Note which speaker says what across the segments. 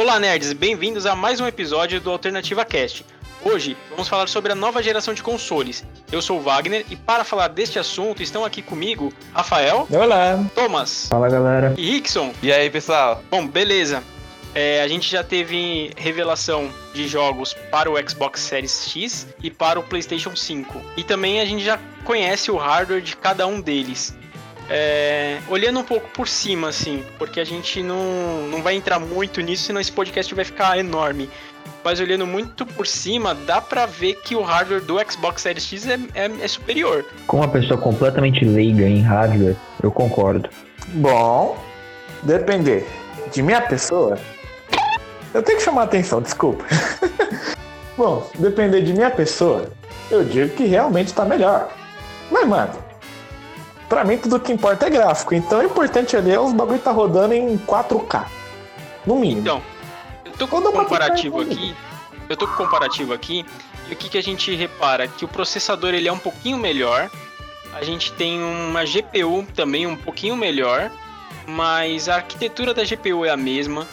Speaker 1: Olá, nerds! Bem-vindos a mais um episódio do Alternativa Cast. Hoje vamos falar sobre a nova geração de consoles. Eu sou o Wagner e para falar deste assunto estão aqui comigo Rafael.
Speaker 2: Olá!
Speaker 1: Thomas.
Speaker 2: Fala galera.
Speaker 1: E Rickson.
Speaker 3: E aí, pessoal?
Speaker 1: Bom, beleza. É, a gente já teve revelação de jogos para o Xbox Series X e para o PlayStation 5. E também a gente já conhece o hardware de cada um deles. É, olhando um pouco por cima, assim, porque a gente não, não vai entrar muito nisso, senão esse podcast vai ficar enorme. Mas olhando muito por cima, dá pra ver que o hardware do Xbox Series X é, é, é superior.
Speaker 2: Com uma pessoa completamente leiga em hardware, eu concordo.
Speaker 4: Bom, depender de minha pessoa, eu tenho que chamar a atenção, desculpa. Bom, depender de minha pessoa, eu digo que realmente tá melhor. Mas, mano, pra mim tudo que importa é gráfico. Então o importante ali é os bagulho tá rodando em 4K. No mínimo.
Speaker 1: Então, eu tô com um comparativo aqui. Eu tô com comparativo aqui. E o que, que a gente repara? Que o processador ele é um pouquinho melhor. A gente tem uma GPU também um pouquinho melhor. Mas a arquitetura da GPU é a mesma.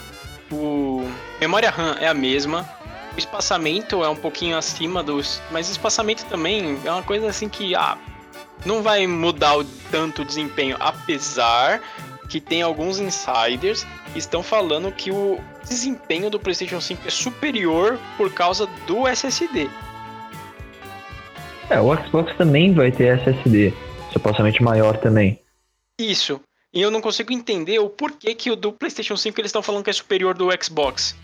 Speaker 1: O memória RAM é a mesma. O espaçamento é um pouquinho acima dos. Mas o espaçamento também é uma coisa assim que. Ah, não vai mudar o, tanto o desempenho. Apesar que tem alguns insiders que estão falando que o desempenho do PlayStation 5 é superior por causa do SSD.
Speaker 2: É, o Xbox também vai ter SSD, supostamente maior também.
Speaker 1: Isso. E eu não consigo entender o porquê que o do PlayStation 5 eles estão falando que é superior do Xbox.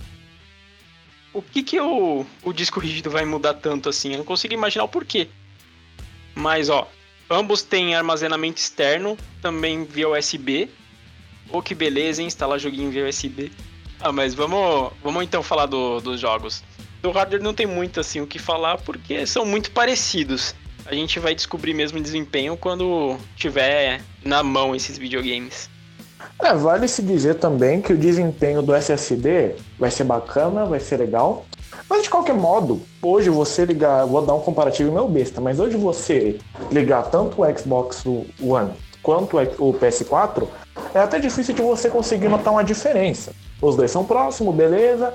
Speaker 1: O que que o, o disco rígido vai mudar tanto assim? Eu não consigo imaginar o porquê. Mas, ó, ambos têm armazenamento externo, também via USB. Oh, que beleza, hein? Instalar joguinho via USB. Ah, mas vamos, vamos então falar do, dos jogos. Do hardware não tem muito assim o que falar, porque são muito parecidos. A gente vai descobrir mesmo o desempenho quando tiver na mão esses videogames.
Speaker 4: É, vale se dizer também que o desempenho do SSD vai ser bacana, vai ser legal. Mas de qualquer modo, hoje você ligar, vou dar um comparativo meu besta, mas hoje você ligar tanto o Xbox One quanto o PS4, é até difícil de você conseguir notar uma diferença. Os dois são próximos, beleza,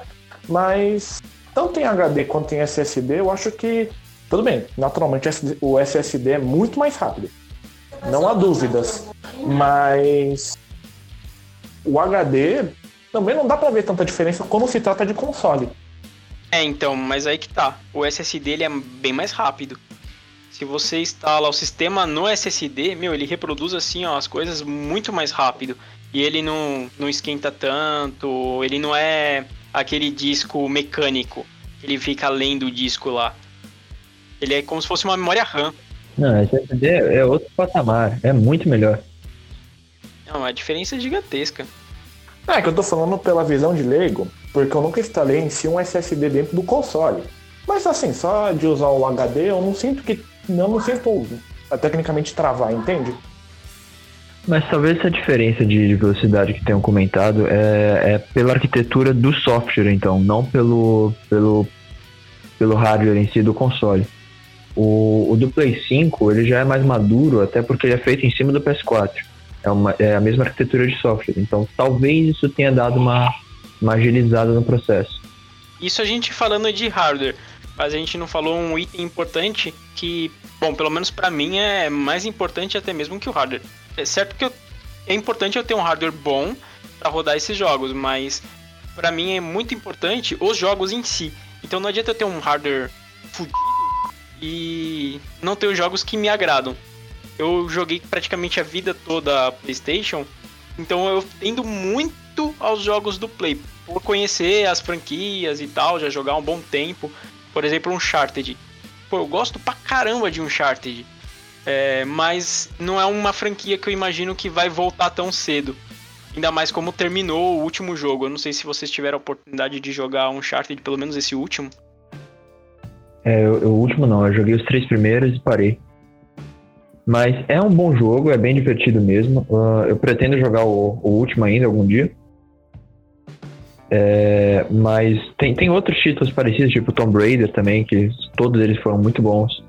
Speaker 4: mas tanto em HD quanto em SSD, eu acho que tudo bem. Naturalmente o SSD é muito mais rápido. Não há dúvidas. Mas o HD também não dá para ver tanta diferença quando se trata de console.
Speaker 1: É, então, mas aí que tá. O SSD ele é bem mais rápido. Se você instala o sistema no SSD, meu, ele reproduz assim, ó, as coisas muito mais rápido. E ele não, não esquenta tanto, ele não é aquele disco mecânico, ele fica lendo o disco lá. Ele é como se fosse uma memória RAM.
Speaker 2: Não, SSD é outro patamar, é muito melhor.
Speaker 1: Não, a diferença é gigantesca.
Speaker 4: É que eu tô falando pela visão de leigo, porque eu nunca instalei em si um SSD dentro do console. Mas assim, só de usar o HD, eu não sinto que. Não, não sinto tecnicamente travar, entende?
Speaker 2: Mas talvez essa diferença de velocidade que tenham comentado é, é pela arquitetura do software, então, não pelo, pelo, pelo hardware em si do console. O, o do Play 5 ele já é mais maduro, até porque ele é feito em cima do PS4. É, uma, é a mesma arquitetura de software. Então talvez isso tenha dado uma, uma agilizada no processo.
Speaker 1: Isso a gente falando de hardware, mas a gente não falou um item importante que, bom, pelo menos para mim é mais importante até mesmo que o hardware. É certo que eu, é importante eu ter um hardware bom para rodar esses jogos, mas para mim é muito importante os jogos em si. Então não adianta eu ter um hardware fudido e não ter os jogos que me agradam. Eu joguei praticamente a vida toda a PlayStation, então eu tendo muito aos jogos do Play, por conhecer as franquias e tal, já jogar um bom tempo. Por exemplo, Uncharted. Pô, eu gosto pra caramba de Uncharted. É, mas não é uma franquia que eu imagino que vai voltar tão cedo. Ainda mais como terminou o último jogo. Eu não sei se vocês tiveram a oportunidade de jogar Uncharted, pelo menos esse último.
Speaker 2: É, o último não, eu joguei os três primeiros e parei. Mas é um bom jogo, é bem divertido mesmo. Uh, eu pretendo jogar o, o, último ainda algum dia. É, mas tem, tem outros títulos parecidos, tipo Tomb Raider também, que todos eles foram muito bons.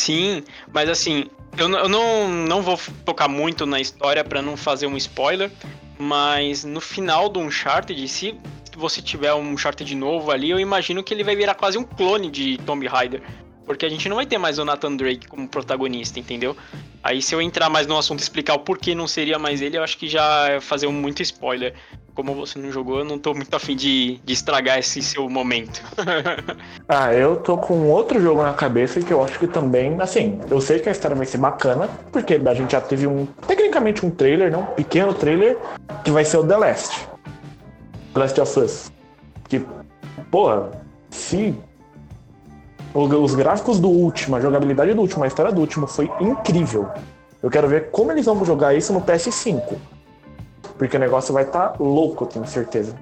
Speaker 1: Sim, mas assim, eu, eu não, não vou tocar muito na história para não fazer um spoiler, mas no final do Uncharted, se você tiver um Uncharted novo ali, eu imagino que ele vai virar quase um clone de Tomb Raider. Porque a gente não vai ter mais o Nathan Drake como protagonista, entendeu? Aí se eu entrar mais no assunto e explicar o porquê não seria mais ele, eu acho que já é fazer muito spoiler. Como você não jogou, eu não tô muito afim de, de estragar esse seu momento.
Speaker 4: ah, eu tô com outro jogo na cabeça que eu acho que também, assim, eu sei que a história vai ser bacana, porque a gente já teve um, tecnicamente um trailer, não? Um pequeno trailer, que vai ser o The Last. The Last of Us. Que, porra, se os gráficos do último, a jogabilidade do último, a história do último foi incrível. Eu quero ver como eles vão jogar isso no PS5. Porque o negócio vai estar tá louco, tenho certeza.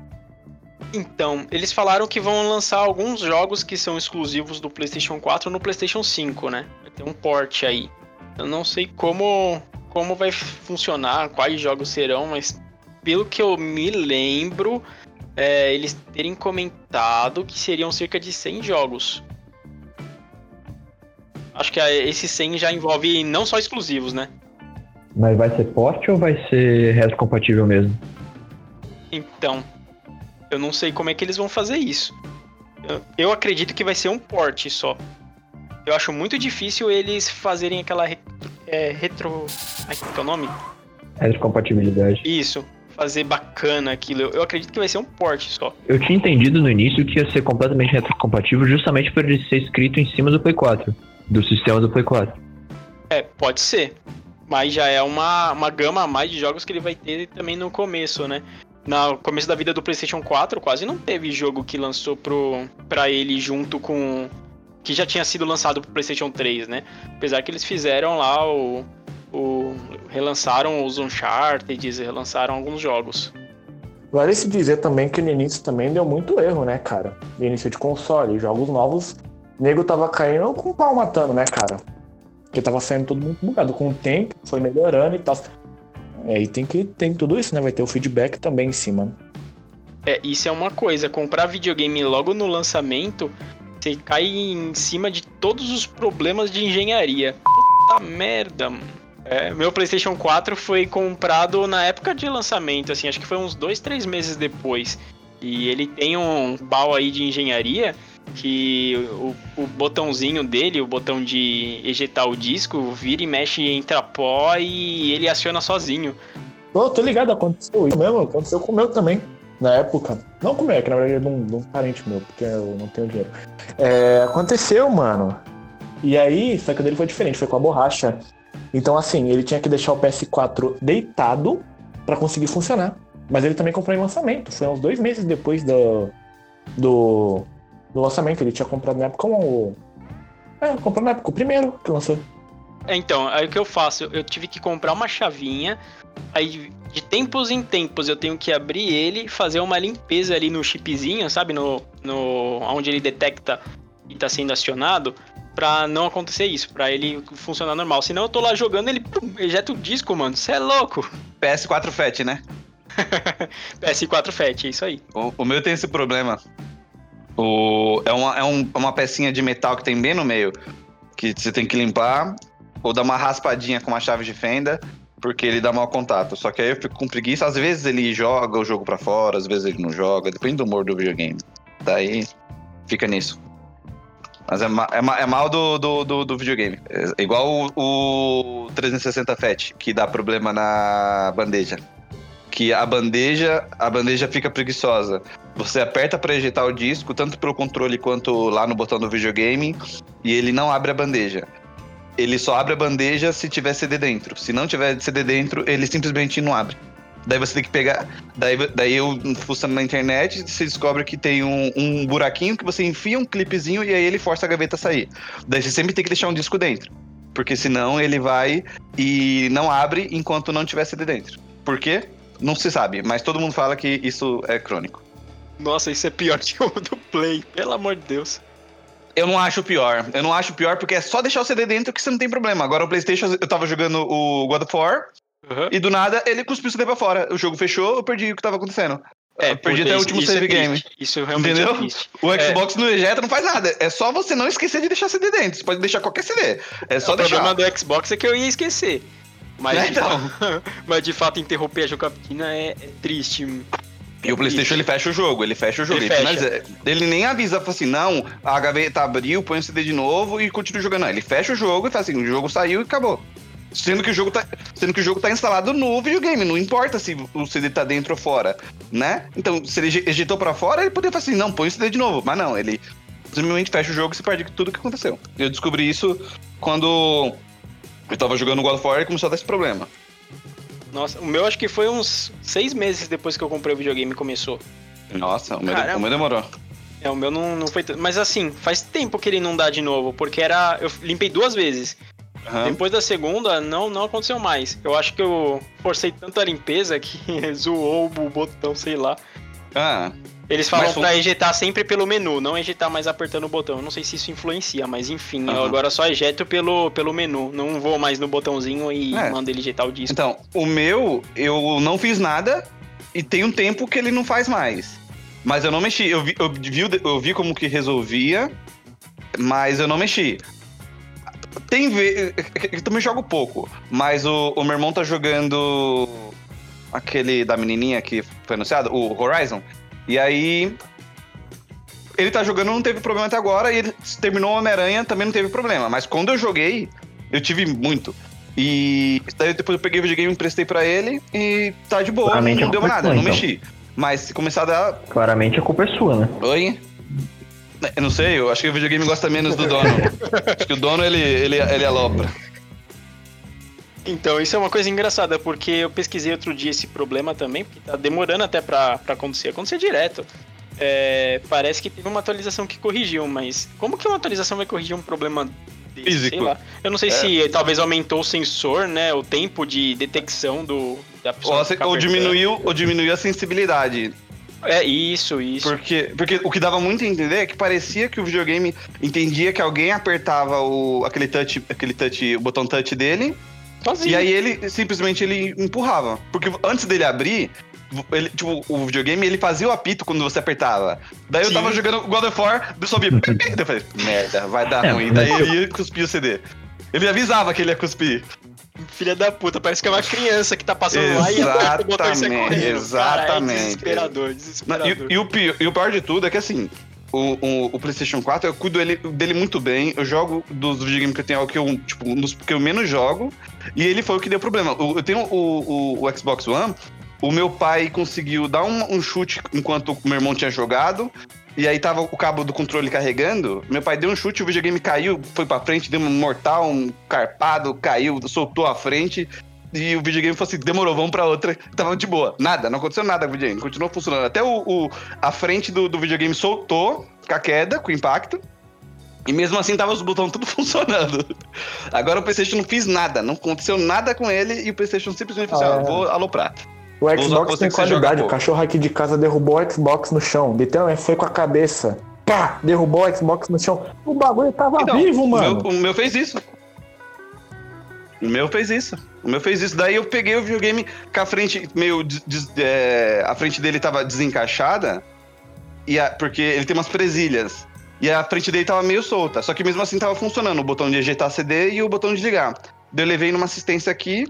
Speaker 1: Então, eles falaram que vão lançar alguns jogos que são exclusivos do PlayStation 4 no PlayStation 5, né? Vai ter um port aí. Eu não sei como, como vai funcionar, quais jogos serão, mas pelo que eu me lembro, é, eles terem comentado que seriam cerca de 100 jogos. Acho que esse 100 já envolve não só exclusivos, né?
Speaker 2: Mas vai ser porte ou vai ser retrocompatível mesmo?
Speaker 1: Então, eu não sei como é que eles vão fazer isso. Eu, acredito que vai ser um porte só. Eu acho muito difícil eles fazerem aquela re, é, retro. Ai, qual é o nome?
Speaker 2: Retrocompatibilidade.
Speaker 1: Isso. Fazer bacana aquilo. Eu, eu acredito que vai ser um porte só.
Speaker 2: Eu tinha entendido no início que ia ser completamente retrocompatível justamente por ele ser escrito em cima do Play 4 do sistema do Play 4.
Speaker 1: É, pode ser. Mas já é uma, uma gama a mais de jogos que ele vai ter também no começo, né? No começo da vida do PlayStation 4, quase não teve jogo que lançou pro, pra ele junto com. que já tinha sido lançado pro PlayStation 3, né? Apesar que eles fizeram lá o. o relançaram os Uncharted, relançaram alguns jogos.
Speaker 4: Vale se dizer também que no início também deu muito erro, né, cara? No início de console, jogos novos nego tava caindo com o pau matando, né, cara? Porque tava saindo todo mundo bugado. Com o tempo, foi melhorando e tal. É, e tem que tem tudo isso, né? Vai ter o feedback também em cima.
Speaker 1: É, isso é uma coisa. Comprar videogame logo no lançamento, você cai em cima de todos os problemas de engenharia. Puta merda, mano. É, meu PlayStation 4 foi comprado na época de lançamento, assim, acho que foi uns dois, três meses depois. E ele tem um bal aí de engenharia que o, o, botãozinho dele, o botão de ejetar o disco, vira e mexe entra pó e ele aciona sozinho.
Speaker 4: Pô, tô ligado, aconteceu isso mesmo, aconteceu com o meu também, na época. Não com o meu, que na verdade é de um, de um parente meu, porque eu não tenho dinheiro. É, aconteceu, mano. E aí, só que o dele foi diferente, foi com a borracha. Então, assim, ele tinha que deixar o PS4 deitado para conseguir funcionar. Mas ele também comprou em lançamento. Foi uns dois meses depois do, do, do lançamento. Ele tinha comprado na época o. É, comprou na época o primeiro que lançou.
Speaker 1: É, então, aí o que eu faço? Eu tive que comprar uma chavinha, aí de tempos em tempos eu tenho que abrir ele, fazer uma limpeza ali no chipzinho, sabe? No, no onde ele detecta e tá sendo acionado, pra não acontecer isso, pra ele funcionar normal. Senão eu tô lá jogando, ele pum, ejeta o disco, mano. Você é louco.
Speaker 3: PS4 FAT, né?
Speaker 1: PS4 FAT, é isso aí.
Speaker 3: O, o meu tem esse problema. O, é, uma, é um, uma pecinha de metal que tem bem no meio, que você tem que limpar, ou dar uma raspadinha com uma chave de fenda, porque ele dá mau contato. Só que aí eu fico com preguiça. Às vezes ele joga o jogo para fora, às vezes ele não joga, depende do humor do videogame. Daí fica nisso. Mas é, é, é mal do, do, do, do, videogame. É igual o, o 360 FAT, que dá problema na bandeja que a bandeja, a bandeja fica preguiçosa. Você aperta para ejeitar o disco, tanto pelo controle quanto lá no botão do videogame, e ele não abre a bandeja. Ele só abre a bandeja se tiver CD dentro. Se não tiver CD dentro, ele simplesmente não abre. Daí você tem que pegar. Daí, daí eu fuçando na internet, você descobre que tem um, um buraquinho que você enfia um clipezinho e aí ele força a gaveta a sair. Daí você sempre tem que deixar um disco dentro. Porque senão ele vai e não abre enquanto não tiver CD dentro. Por quê? Não se sabe, mas todo mundo fala que isso é crônico.
Speaker 1: Nossa, isso é pior que o do Play, pelo amor de Deus.
Speaker 3: Eu não acho pior. Eu não acho pior porque é só deixar o CD dentro que você não tem problema. Agora o PlayStation, eu tava jogando o God of War uhum. e do nada ele cuspiu o CD pra fora. O jogo fechou, eu perdi o que tava acontecendo. É, eu perdi até o último save é game.
Speaker 1: Isso realmente Entendeu? É
Speaker 3: o Xbox é. no ejeta não faz nada. É só você não esquecer de deixar CD dentro. Você pode deixar qualquer CD. É só
Speaker 1: o
Speaker 3: deixar.
Speaker 1: O problema do Xbox é que eu ia esquecer. Mas, é, então. mas de fato interromper a jogatina é, é triste.
Speaker 3: E o PlayStation ele fecha o jogo, ele fecha o jogo.
Speaker 1: Ele
Speaker 3: Ele,
Speaker 1: fecha.
Speaker 3: finaliza. Ele nem avisa, fala assim, não, a gaveta abriu, põe o CD de novo e continua jogando. Não, ele fecha o jogo e fala assim, o jogo saiu e acabou. Sendo que o jogo tá, sendo que o jogo tá instalado no videogame, não importa se o CD tá dentro ou fora, né? Então, se ele ejetou pra fora, ele poderia falar assim, não, põe o CD de novo. Mas não, ele simplesmente fecha o jogo e se perde tudo que aconteceu. Eu descobri isso quando eu tava jogando God of War e começou a dar esse problema.
Speaker 1: Nossa, o meu acho que foi uns seis meses depois que eu comprei o videogame e começou.
Speaker 3: Nossa, o meu,
Speaker 1: Caramba.
Speaker 3: o meu demorou.
Speaker 1: É, o meu não, não foi tanto. Mas assim, faz tempo que ele não dá de novo, porque era. Eu limpei duas vezes.
Speaker 3: Aham.
Speaker 1: Depois da segunda, não, não aconteceu mais. Eu acho que eu forcei tanto a limpeza que zoou o botão, sei lá.
Speaker 3: Ah,
Speaker 1: Eles falam
Speaker 3: Mas
Speaker 1: pra ejetar sempre pelo menu, não ejetar mais apertando o botão. Eu não sei se isso influencia, mas enfim, eu
Speaker 3: Aham.
Speaker 1: agora só ejeto pelo, pelo menu. Não vou mais no botãozinho e
Speaker 3: É.
Speaker 1: mando ele ejetar o disco.
Speaker 3: Então, o meu, eu não fiz nada e tem um tempo que ele não faz mais. Mas eu não mexi. Eu vi, eu vi, eu vi como que resolvia, mas eu não mexi. Tem ve... Eu também jogo pouco, mas o, o meu irmão tá jogando aquele da menininha que foi anunciado, o Horizon. E aí. Ele tá jogando, não teve problema até agora, e ele terminou o Homem-Aranha, também não teve problema. Mas quando eu joguei, eu tive muito. E daí depois eu peguei o videogame, emprestei pra ele e tá de boa,
Speaker 2: Claramente
Speaker 3: não deu
Speaker 2: é
Speaker 3: nada,
Speaker 2: sua,
Speaker 3: não
Speaker 2: então.
Speaker 3: mexi. Mas se começar a dar.
Speaker 2: Claramente a culpa é sua, né?
Speaker 3: Oi? Eu não sei, eu acho que o videogame gosta menos do dono. acho que o dono ele, ele, ele alopra.
Speaker 1: Então, isso é uma coisa engraçada, porque eu pesquisei outro dia esse problema também, porque tá demorando até pra, pra acontecer. Acontecer direto. É, parece que teve uma atualização que corrigiu, mas como que uma atualização vai corrigir um problema desse?
Speaker 3: Físico.
Speaker 1: Sei lá. Eu não sei
Speaker 3: É.
Speaker 1: se talvez aumentou o sensor, né? O tempo de detecção do, da pessoa.
Speaker 3: Ou, ou diminuiu, ou diminuiu a sensibilidade.
Speaker 1: É, isso, isso.
Speaker 3: Porque, porque o que dava muito a entender é que parecia que o videogame entendia que alguém apertava o, aquele touch, aquele touch, o botão touch dele,
Speaker 1: Sozinho.
Speaker 3: e aí ele simplesmente ele empurrava. Porque antes dele abrir, ele, tipo, o videogame ele fazia o apito quando você apertava. Daí eu
Speaker 1: Sim.
Speaker 3: tava jogando God of War, eu. Daí eu falei, merda, vai dar
Speaker 2: É,
Speaker 3: ruim. Daí eu ia cuspir o CD. Ele avisava que ele ia cuspir.
Speaker 1: Filha da puta, parece que é uma criança que tá passando lá e aperta o botão sai
Speaker 3: Exatamente,
Speaker 1: correndo. Cara, é
Speaker 3: exatamente.
Speaker 1: desesperador, desesperador.
Speaker 3: e, e o pior, e o pior de tudo é que assim, o, o, o PlayStation 4, eu cuido ele- dele muito bem. Eu jogo dos videogames que eu tenho, é que eu, tipo, dos que eu menos jogo. E ele foi o que deu problema. O- Eu tenho o, o, o Xbox One. O meu pai conseguiu dar um, um chute enquanto o meu irmão tinha jogado. E aí tava o cabo do controle carregando. Meu pai deu um chute, o videogame caiu, foi pra frente, deu um mortal, um carpado, caiu, soltou a frente. E o videogame falou assim: demorou, vamos pra outra. Tava de boa. Nada, não aconteceu nada com o videogame. Continuou funcionando. Até o, o- a frente do, do videogame soltou com a queda, com o impacto. E mesmo assim tava os botões tudo funcionando. Agora o PlayStation não fiz nada, não aconteceu nada com ele e o PlayStation simplesmente falou assim:
Speaker 4: Ah,
Speaker 3: ó, vou aloprar.
Speaker 4: O Xbox tem qualidade. O cachorro aqui de casa derrubou o Xbox no chão. Literalmente foi com a cabeça. Pá! Derrubou o Xbox no chão. O bagulho tava
Speaker 3: Então,
Speaker 4: vivo,
Speaker 3: o
Speaker 4: mano.
Speaker 3: meu, o meu fez isso. O meu fez isso. O meu fez isso. Daí eu peguei o videogame com a frente meio. des- é, a frente dele tava desencaixada. E a- porque ele tem umas presilhas. E a frente dele tava meio solta. Só que mesmo assim tava funcionando o botão de ejetar CD e o botão de ligar. Daí eu levei numa assistência aqui.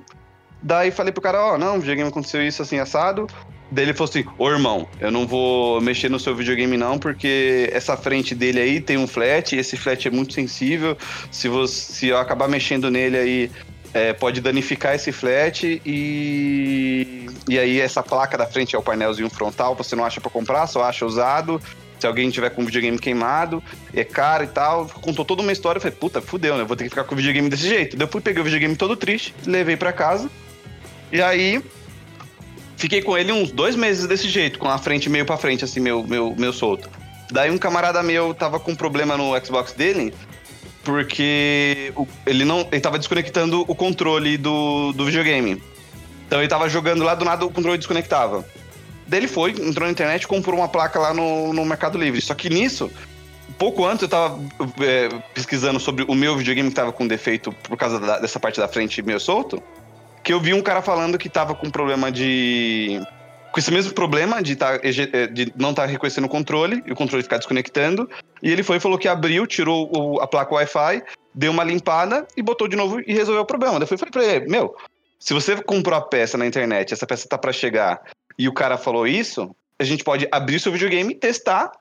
Speaker 3: Daí falei pro cara, ó, não, o videogame aconteceu isso assim, assado. Daí ele falou assim, ô irmão, eu não vou mexer no seu videogame não, porque essa frente dele aí tem um flat, esse flat é muito sensível. Se, você, se eu acabar mexendo nele aí, é, pode danificar esse flat e. E aí essa placa da frente é o painelzinho frontal, você não acha pra comprar, só acha usado. Se alguém tiver com o videogame queimado, é caro e tal. Contou toda uma história, eu falei, puta, fudeu, né? Vou ter que ficar com o videogame desse jeito. Daí eu fui, peguei o videogame todo triste, levei pra casa. E aí, fiquei com ele uns dois meses desse jeito, com a frente meio pra frente, assim, meu, meu, meu solto. Daí um camarada meu tava com um problema no Xbox dele, porque ele não. Ele tava desconectando o controle do, do videogame. Então ele tava jogando lá do nada o controle desconectava. Daí ele foi, entrou na internet e comprou uma placa lá no, no Mercado Livre. Só que nisso, pouco antes eu tava é, pesquisando sobre o meu videogame que tava com defeito por causa da- dessa parte da frente meio solto. Que eu vi um cara falando que tava com problema de. Com esse mesmo problema de, tá, eh, de não estar reconhecendo o controle e o controle ficar desconectando. E ele foi e falou que abriu, tirou o- a placa Wi-Fi, deu uma limpada e botou de novo e resolveu o problema. Daí eu falei pra ele: Meu, se você comprou a peça na internet, essa peça tá pra chegar e o cara falou isso, a gente pode abrir seu videogame, testar,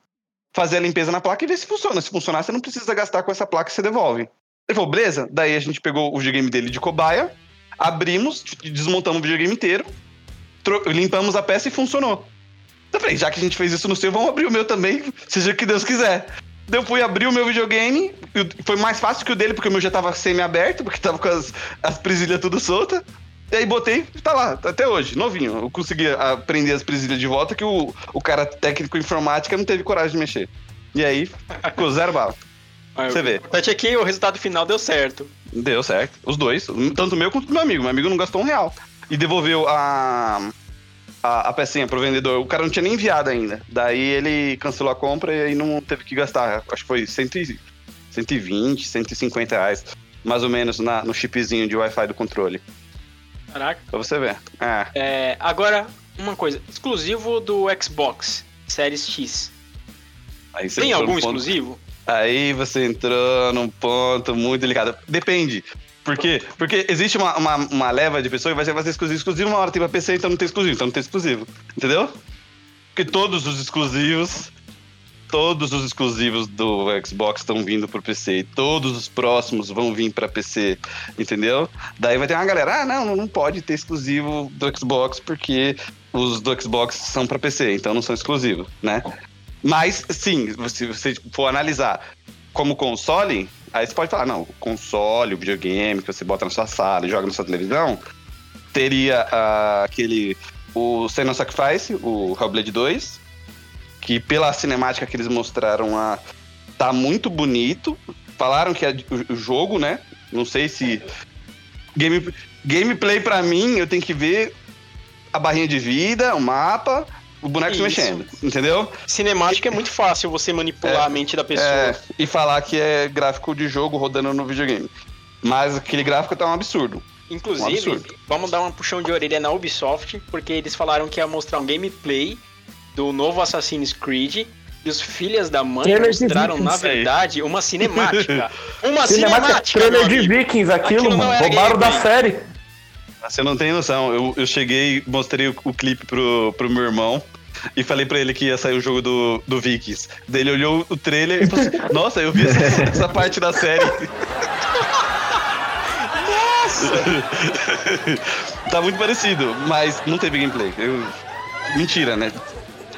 Speaker 3: fazer a limpeza na placa e ver se funciona. Se funcionar, você não precisa gastar com essa placa e você devolve. Ele falou, beleza. Daí a gente pegou o videogame dele de cobaia, abrimos, desmontamos o videogame inteiro, limpamos a peça e funcionou. Eu falei, já que a gente fez isso no seu, vamos abrir o meu também, seja o que Deus quiser. Eu fui abrir o meu videogame, foi mais fácil que o dele, porque o meu já tava semi-aberto, porque tava com as, as presilhas tudo soltas. E aí botei, tá lá, até hoje, novinho. Eu consegui aprender as presilhas de volta que o, o cara técnico informática não teve coragem de mexer. E aí, ficou zero bala. Você vê.
Speaker 1: Até aqui o resultado final deu certo.
Speaker 3: Deu certo. Os dois. Tanto o meu quanto o meu amigo. Meu amigo não gastou um real. E devolveu a, a, a pecinha pro vendedor. O cara não tinha nem enviado ainda. Daí ele cancelou a compra e aí não teve que gastar. Acho que foi 100, 120, 150 reais. Mais ou menos na, no chipzinho de Wi-Fi do controle.
Speaker 1: Caraca.
Speaker 3: Pra você ver. É.
Speaker 1: é. Agora, uma coisa. Exclusivo do Xbox Series X. Tem algum exclusivo?
Speaker 3: Aí você entrou num ponto muito delicado. Depende. Por quê? Porque existe uma, uma, uma leva de pessoas que vai ser, vai ser exclusivo. Exclusivo uma hora tem pra PC, então não tem exclusivo. Então não tem exclusivo. Entendeu? Porque todos os exclusivos todos os exclusivos do Xbox estão vindo pro PC e todos os próximos vão vir para PC, entendeu? Daí vai ter uma galera, ah, não, não pode ter exclusivo do Xbox porque os do Xbox são para PC, então não são exclusivos, né? Mas, sim, se você for analisar como console, aí você pode falar, não, o console, o videogame que você bota na sua sala e joga na sua televisão, teria uh, aquele, o Senna Sacrifice, o Hellblade 2, que pela cinemática que eles mostraram a tá muito bonito. Falaram que é o jogo, né? Não sei se game, gameplay para mim, eu tenho que ver a barrinha de vida, o mapa, o boneco Isso. se mexendo, entendeu?
Speaker 1: Cinemática é muito fácil você manipular é, a mente da pessoa.
Speaker 3: É, e falar que é gráfico de jogo rodando no videogame. Mas aquele gráfico tá um absurdo.
Speaker 1: Inclusive, um absurdo. vamos dar um puxão de orelha na Ubisoft, porque eles falaram que ia mostrar um gameplay do novo Assassin's Creed e os filhos da mãe trailer mostraram, na verdade, uma cinemática. Uma cinemática! cinemática
Speaker 4: trailer de Vikings, aquilo, aquilo mano. Roubaram da série.
Speaker 3: Você não tem noção. Eu, eu cheguei, mostrei o, o clipe pro, pro meu irmão e falei pra ele que ia sair o jogo do, do Vikings. Daí ele olhou o trailer e falou assim: Nossa, eu vi essa, essa parte da série. Nossa! tá muito parecido, mas não teve gameplay. Eu... Mentira, né?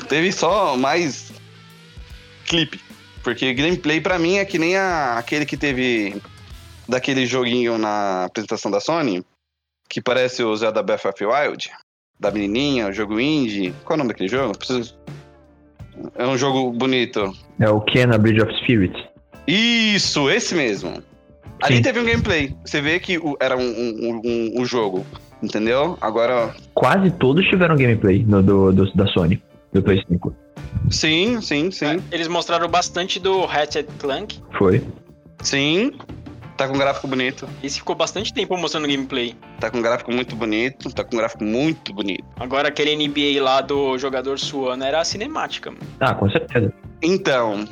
Speaker 3: Teve só mais clipe. Porque gameplay para mim é que nem a, aquele que teve daquele joguinho na apresentação da Sony, que parece o Zelda Breath of Wild, da menininha, o jogo indie. Qual é o nome daquele jogo? Preciso... É um jogo bonito.
Speaker 2: É o Kena Bridge of Spirits.
Speaker 3: Isso, esse mesmo. Ali teve um gameplay. Você vê que era um, um, um, um, jogo, entendeu? Agora.
Speaker 2: Quase todos tiveram gameplay no, do, do da Sony do Play 5.
Speaker 3: Sim, sim, sim. É,
Speaker 1: eles mostraram bastante do Ratchet Clank.
Speaker 2: Foi.
Speaker 3: Sim. Tá com um gráfico bonito.
Speaker 1: Esse ficou bastante tempo mostrando gameplay.
Speaker 3: Tá com um gráfico muito bonito, tá com um gráfico muito bonito.
Speaker 1: Agora aquele NBA lá do jogador suando era a cinemática. Mano.
Speaker 2: Ah, com certeza.
Speaker 3: Então,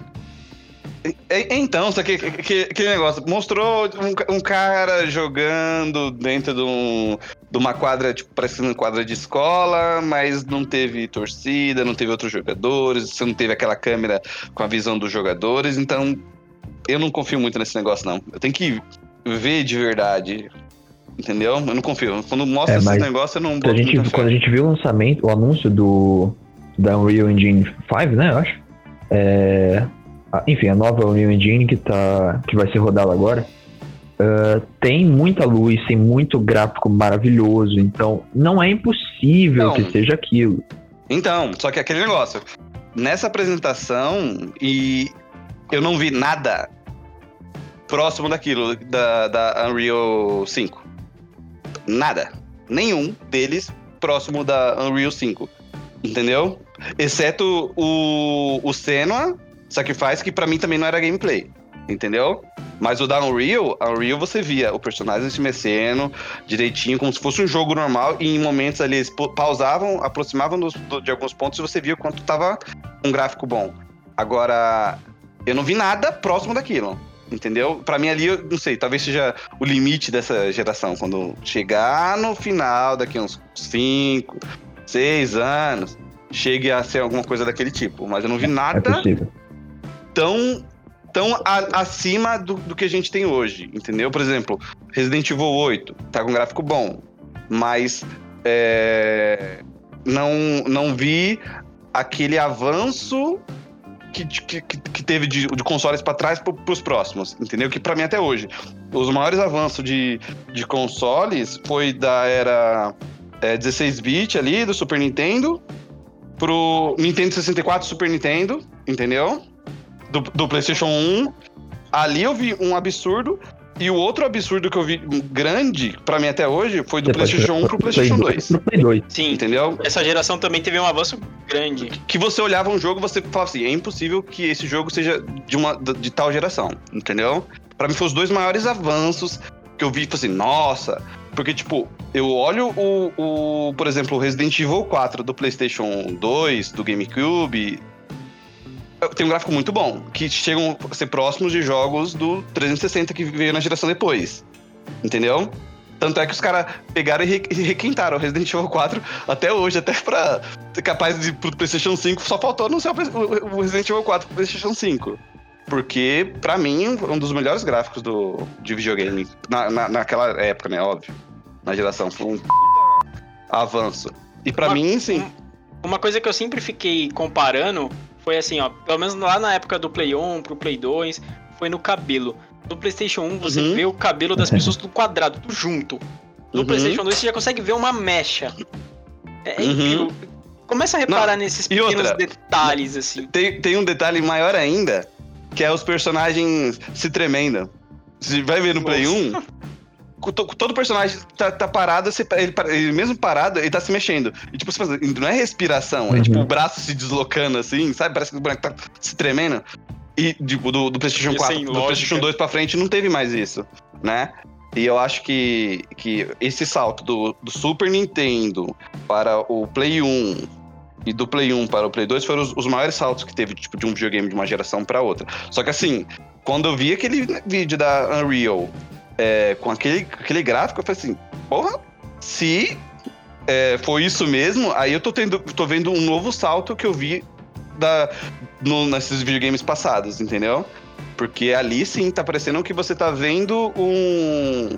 Speaker 3: então, só que aquele negócio, mostrou um, um, cara jogando dentro de, um, de uma quadra, tipo, parecendo uma quadra de escola, mas não teve torcida, não teve outros jogadores, você não teve aquela câmera com a visão dos jogadores, então eu não confio muito nesse negócio, não. Eu tenho que ver de verdade. Entendeu? Eu não confio. Quando mostra é, esse negócio, eu não
Speaker 2: boto a gente, Quando a gente viu o lançamento, o anúncio do da Unreal Engine 5, né, eu acho. É, enfim, a nova Unreal Engine que, tá, que vai ser rodada agora, uh, tem muita luz, tem muito gráfico maravilhoso, então não é impossível que seja aquilo.
Speaker 3: Então, só que aquele negócio, nessa apresentação, e eu não vi nada próximo daquilo, da, da Unreal 5. Nada. Nenhum deles próximo da Unreal 5. Entendeu? Exceto o, o Senua Sacrifice, que para mim também não era gameplay. Entendeu? Mas o da Unreal, Unreal você via o personagem se mexendo direitinho, como se fosse um jogo normal, e em momentos ali eles pausavam, aproximavam dos, de alguns pontos e você via o quanto tava um gráfico bom. Agora, eu não vi nada próximo daquilo. Entendeu? Para mim ali, eu não sei, talvez seja o limite dessa geração. Quando chegar no final, daqui uns 5, 6 anos, chegue a ser alguma coisa daquele tipo. Mas eu não vi
Speaker 2: É
Speaker 3: nada
Speaker 2: possível.
Speaker 3: tão, tão a- acima do, do que a gente tem hoje, entendeu? Por exemplo, Resident Evil 8 tá com gráfico bom, mas é, não, não vi aquele avanço que, que, que- teve de, de consoles para trás pro, pros próximos, entendeu? Que pra mim até hoje, os maiores avanços de, de consoles foi da era é, 16-bit ali, do Super Nintendo, pro Nintendo 64 Super Nintendo, entendeu? Do, do PlayStation 1. Ali eu vi um absurdo. E o outro absurdo que eu vi grande, pra mim até hoje, foi do
Speaker 2: Depois
Speaker 3: PlayStation 1 pro PlayStation 2.
Speaker 2: Pro Play 2.
Speaker 1: Sim,
Speaker 3: Entendeu?
Speaker 1: essa geração também teve um avanço grande.
Speaker 3: Que você olhava um jogo você falava assim: é impossível que esse jogo seja de, uma, de, tal geração. Entendeu? Pra mim foram os dois maiores avanços que eu vi, tipo assim, nossa. Porque, tipo, eu olho o, o, por exemplo, o Resident Evil 4 do PlayStation 2, do GameCube. Tem um gráfico muito bom, que chegam a ser próximos de jogos do 360 que veio na geração depois. Entendeu? Tanto é que os caras pegaram e re- requintaram o Resident Evil 4 até hoje, até pra ser capaz de pro PlayStation 5, só faltou anunciar o Resident Evil 4 pro PlayStation 5. Porque, pra mim, um dos melhores gráficos do, de videogame. Na, na- naquela época, né? Óbvio. Na geração. Foi um avanço. E pra
Speaker 1: Uma-
Speaker 3: mim, sim.
Speaker 1: Uma coisa que eu sempre fiquei comparando foi assim, ó, pelo menos lá na época do Play 1 pro Play 2, foi no cabelo. No PlayStation 1 você
Speaker 3: Uhum.
Speaker 1: vê o cabelo das pessoas tudo quadrado, tudo junto. No
Speaker 3: Uhum.
Speaker 1: PlayStation 2 você já consegue ver uma mecha. É, é
Speaker 3: Uhum.
Speaker 1: Começa a reparar nesses
Speaker 3: e
Speaker 1: pequenos
Speaker 3: outra?
Speaker 1: detalhes, assim.
Speaker 3: Tem, tem um detalhe maior ainda, que é os personagens se tremendo. Você vai ver no Play
Speaker 1: Nossa.
Speaker 3: 1, co- to- todo personagem tá, tá parado, você- ele, ele mesmo parado, ele tá se mexendo. E tipo, você faz- não é respiração, é
Speaker 2: Uhum.
Speaker 3: tipo o braço se deslocando assim, sabe? Parece que o boneco tá se tremendo. E tipo, do, do PlayStation
Speaker 1: Isso é
Speaker 3: 4, do. PlayStation 2 pra frente não teve mais isso, né? E eu acho que, que esse salto do, do Super Nintendo para o Play 1 e do Play 1 para o Play 2 foram os, os maiores saltos que teve, tipo, de um videogame de uma geração para outra. Só que assim, quando eu vi aquele vídeo da Unreal é, com aquele, aquele gráfico, eu falei assim, porra, se é, foi isso mesmo, aí eu tô, tendo, tô vendo um novo salto que eu vi da, no- nesses videogames passados, entendeu? Porque ali sim tá parecendo que você tá vendo um,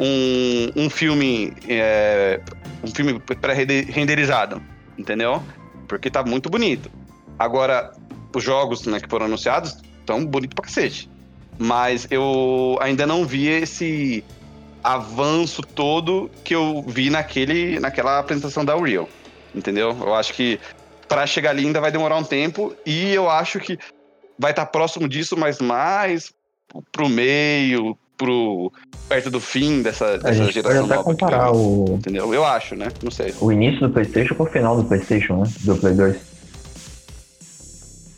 Speaker 3: um, um filme é, um filme pré-renderizado, entendeu? Porque tá muito bonito. Agora, os jogos né, que foram anunciados estão bonitos pra cacete. Mas eu ainda não vi esse avanço todo que eu vi naquele, naquela apresentação da Unreal. Entendeu? Eu acho que para chegar ali ainda vai demorar um tempo e eu acho que vai estar próximo disso, mas mais pro meio, pro perto do fim dessa, dessa geração nova.
Speaker 2: comparar
Speaker 3: vem.
Speaker 2: o,
Speaker 3: Entendeu? Eu acho, né? Não sei.
Speaker 2: o início do Playstation com o final do Playstation, né? Do Play 2.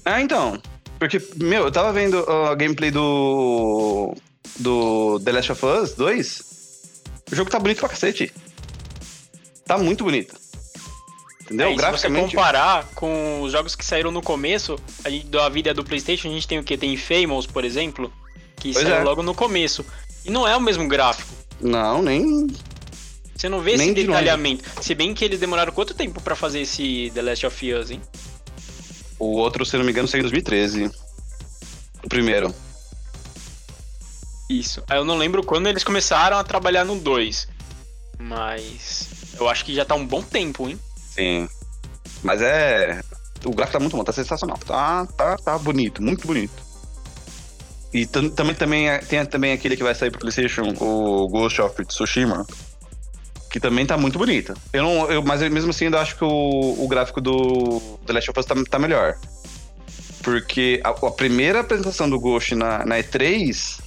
Speaker 3: Ah, então. Porque, meu, eu tava vendo a gameplay do. do The Last of Us 2. O jogo tá bonito pra cacete. Tá muito bonito. Entendeu?
Speaker 1: É, e se você
Speaker 3: Graficamente.
Speaker 1: comparar com os jogos que saíram no começo, a gente, da vida do PlayStation, a gente tem o que? Tem Famous, por exemplo, que
Speaker 3: Pois
Speaker 1: saiu
Speaker 3: é.
Speaker 1: logo no começo. E não é o mesmo gráfico.
Speaker 3: Não, nem.
Speaker 1: Você não vê esse
Speaker 3: Nem de longe.
Speaker 1: detalhamento. Se bem que eles demoraram quanto tempo pra fazer esse The Last of Us, hein?
Speaker 3: O outro, se não me engano, saiu em 2013. O primeiro.
Speaker 1: Isso. Aí eu não lembro quando eles começaram a trabalhar no 2. Mas eu acho que já tá um bom tempo, hein?
Speaker 3: Sim. Mas é. O gráfico tá muito bom, tá sensacional. Tá, tá, tá bonito, muito bonito. E tam- também, também é- tem também aquele que vai sair pro PlayStation, o Ghost of Tsushima. Que também tá muito bonito. Eu não, eu, mas eu, mesmo assim, eu acho que o, o gráfico do The Last of Us tá, tá melhor. Porque a, a primeira apresentação do Ghost na, na E3,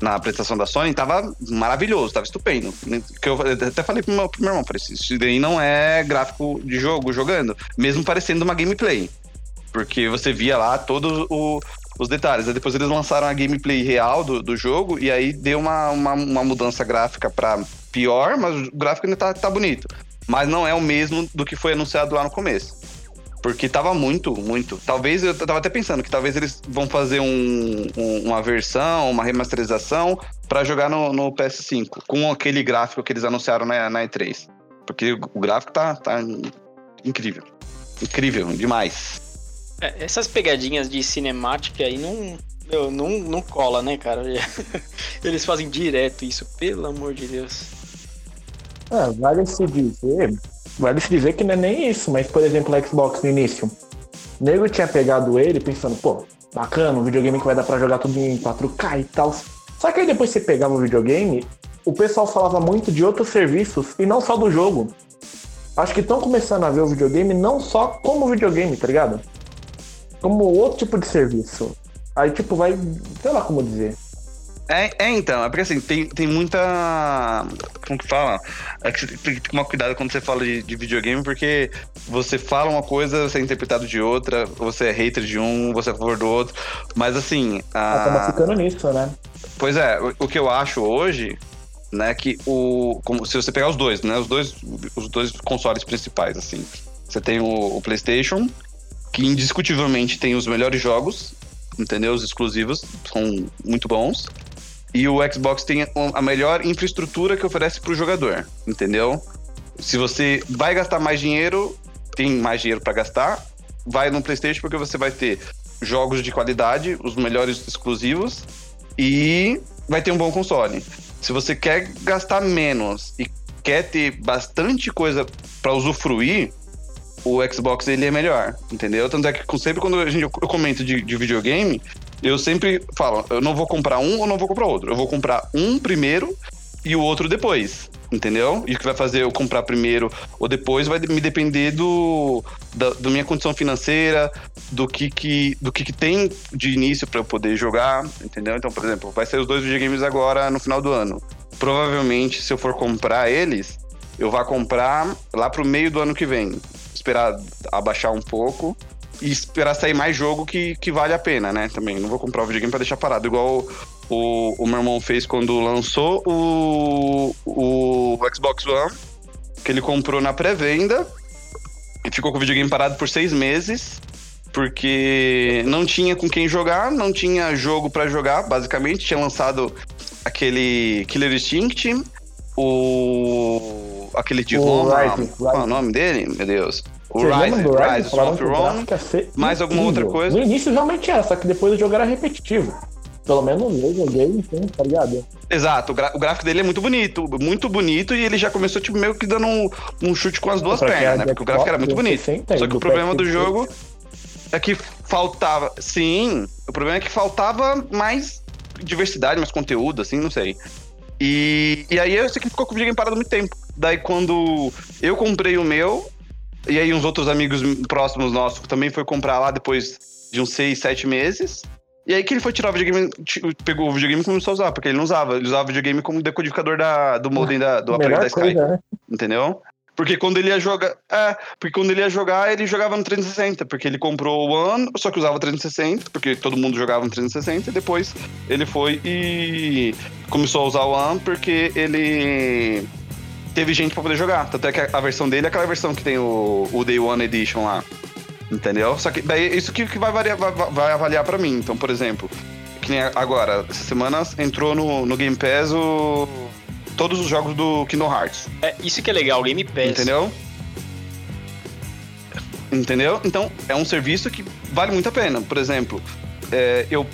Speaker 3: na apresentação da Sony, tava maravilhoso, tava estupendo. Que eu até falei pro meu, pro meu irmão, falei, isso daí não é gráfico de jogo jogando, mesmo parecendo uma gameplay. Porque você via lá todos o- os detalhes. Depois eles lançaram a gameplay real do, do jogo e aí deu uma, uma, uma mudança gráfica pra pior, mas o gráfico ainda tá, tá bonito. Mas não é o mesmo do que foi anunciado lá no começo. Porque tava muito, muito. Talvez, eu tava até pensando que talvez eles vão fazer um- um- uma versão, uma remasterização pra jogar no, no PS5, com aquele gráfico que eles anunciaram na, na E3. Porque o, o gráfico tá, tá incrível. incrível, demais.
Speaker 1: É, essas pegadinhas de cinemática aí não, meu, não, não cola, né, cara? Eles fazem direto isso, pelo amor de Deus.
Speaker 4: Ah, vale se dizer. Vale se dizer que não é nem isso, mas por exemplo, no Xbox no início. O nego tinha pegado ele pensando, pô, bacana, um videogame que vai dar pra jogar tudo em 4K e tal. Só que aí depois você pegava o videogame, o pessoal falava muito de outros serviços e não só do jogo. Acho que estão começando a ver o videogame não só como videogame, tá ligado? Como outro tipo de serviço. Aí, tipo, vai. sei lá como dizer.
Speaker 3: É, é, então, é porque assim, tem, tem muita. Como que fala? É que você tem que tomar cuidado quando você fala de, de, videogame, porque você fala uma coisa, você é interpretado de outra, você é hater de um, você é a favor do outro. Mas assim.
Speaker 4: A... Acaba ficando nisso, né?
Speaker 3: Pois é, o, o que eu acho hoje, né, que o. Como, se você pegar os dois, né? Os dois, os dois consoles principais, assim. Você tem o, o PlayStation, que indiscutivelmente tem os melhores jogos, entendeu? Os exclusivos são muito bons. E o Xbox tem a melhor infraestrutura que oferece para o jogador, entendeu? Se você vai gastar mais dinheiro, tem mais dinheiro para gastar, vai no PlayStation porque você vai ter jogos de qualidade, os melhores exclusivos e vai ter um bom console. Se você quer gastar menos e quer ter bastante coisa para usufruir, o Xbox ele é melhor, entendeu? Tanto é que sempre quando a gente, eu comento de, de videogame, eu sempre falo, eu não vou comprar um ou não vou comprar outro. Eu vou comprar um primeiro e o outro depois. Entendeu? E o que vai fazer eu comprar primeiro ou depois vai me depender do da, da minha condição financeira, do que que, do que, que tem de início para eu poder jogar, entendeu? Então, por exemplo, vai ser os dois videogames agora no final do ano. Provavelmente, se eu for comprar eles, eu vou comprar lá pro meio do ano que vem. Esperar abaixar um pouco e esperar sair mais jogo que, que vale a pena, né? Também. Não vou comprar o videogame pra deixar parado. Igual o, o meu irmão fez quando lançou o, o Xbox One, que ele comprou na pré-venda e ficou com o videogame parado por seis meses. Porque não tinha com quem jogar, não tinha jogo para jogar, basicamente. Tinha lançado aquele Killer Instinct, o. aquele de Roma. Qual é o nome dele? Meu Deus.
Speaker 4: O Rise,
Speaker 3: Rise, Rise of Rome, mais alguma outra coisa.
Speaker 4: No início realmente era, só que depois o jogo era repetitivo. Pelo menos eu joguei, então, tá ligado?
Speaker 3: Exato, o, o, gráfico dele é muito bonito, muito bonito, e ele já começou, tipo, meio que dando um, um chute com as duas pernas, né? Porque o gráfico era muito bonito. Só que o problema do jogo é que faltava. Sim, o problema é que faltava mais diversidade, mais conteúdo, assim, não sei. E, e aí eu sei que ficou com o videogame parado muito tempo. Daí quando eu comprei o meu, e aí uns outros amigos próximos nossos também foi comprar lá depois de uns seis, sete meses. E aí que ele foi tirar o videogame, pegou o videogame e começou a usar, porque ele não usava. Ele usava o videogame como decodificador da, do modem da, do aparelho da Sky. Coisa, né? Entendeu? Porque quando ele ia jogar. É, porque quando ele ia jogar, ele jogava no 360. Porque ele comprou o One, só que usava 360, porque todo mundo jogava no 360, e depois ele foi e começou a usar o One porque ele teve gente pra poder jogar. Tanto é que a versão dele é aquela versão que tem o, o Day One Edition lá. Entendeu? Só que daí isso que, que vai, variar, vai, vai avaliar pra mim. Então, por exemplo, que nem agora, essa semana entrou no, no Game Pass o, todos os jogos do Kingdom Hearts.
Speaker 1: É, isso que é legal, Game Pass.
Speaker 3: Entendeu? Entendeu? Então, é um serviço que vale muito a pena. Por exemplo, é, eu,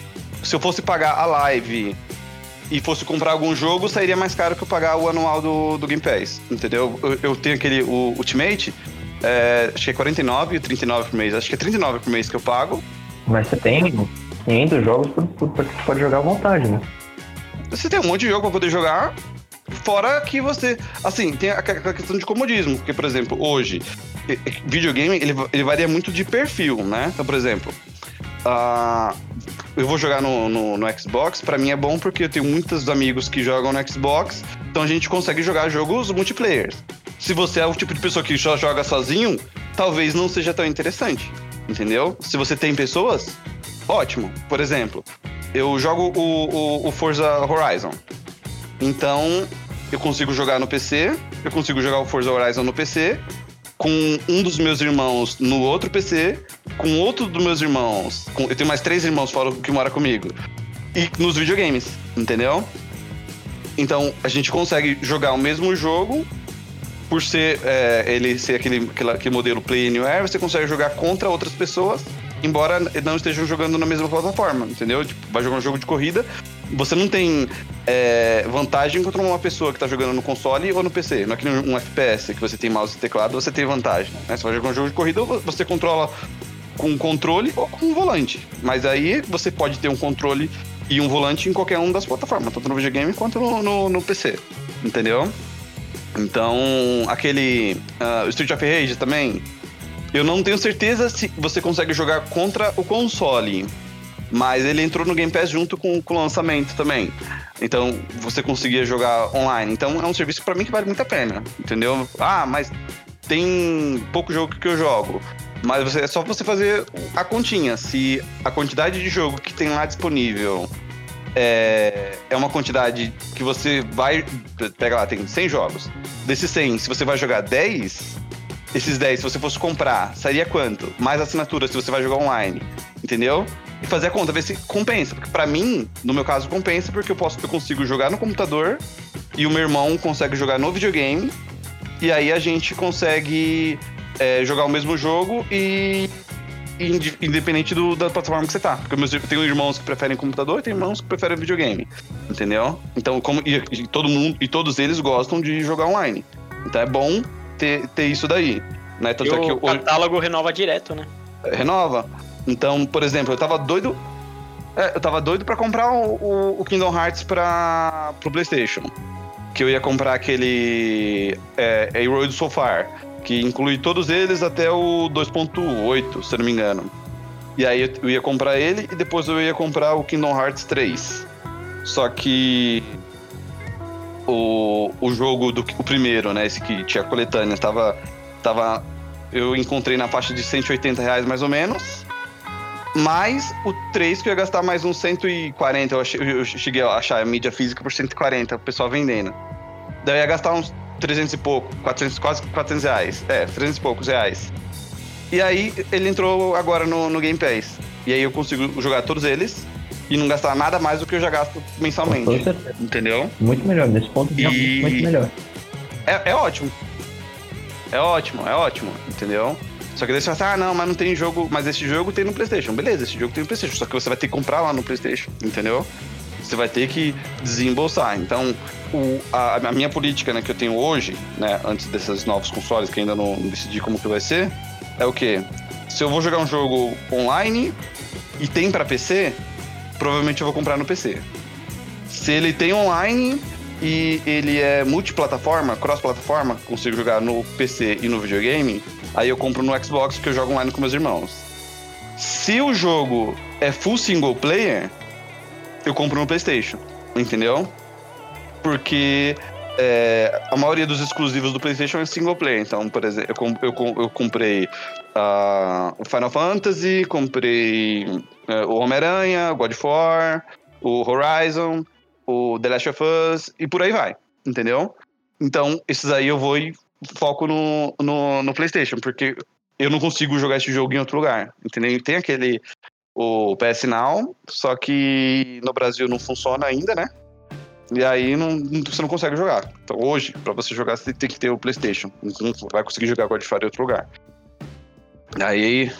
Speaker 3: se eu fosse pagar a live e fosse comprar algum jogo, sairia mais caro que eu pagar o anual do, do Game Pass, entendeu? Eu, eu tenho aquele o Ultimate, é, acho que é 49 e 39 por mês. Acho que é 39 por mês que eu pago.
Speaker 2: Mas você tem 500 jogos para que você pode jogar à vontade, né?
Speaker 3: Você tem um monte de jogo para poder jogar, fora que você... Assim, tem a, a questão de comodismo, porque, por exemplo, hoje, videogame, ele, ele varia muito de perfil, né? Então, por exemplo, uh, eu vou jogar no, no, no Xbox, para mim é bom porque eu tenho muitos amigos que jogam no Xbox, então a gente consegue jogar jogos multiplayer. Se você é o tipo de pessoa que só joga sozinho, talvez não seja tão interessante, entendeu? Se você tem pessoas, ótimo. Por exemplo, eu jogo o, o, o Forza Horizon, então eu consigo jogar no PC, eu consigo jogar o Forza Horizon no PC, com um dos meus irmãos no outro PC, com outro dos meus irmãos. Com, eu tenho mais três irmãos fora que mora comigo. E nos videogames, entendeu? Então a gente consegue jogar o mesmo jogo por ser é, ele ser aquele, aquele, aquele modelo Play Anywhere, você consegue jogar contra outras pessoas, embora não estejam jogando na mesma plataforma, entendeu? Tipo, vai jogar um jogo de corrida, você não tem é, vantagem contra uma pessoa que está jogando no console ou no PC. Não é que um FPS que você tem mouse e teclado, você tem vantagem. Né? Você vai jogar um jogo de corrida, você controla com controle ou com volante. Mas aí você pode ter um controle e um volante em qualquer uma das plataformas, tanto no videogame quanto no, no, no PC. Entendeu? Então, aquele uh, Street of Rage também, eu não tenho certeza se você consegue jogar contra o console, mas ele entrou no Game Pass junto com, com o lançamento também. Então, você conseguia jogar online. Então, é um serviço para mim que vale muito a pena, entendeu? Ah, mas tem pouco jogo que eu jogo. Mas você, é só você fazer a continha. Se a quantidade de jogo que tem lá disponível é, é uma quantidade que você vai. Pega lá, tem 100 jogos. Desses 100, se você vai jogar 10, esses 10, se você fosse comprar, sairia quanto? Mais assinatura se você vai jogar online. Entendeu? E fazer a conta, ver se compensa. Porque pra mim, no meu caso, compensa porque eu, posso, eu consigo jogar no computador e o meu irmão consegue jogar no videogame. E aí a gente consegue é, jogar o mesmo jogo e independente do, da plataforma que você tá. Porque eu tenho irmãos que preferem computador e tem irmãos que preferem videogame. Entendeu? Então, como e, e, todo mundo e todos eles gostam de jogar online. Então é bom ter, ter isso daí. Né?
Speaker 1: Tanto e é o catálogo renova direto, né?
Speaker 3: Renova. Então, por exemplo, eu tava doido. É, eu tava doido para comprar o, o, o, Kingdom Hearts para pro PlayStation. Que eu ia comprar aquele é, A Road So Far que inclui todos eles até o 2.8, se não me engano. E aí eu ia comprar ele e depois eu ia comprar o Kingdom Hearts 3. Só que o, o jogo do o primeiro, né, esse que tinha coletânea, tava tava eu encontrei na faixa de 180 reais mais ou menos. Mais o 3 que eu ia gastar mais uns 140, eu, achei, eu cheguei a achar a mídia física por 140, o pessoal vendendo. Daí eu ia gastar uns 300 e pouco, 400, quase 400 reais. É, 300 e poucos reais. E aí ele entrou agora no, no Game Pass. E aí eu consigo jogar todos eles e não gastar nada mais do que eu já gasto mensalmente. Entendeu?
Speaker 2: Muito melhor, nesse ponto e... muito melhor.
Speaker 3: É, é ótimo. É ótimo, é ótimo, entendeu? Só que daí você fala assim, ah, não, mas não tem jogo, mas esse jogo tem no Playstation. Beleza, esse jogo tem no Playstation, só que você vai ter que comprar lá no Playstation, entendeu? Você vai ter que desembolsar. Então, o, a, a, minha política né, que eu tenho hoje, né, antes desses novos consoles, que ainda não decidi como que vai ser, é o quê? Se eu vou jogar um jogo online e tem para PC, provavelmente eu vou comprar no PC. Se ele tem online e ele é multiplataforma, cross-plataforma, consigo jogar no PC e no videogame, aí eu compro no Xbox que eu jogo online com meus irmãos. Se o jogo é full single player, eu compro no PlayStation, entendeu? porque é, a maioria dos exclusivos do PlayStation é single player. Então, por exemplo, eu, eu, eu comprei uh, o Final Fantasy, comprei uh, o Homem-Aranha, God of War, o Horizon, o The Last of Us e por aí vai, entendeu? Então, esses aí eu vou e foco no, no, no PlayStation, porque eu não consigo jogar esse jogo em outro lugar, entendeu? Tem aquele o PS Now, só que no Brasil não funciona ainda, né? E aí não, você não consegue jogar. Então hoje, para você jogar, você tem que ter o PlayStation. Não vai conseguir jogar God of War em outro lugar. Aí.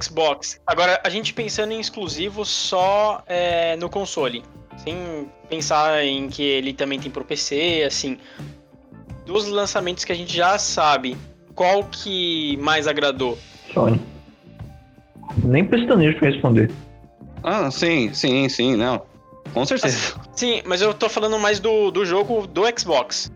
Speaker 1: Xbox. Agora, a gente pensando em exclusivo só é, no console. Sem pensar em que ele também tem pro PC, assim. Dos lançamentos que a gente já sabe, qual que mais agradou?
Speaker 2: Sony. Nem pestanejo pra responder.
Speaker 3: Ah, sim, sim, sim, não. Com certeza.
Speaker 1: Sim, mas eu tô falando mais do, do jogo do Xbox.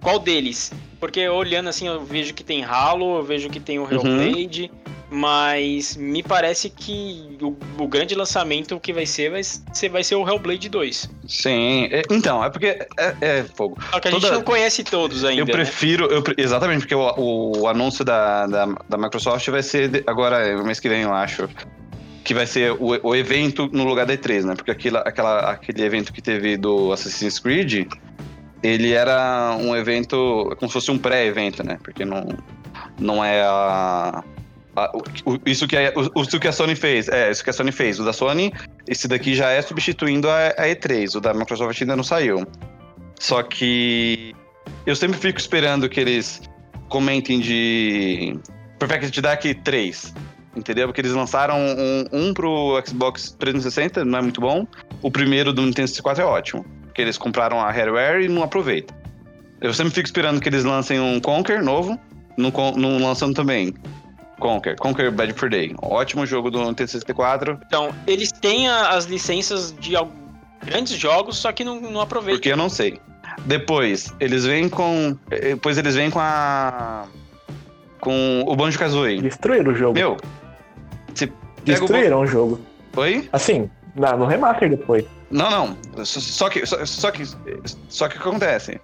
Speaker 1: Qual deles? Porque olhando assim, eu vejo que tem Halo, eu vejo que tem o Hellblade, uhum. mas me parece que o, o, grande lançamento que vai ser vai ser, vai ser o Hellblade 2.
Speaker 3: Sim, é, então, é porque é, é fogo.
Speaker 1: Só que a Toda... gente não conhece todos ainda.
Speaker 3: Eu né? prefiro, né? eu, exatamente, porque o, o anúncio da, da, da Microsoft vai ser agora, mês que vem, eu acho que vai ser o, o evento no lugar da E3, né? Porque aquilo, aquela, aquele evento que teve do Assassin's Creed, ele era um evento como se fosse um pré-evento, né? Porque não, não é a, a o, isso, que a, o, isso que a Sony fez. É, isso que a Sony fez. O da Sony, esse daqui já é substituindo a, a E3. O da Microsoft ainda não saiu. Só que eu sempre fico esperando que eles comentem de Perfect Dark 3. Entendeu? Porque eles lançaram um, um pro Xbox 360, não é muito bom. O primeiro do Nintendo 64 é ótimo. Porque eles compraram a hardware e não aproveitam. Eu sempre fico esperando que eles lancem um Conker novo. Não, lançam também. Conker, Conker Bad for Day. Ótimo jogo do Nintendo 64.
Speaker 1: Então, eles têm a- as licenças de grandes jogos, só que não, não aproveitam.
Speaker 3: Porque eu não sei. Depois, eles vêm com. eh, Depois eles vêm com a. Com o Banjo Kazooie.
Speaker 4: Destruíram o jogo.
Speaker 3: Meu. Pega o.
Speaker 4: Destruíram o jogo.
Speaker 3: Oi?
Speaker 4: Assim, no remaster depois.
Speaker 3: Não, não. Só- que. Só, só que. Só que o que acontece?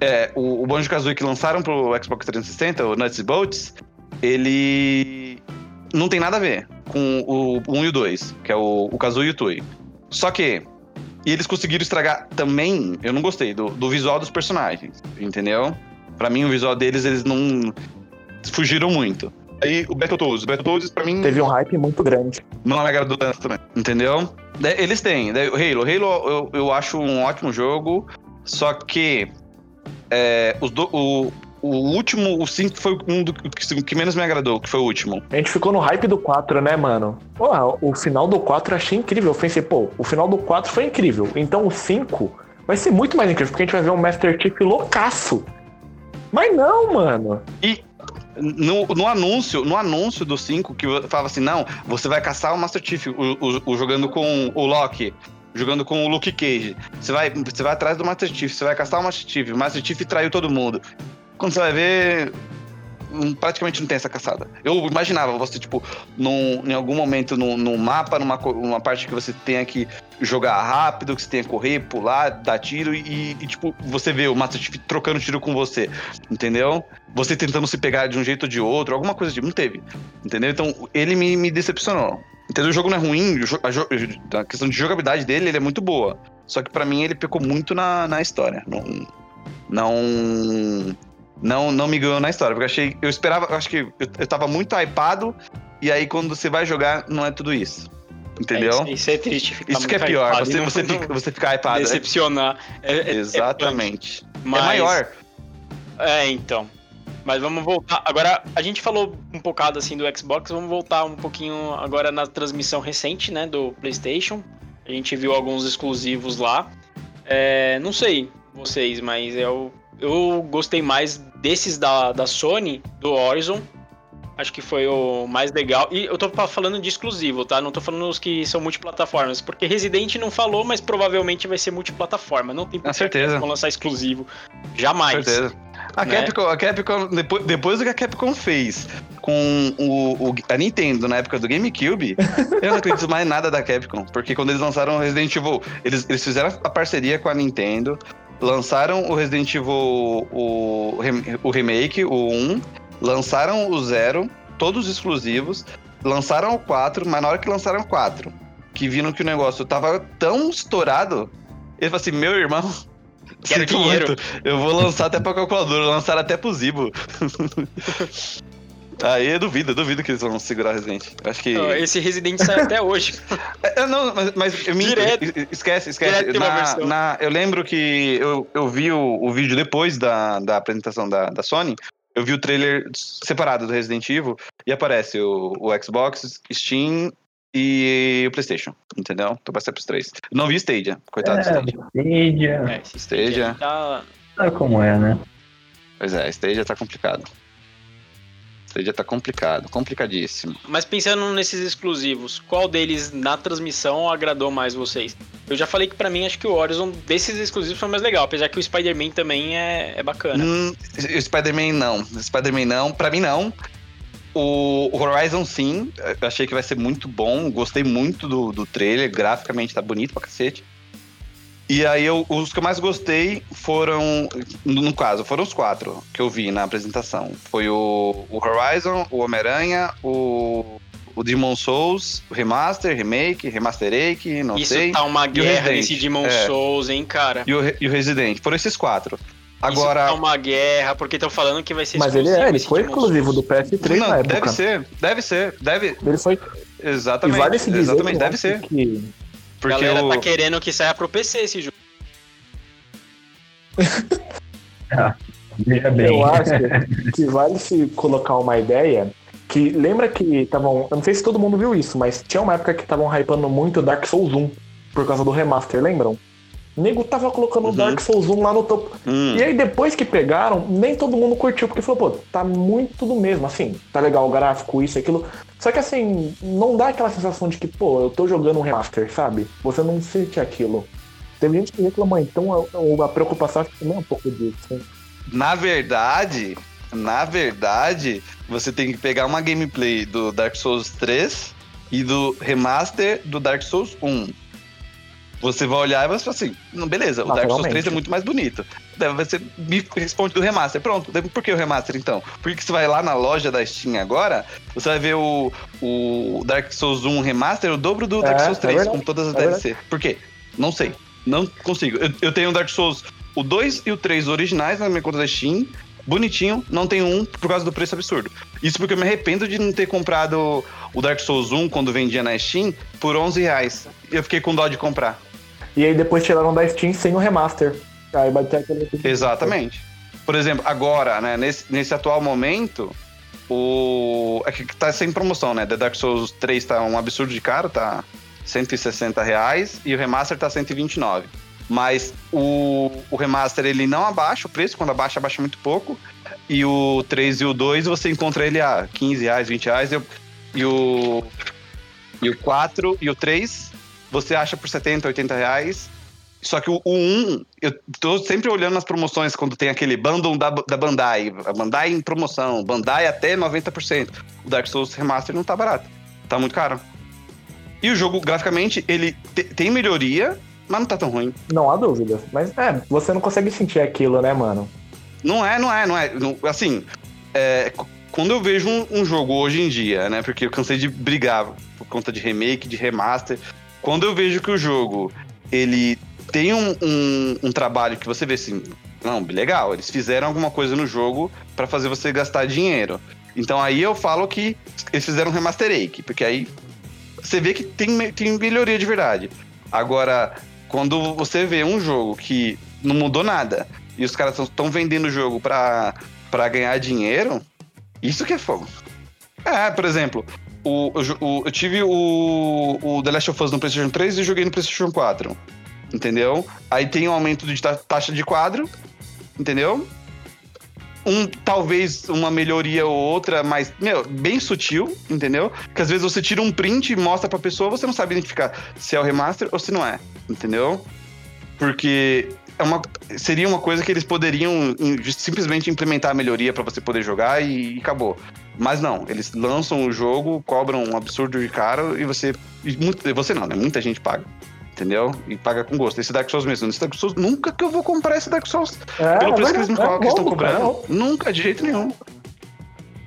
Speaker 3: É, o, o Banjo Kazooie que lançaram pro Xbox 360, o Nuts Bolts, ele. Não tem nada a ver com o 1 e o 2, que é o, o Kazooie e o Tui. Só que. E eles conseguiram estragar também. Eu não gostei do, do visual dos personagens, entendeu? Pra mim, o visual deles, eles não. Fugiram muito. Aí o Battletoads. O Battletoads, pra mim,
Speaker 4: Teve um hype muito grande.
Speaker 3: não me agradou tanto também. Entendeu? Daí Eles têm. Daí O Halo. Halo eu, eu acho um ótimo jogo. Só que. é, os do- o, o último, o 5 foi um do que, que menos me agradou, que foi o último.
Speaker 4: A gente ficou no hype do 4, né, mano? Porra, o final do 4 eu achei incrível. Eu pensei, pô, o final do 4 foi incrível. Então o 5 vai ser muito mais incrível, porque a gente vai ver um Master Chief loucaço. Mas não, mano.
Speaker 3: No, no anúncio, no anúncio do 5, que falava assim: não, você vai caçar o Master Chief, o, o- o jogando com o Loki. Jogando com o Luke Cage. Você vai, você vai atrás do Master Chief, você vai caçar o Master Chief. O Master Chief traiu todo mundo. Quando você vai ver, praticamente não tem essa caçada. Eu imaginava você, tipo, num, em algum momento num, mapa, numa, numa parte que você tenha que jogar rápido, que você tenha que correr, pular, dar tiro e, e, tipo, você vê o Master Chief trocando tiro com você. Entendeu? Você tentando se pegar de um jeito ou de outro, alguma coisa tipo. Não teve. Entendeu? Então, ele me, me decepcionou. Entendeu? O jogo não é ruim, a, a questão de jogabilidade dele ele é muito boa. Só que pra mim ele pecou muito na, na história. Não. Não. Não, não me ganhou na história. Porque eu achei. Eu esperava. Eu acho que eu, eu tava muito hypado. E aí quando você vai jogar, não é tudo isso. Entendeu?
Speaker 1: É, isso, é triste. Ficar
Speaker 3: Isso que é pior,
Speaker 1: hypado
Speaker 3: você, você, fica, você fica hypado. É-
Speaker 1: Decepcionar. É, é- é
Speaker 3: Exatamente.
Speaker 1: punk.
Speaker 3: É,
Speaker 1: Mas-
Speaker 3: maior.
Speaker 1: É, então. Mas vamos voltar. Agora, a gente falou um bocado assim do Xbox, vamos voltar um pouquinho agora na transmissão recente, né, do PlayStation. A gente viu alguns exclusivos lá. É, não sei vocês, mas eu, eu gostei mais desses da, da Sony, do Horizon. Acho que foi o mais legal. E eu tô falando de exclusivo, tá? Não tô falando os que são multiplataformas. Porque Resident não falou, mas provavelmente vai ser multiplataforma. Não tem
Speaker 3: certeza.
Speaker 1: vão lançar exclusivo. Jamais.
Speaker 3: certeza. A
Speaker 1: Né?
Speaker 3: Capcom, a Capcom depois, depois do que a Capcom fez com o, o- a Nintendo na época do GameCube, eu não acredito mais nada da Capcom. Porque quando eles lançaram Resident Evil, eles, eles fizeram a parceria com a Nintendo, lançaram o Resident Evil, o, o remake, o 1, lançaram o 0, todos exclusivos, lançaram o 4, mas na hora que lançaram o 4, que viram que o negócio tava tão estourado, eles falaram assim: meu irmão.
Speaker 1: Quero dinheiro."
Speaker 3: muito, eu vou lançar até pra calculadora, lançaram até pro Zibo. Aí eu duvido, eu duvido que eles vão segurar Resident. Acho que.
Speaker 1: Ó, Esse Resident sai até hoje.
Speaker 3: É, não, mas, mas eu minto,
Speaker 1: Direto.
Speaker 3: es- esquece, esquece. Na- na- eu lembro que eu, eu vi o, o vídeo depois da, da apresentação da, da Sony. Eu vi o trailer separado do Resident Evil e aparece o, o Xbox, Steam e o PlayStation. Entendeu? Então vai ser pros três. Não vi Stadia, coitado do
Speaker 2: É,
Speaker 3: Stadia.
Speaker 2: Stadia.
Speaker 1: É,
Speaker 3: Stadia.
Speaker 1: aí Tá...
Speaker 2: Sabe como é, né?
Speaker 3: Pois é, Stadia tá complicado. Stadia tá complicado, complicadíssimo.
Speaker 1: Mas pensando nesses exclusivos, qual deles na transmissão agradou mais vocês? Eu já falei que pra mim acho que o Horizon desses exclusivos foi mais legal, apesar que o Spider-Man também é, é bacana.
Speaker 3: Hum, o Spider-Man não. O Spider-Man não. Pra mim, não. O Horizon, sim. Eu achei que vai ser muito bom. Gostei muito do, do trailer. Graficamente tá bonito pra cacete. E aí, eu- os que eu mais gostei foram. No, caso, foram os quatro que eu vi na apresentação. Foi o, o Horizon, o Homem-Aranha, o, o Demon Souls, o Remaster, Remake, Remasterake, não
Speaker 1: Isso
Speaker 3: sei.
Speaker 1: tá uma guerra nesse Demon
Speaker 3: é.
Speaker 1: Souls, hein, cara?
Speaker 3: E o, e o Resident. Foram esses quatro.
Speaker 1: Isso
Speaker 3: Agora.
Speaker 1: tá uma guerra, porque estão falando que vai ser
Speaker 4: Mas ele, é, ele foi exclusivo do PS3
Speaker 3: não,
Speaker 4: na época.
Speaker 3: deve ser, deve ser, deve,
Speaker 4: Ele foi.
Speaker 3: exatamente,
Speaker 4: e vale se dizer
Speaker 3: exatamente, deve ser,
Speaker 4: Que...
Speaker 3: porque
Speaker 1: galera
Speaker 3: o,
Speaker 1: tá querendo que saia pro PC esse jogo.
Speaker 2: Ah.
Speaker 4: Eu acho que vale se colocar uma ideia que lembra que estavam. Eu não sei se todo mundo viu isso, mas tinha uma época que estavam hypando muito Dark Souls 1 por causa do remaster, lembram? O nego tava colocando o
Speaker 3: Uhum.
Speaker 4: Dark Souls 1 lá no topo.
Speaker 3: Hum,
Speaker 4: E aí depois que pegaram, nem todo mundo curtiu, porque falou, pô, tá muito do mesmo, assim, tá legal o gráfico, isso e aquilo. Só que assim, não dá aquela sensação de que, pô, eu tô jogando um remaster, sabe? Você não sente aquilo. Teve gente que reclamou, então a, a preocupação acho que também é um pouco disso. hein?
Speaker 3: Na verdade, na verdade, você tem que pegar uma gameplay do Dark Souls 3 e do remaster do Dark Souls 1. Você vai olhar e vai falar assim, beleza, o Dark Souls 3 é muito mais bonito. Daí você me responde do remaster. Pronto, por que o remaster então? Porque você vai lá na loja da Steam agora, você vai ver o, o Dark Souls 1 remaster, o dobro do
Speaker 4: É,
Speaker 3: Dark Souls
Speaker 4: é
Speaker 3: 3,
Speaker 4: verdade,
Speaker 3: com todas as
Speaker 4: é
Speaker 3: DLC. Por quê? Não sei. Não consigo. Eu, eu tenho o Dark Souls, o 2 e o 3 originais na minha conta da Steam, bonitinho, não tenho um por causa do preço absurdo. Isso porque eu me arrependo de não ter comprado o Dark Souls 1 quando vendia na Steam por 11 reais. Eu fiquei com dó de comprar.
Speaker 4: E aí depois tiraram da Steam sem o remaster. Aí vai ter aquele.
Speaker 3: Exatamente. Por exemplo, agora, né, nesse, nesse atual momento, o. É que tá sem promoção, né? The Dark Souls 3 tá um absurdo de caro, tá 160 reais e o remaster tá 129. Mas o, o remaster ele não abaixa o preço, quando abaixa, abaixa muito pouco. E o 3 e o 2 você encontra ele a 15 reais, 20 reais. E, o- e o. E o 4 e o 3 você acha por 70, 80 reais. Só que o, o 1, eu tô sempre olhando nas promoções quando tem aquele bundle da, da Bandai. A Bandai em promoção, Bandai até 90%. O Dark Souls Remaster não tá barato. Tá muito caro. E o jogo, graficamente, ele te- tem melhoria, mas não tá tão ruim.
Speaker 4: Não há dúvida. Mas é, você não consegue sentir aquilo, né, mano?
Speaker 3: Não é, não é, não é. Não- assim, é, quando eu vejo um, um jogo hoje em dia, né? Porque eu cansei de brigar por conta de remake, de remaster. Quando eu vejo que o jogo ele tem um, um- um trabalho que você vê assim, não, legal, eles fizeram alguma coisa no jogo pra fazer você gastar dinheiro. Então aí eu falo que eles fizeram um remasterake, porque aí você vê que tem, tem melhoria de verdade. Agora, quando você vê um jogo que não mudou nada e os caras estão vendendo o jogo pra ganhar dinheiro, isso que é fogo. É, por exemplo, o, o eu tive o, o The Last of Us no PlayStation 3 e joguei no PlayStation 4. Entendeu? Aí tem um aumento de ta- taxa de quadro, entendeu? Um, talvez uma melhoria ou outra, mas, meu, bem sutil, entendeu? Que às vezes você tira um print e mostra pra pessoa, você não sabe identificar se é o remaster ou se não é, entendeu? Porque é uma, seria uma coisa que eles poderiam simplesmente implementar a melhoria pra você poder jogar e, e acabou. Mas não, eles lançam o jogo, cobram um absurdo de caro e você. e muito- você não, né? Muita gente paga. Entendeu? E paga com gosto. Esse Dark Souls mesmo. Esse Dark Souls, nunca que eu vou comprar esse Dark Souls.
Speaker 4: É,
Speaker 3: Pelo preço que eles,
Speaker 4: é,
Speaker 3: me colocam, que
Speaker 4: é
Speaker 3: estão
Speaker 4: louco, cara,
Speaker 3: cobrando.
Speaker 4: é.
Speaker 3: Nunca, de jeito nenhum.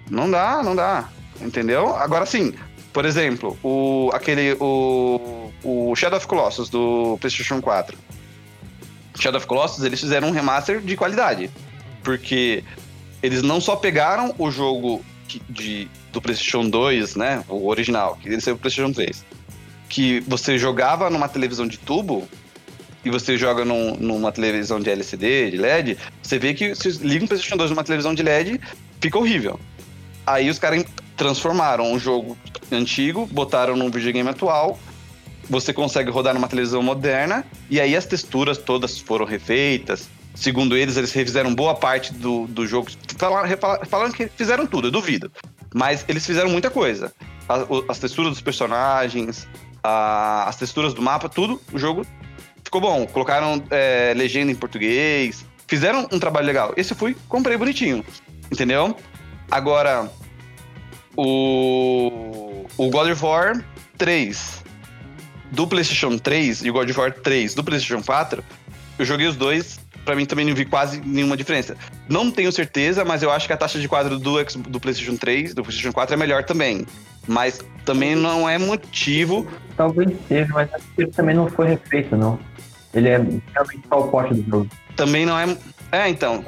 Speaker 3: Não dá, não dá. Entendeu? Agora sim, por exemplo, o, aquele. O, o Shadow of Colossus do PlayStation 4. Shadow of Colossus, eles fizeram um remaster de qualidade. Porque eles não só pegaram o jogo que- de, do PlayStation 2, né? O original, que ele saiu pro PlayStation 3. Que você jogava numa televisão de tubo e você joga num- numa televisão de LCD, de LED, você vê que se liga um PlayStation 2 numa televisão de LED, fica horrível. Aí os caras transformaram um jogo antigo, botaram num videogame atual, você consegue rodar numa televisão moderna, e aí as texturas todas foram refeitas. Segundo eles, eles refizeram boa parte do, do jogo. Falaram, refala- falaram que fizeram tudo, eu duvido. Mas eles fizeram muita coisa. A- o- As, texturas dos personagens, a- as texturas do mapa, tudo, o jogo ficou bom. Colocaram é, legenda em português, fizeram um trabalho legal. Esse eu fui, comprei bonitinho, entendeu? Agora, o, o God of War 3 do PlayStation 3 e o God of War 3 do PlayStation 4, eu joguei os dois, pra mim também não vi quase nenhuma diferença. Não tenho certeza, mas eu acho que a taxa de quadro do, do PlayStation 3, do PlayStation 4 é melhor também. Mas também não é motivo.
Speaker 2: Talvez seja, mas acho que ele também não foi refeito, não. Ele é realmente só o pote do jogo.
Speaker 3: Também não é. É, então.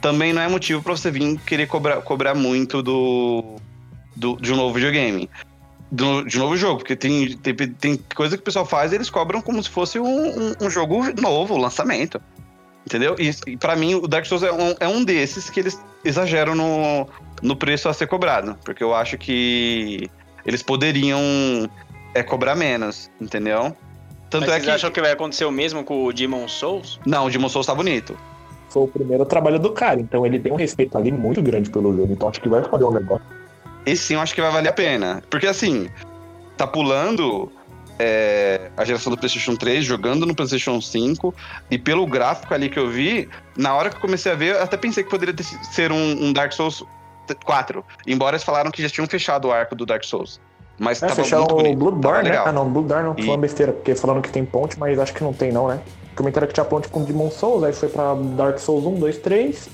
Speaker 3: Também não é motivo pra você vir querer cobrar, cobrar muito do, do. de um novo videogame. Do, de um novo jogo, porque tem, tem, tem coisa que o pessoal faz e eles cobram como se fosse um, um, um jogo novo, lançamento. Entendeu? E, e para mim, o Dark Souls é um, é um desses que eles exageram no, no preço a ser cobrado. Porque eu acho que eles poderiam é, cobrar menos, entendeu?
Speaker 1: Tanto Mas é vocês que... acham que vai acontecer o mesmo com o Demon Souls?
Speaker 3: Não, o Demon Souls tá bonito.
Speaker 4: Foi o primeiro trabalho do cara, então ele tem um respeito ali muito grande pelo jogo, então acho que vai fazer um negócio.
Speaker 3: Esse sim eu acho que vai valer a pena. Porque assim, tá pulando é, a geração do PlayStation 3, jogando no PlayStation 5, e pelo gráfico ali que eu vi, na hora que eu comecei a ver, eu até pensei que poderia ter, ser um, um, Dark Souls 4. Embora eles falaram que já tinham fechado o arco do Dark Souls. Mas é, tava fecharam muito bonito,
Speaker 4: o Bloodborne, né? Ah, não, Bloodborne não, e... falando besteira, porque falando que tem ponte, mas acho que não tem não, né? Comentaram que tinha ponte com Demon Souls, aí foi pra Dark Souls 1, 2, 3.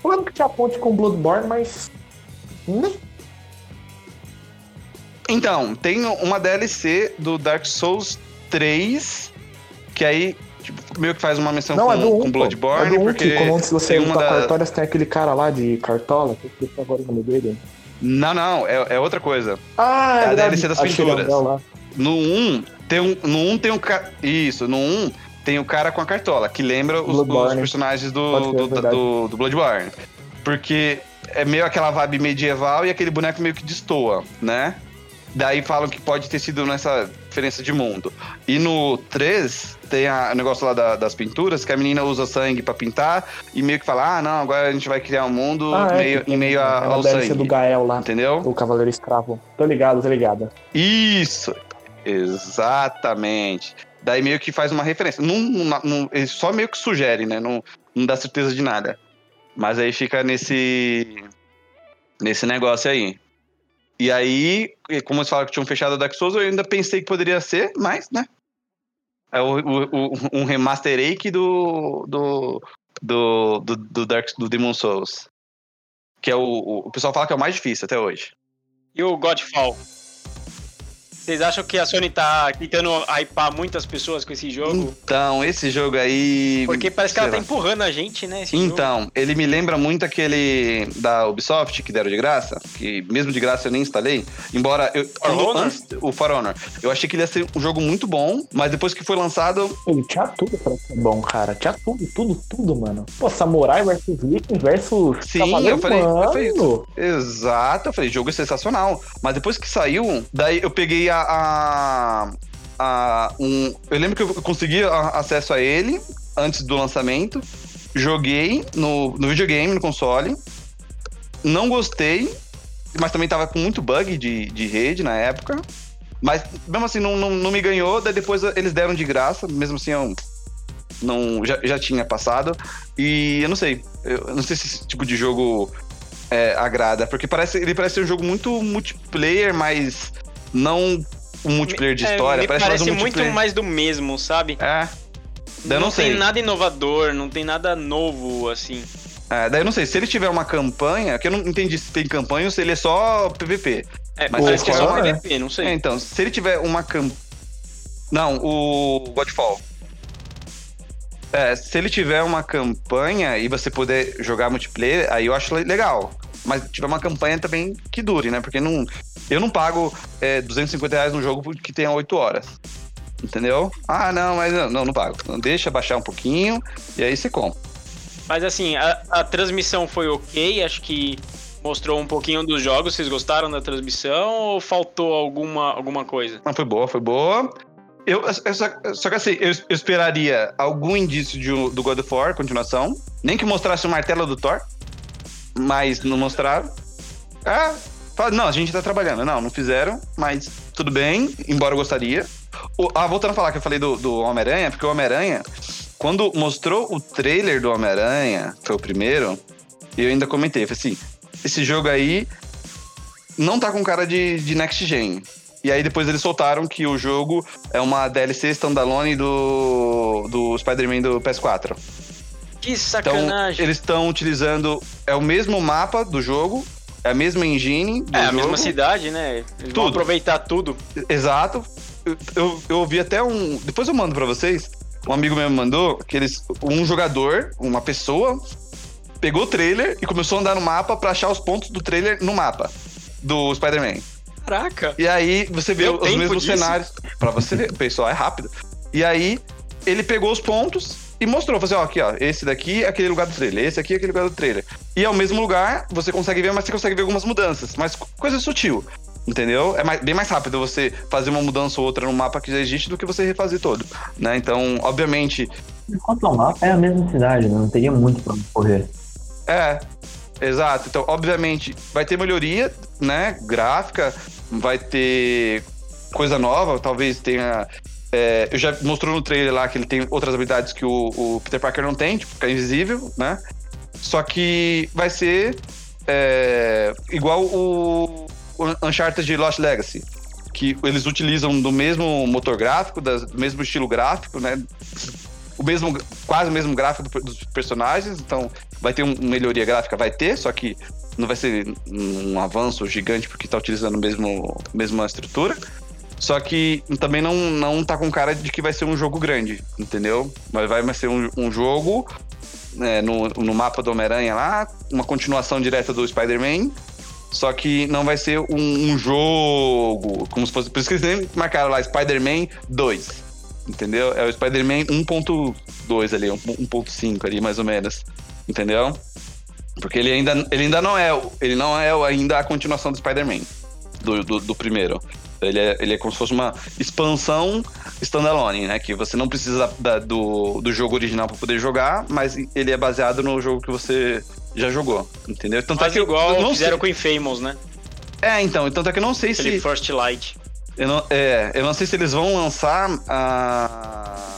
Speaker 4: Falando que tinha ponte com Bloodborne, mas... Né?
Speaker 3: Então, tem uma DLC do Dark Souls 3, que aí tipo, meio que faz uma menção
Speaker 4: não,
Speaker 3: com,
Speaker 4: é do 1,
Speaker 3: com Bloodborne.
Speaker 4: É do 1
Speaker 3: porque
Speaker 4: que quando você luta da... cartória, tem aquele cara lá de cartola, que eu agora o nome dele.
Speaker 3: Não, não, é, é outra coisa.
Speaker 4: Ah,
Speaker 3: é,
Speaker 4: é
Speaker 3: a DLC das pinturas. No 1 tem um, no 1 tem um isso, no 1 tem o cara com a cartola, que lembra os, os personagens do, do, do, do Bloodborne. Porque é meio aquela vibe medieval e aquele boneco meio que destoa, né? Daí falam que pode ter sido nessa diferença de mundo. E no 3, tem o negócio lá da, das pinturas, que a menina usa sangue para pintar e meio que fala: ah, não, agora a gente vai criar um mundo ah, é, meio, em meio a, ao sangue.
Speaker 4: do Gael lá.
Speaker 3: Entendeu?
Speaker 4: O Cavaleiro Escravo. Tô ligado, tô ligado.
Speaker 3: Isso! Exatamente. Daí meio que faz uma referência. Não, não, não, ele só meio que sugere, né? Não, não dá certeza de nada. Mas aí fica nesse. nesse negócio aí. E aí, como eles falaram que tinham fechado a Dark Souls, eu ainda pensei que poderia ser, mas, né? É o, o, o um remasterake do, do, do, do, do, Dark, do Demon Souls. Que é o, o, pessoal fala que é o mais difícil até hoje.
Speaker 1: E o Godfall? Vocês acham que a Sony tá tentando hypar muitas pessoas com esse jogo?
Speaker 3: Então, esse jogo aí.
Speaker 1: Porque parece que ela tá empurrando a gente, né?
Speaker 3: então, jogo. ele me lembra muito aquele da Ubisoft que deram de graça, que mesmo de graça eu nem instalei. Embora eu.
Speaker 1: For Honor? Antes,
Speaker 3: o For Honor. Eu achei que ele ia ser um jogo muito bom, mas depois que foi lançado.
Speaker 4: Ele tinha tudo pra ser bom, cara. Tinha tudo, tudo, tudo, mano. Pô, Samurai versus Viking versus.
Speaker 3: Sim, eu falei, eu falei. Exato, eu falei, jogo é sensacional. Mas depois que saiu, daí eu peguei a a, a, um, eu lembro que eu consegui acesso a ele antes do lançamento. Joguei no, no videogame, no console. Não gostei, mas também tava com muito bug de, de rede na época. Mas mesmo assim não, não, não me ganhou, daí depois eles deram de graça, mesmo assim eu não, já, já tinha passado. E eu não sei, eu não sei se esse tipo de jogo é, agrada, porque parece, ele parece ser um jogo muito multiplayer, mas não um multiplayer de é, história.
Speaker 1: Me parece, parece um muito mais do mesmo, sabe?
Speaker 3: É.
Speaker 1: Daí não, não tem nada inovador, não tem nada novo, assim.
Speaker 3: É, daí eu não sei, se ele tiver uma campanha, que eu não entendi se tem campanha ou se ele é só PVP.
Speaker 1: É, mas parece que é só PVP, não sei. É,
Speaker 3: então, se ele tiver uma campanha. Não, o Godfall. É, se ele tiver uma campanha e você puder jogar multiplayer, aí eu acho legal. Mas tiver uma campanha também que dure, né? Porque não, eu não pago é, 250 reais num jogo que tenha 8 horas. Entendeu? Ah, não, mas não, não pago. Não deixa baixar um pouquinho e aí você compra.
Speaker 1: Mas assim, a, a transmissão foi ok, acho que mostrou um pouquinho dos jogos. Vocês gostaram da transmissão ou faltou alguma, alguma coisa?
Speaker 3: Não, foi boa, foi boa. Eu, eu só, só, que assim, eu, eu, esperaria algum indício de, do God of War, continuação. Nem que mostrasse o martelo do Thor. Mas não mostraram. Ah, não, a gente tá trabalhando. Não, não fizeram, mas tudo bem, embora eu gostaria. O, ah, voltando a falar que eu falei do, do Homem-Aranha, porque o Homem-Aranha, quando mostrou o trailer do Homem-Aranha, foi o primeiro, eu ainda comentei, falei assim, esse jogo aí não tá com cara de, de next gen. E aí depois eles soltaram que o jogo é uma DLC standalone do, do Spider-Man do PS4.
Speaker 1: Que então, sacanagem.
Speaker 3: Então, eles estão utilizando. É o mesmo mapa do jogo, é a mesma engine.
Speaker 1: É jogo, a mesma cidade, né? Eles tudo. aproveitar tudo.
Speaker 3: Exato. Eu, eu, eu ouvi até um. Depois eu mando para vocês. Um amigo meu me mandou que eles. Um jogador, uma pessoa, pegou o trailer e começou a andar no mapa para achar os pontos do trailer no mapa do Spider-Man.
Speaker 1: Caraca!
Speaker 3: E aí você vê Deu os mesmos disso? cenários. para você ver, o pessoal é rápido. E aí ele pegou os pontos e mostrou, falou assim, ó, aqui, ó, esse daqui é aquele lugar do trailer, esse aqui é aquele lugar do trailer. E é o mesmo lugar, você consegue ver, mas você consegue ver algumas mudanças, mas coisa sutil. Entendeu? É mais, bem mais rápido você fazer uma mudança ou outra no mapa que já existe do que você refazer todo, né? Então, obviamente...
Speaker 2: Enquanto o mapa é a mesma cidade, né? não teria muito pra correr.
Speaker 3: É, exato. Então, obviamente, vai ter melhoria, né? Gráfica, vai ter coisa nova, talvez tenha é, eu já mostrou no trailer lá que ele tem outras habilidades que o, o, Peter Parker não tem, tipo, ficar invisível, né? Só que vai ser é, igual o, Uncharted de Lost Legacy, que eles utilizam do mesmo motor gráfico, das, do mesmo estilo gráfico, né? O mesmo, quase o mesmo gráfico do, dos personagens, então vai ter uma melhoria gráfica, vai ter, só que não vai ser um avanço gigante porque está utilizando a mesma estrutura. Só que também não, não tá com cara de que vai ser um jogo grande, entendeu? Mas vai ser um, um jogo é, no, no mapa do Homem-Aranha lá, uma continuação direta do Spider-Man. Só que não vai ser um, um, jogo como se fosse. Por isso que eles nem marcaram lá Spider-Man 2. Entendeu? É o Spider-Man 1.2 ali, 1.5 ali, mais ou menos. Entendeu? Porque ele ainda, ele ainda não é. Ele não é ainda a continuação do Spider-Man. Do, do, do, primeiro. Ele é, ele é como se fosse uma expansão standalone, né? Que você não precisa da, do, do jogo original para poder jogar, mas ele é baseado no jogo que você já jogou, entendeu?
Speaker 1: Tanto é que igual não fizeram sei. com Infamous, né?
Speaker 3: É, então, tanto é que eu não sei
Speaker 1: Aquele
Speaker 3: se...
Speaker 1: First Light.
Speaker 3: Eu não, é, eu não sei se eles vão lançar a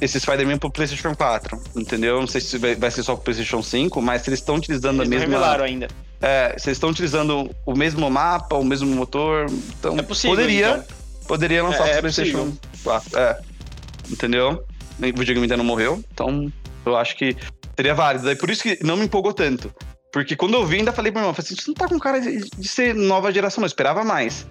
Speaker 3: esse Spider-Man pro PlayStation 4, entendeu? Não sei se vai, ser só pro PlayStation 5, mas se eles estão utilizando
Speaker 1: eles
Speaker 3: a mesma.
Speaker 1: Não revelaram ainda.
Speaker 3: É, eles estão utilizando o mesmo mapa, o mesmo motor, então
Speaker 1: é possível,
Speaker 3: poderia,
Speaker 1: então.
Speaker 3: poderia lançar
Speaker 1: É,
Speaker 3: pro
Speaker 1: é
Speaker 3: PlayStation
Speaker 1: possível.
Speaker 3: 4. É, entendeu? O videogame ainda não morreu, então eu acho que seria válido. Daí por isso que não me empolgou tanto. Porque quando eu vi, ainda falei pro meu irmão, falei assim, isso não tá com cara de, de ser nova geração, não, eu esperava mais,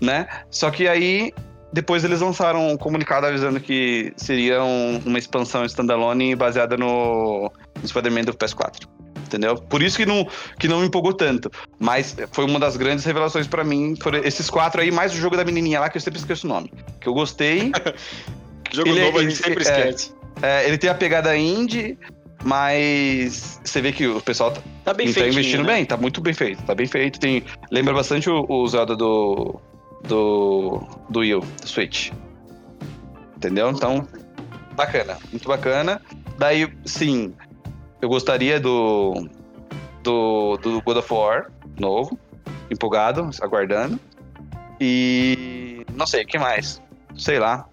Speaker 3: né? Só que aí, depois eles lançaram um comunicado avisando que seria um- uma expansão standalone baseada no, no Spider-Man do PS4, entendeu? Por isso que não, que não me empolgou tanto. Mas foi uma das grandes revelações pra mim, foram esses quatro aí, mais o jogo da menininha lá, que eu sempre esqueço o nome. Que eu gostei,
Speaker 1: Jogo
Speaker 3: Ele-
Speaker 1: novo a
Speaker 3: ele-
Speaker 1: gente sempre
Speaker 3: é.
Speaker 1: esquece.
Speaker 3: é, ele tem a pegada indie, mas você vê que o pessoal tá
Speaker 1: Tá bem
Speaker 3: tá investindo bem, tá muito bem feito, tá bem feito. Tem, lembra bastante o, o Zelda do, do, do Wii, do Switch. Entendeu? Então, bacana, muito bacana. Daí, sim, eu gostaria do, do, do God of War novo, empolgado, aguardando. E não sei, o que mais? Sei lá.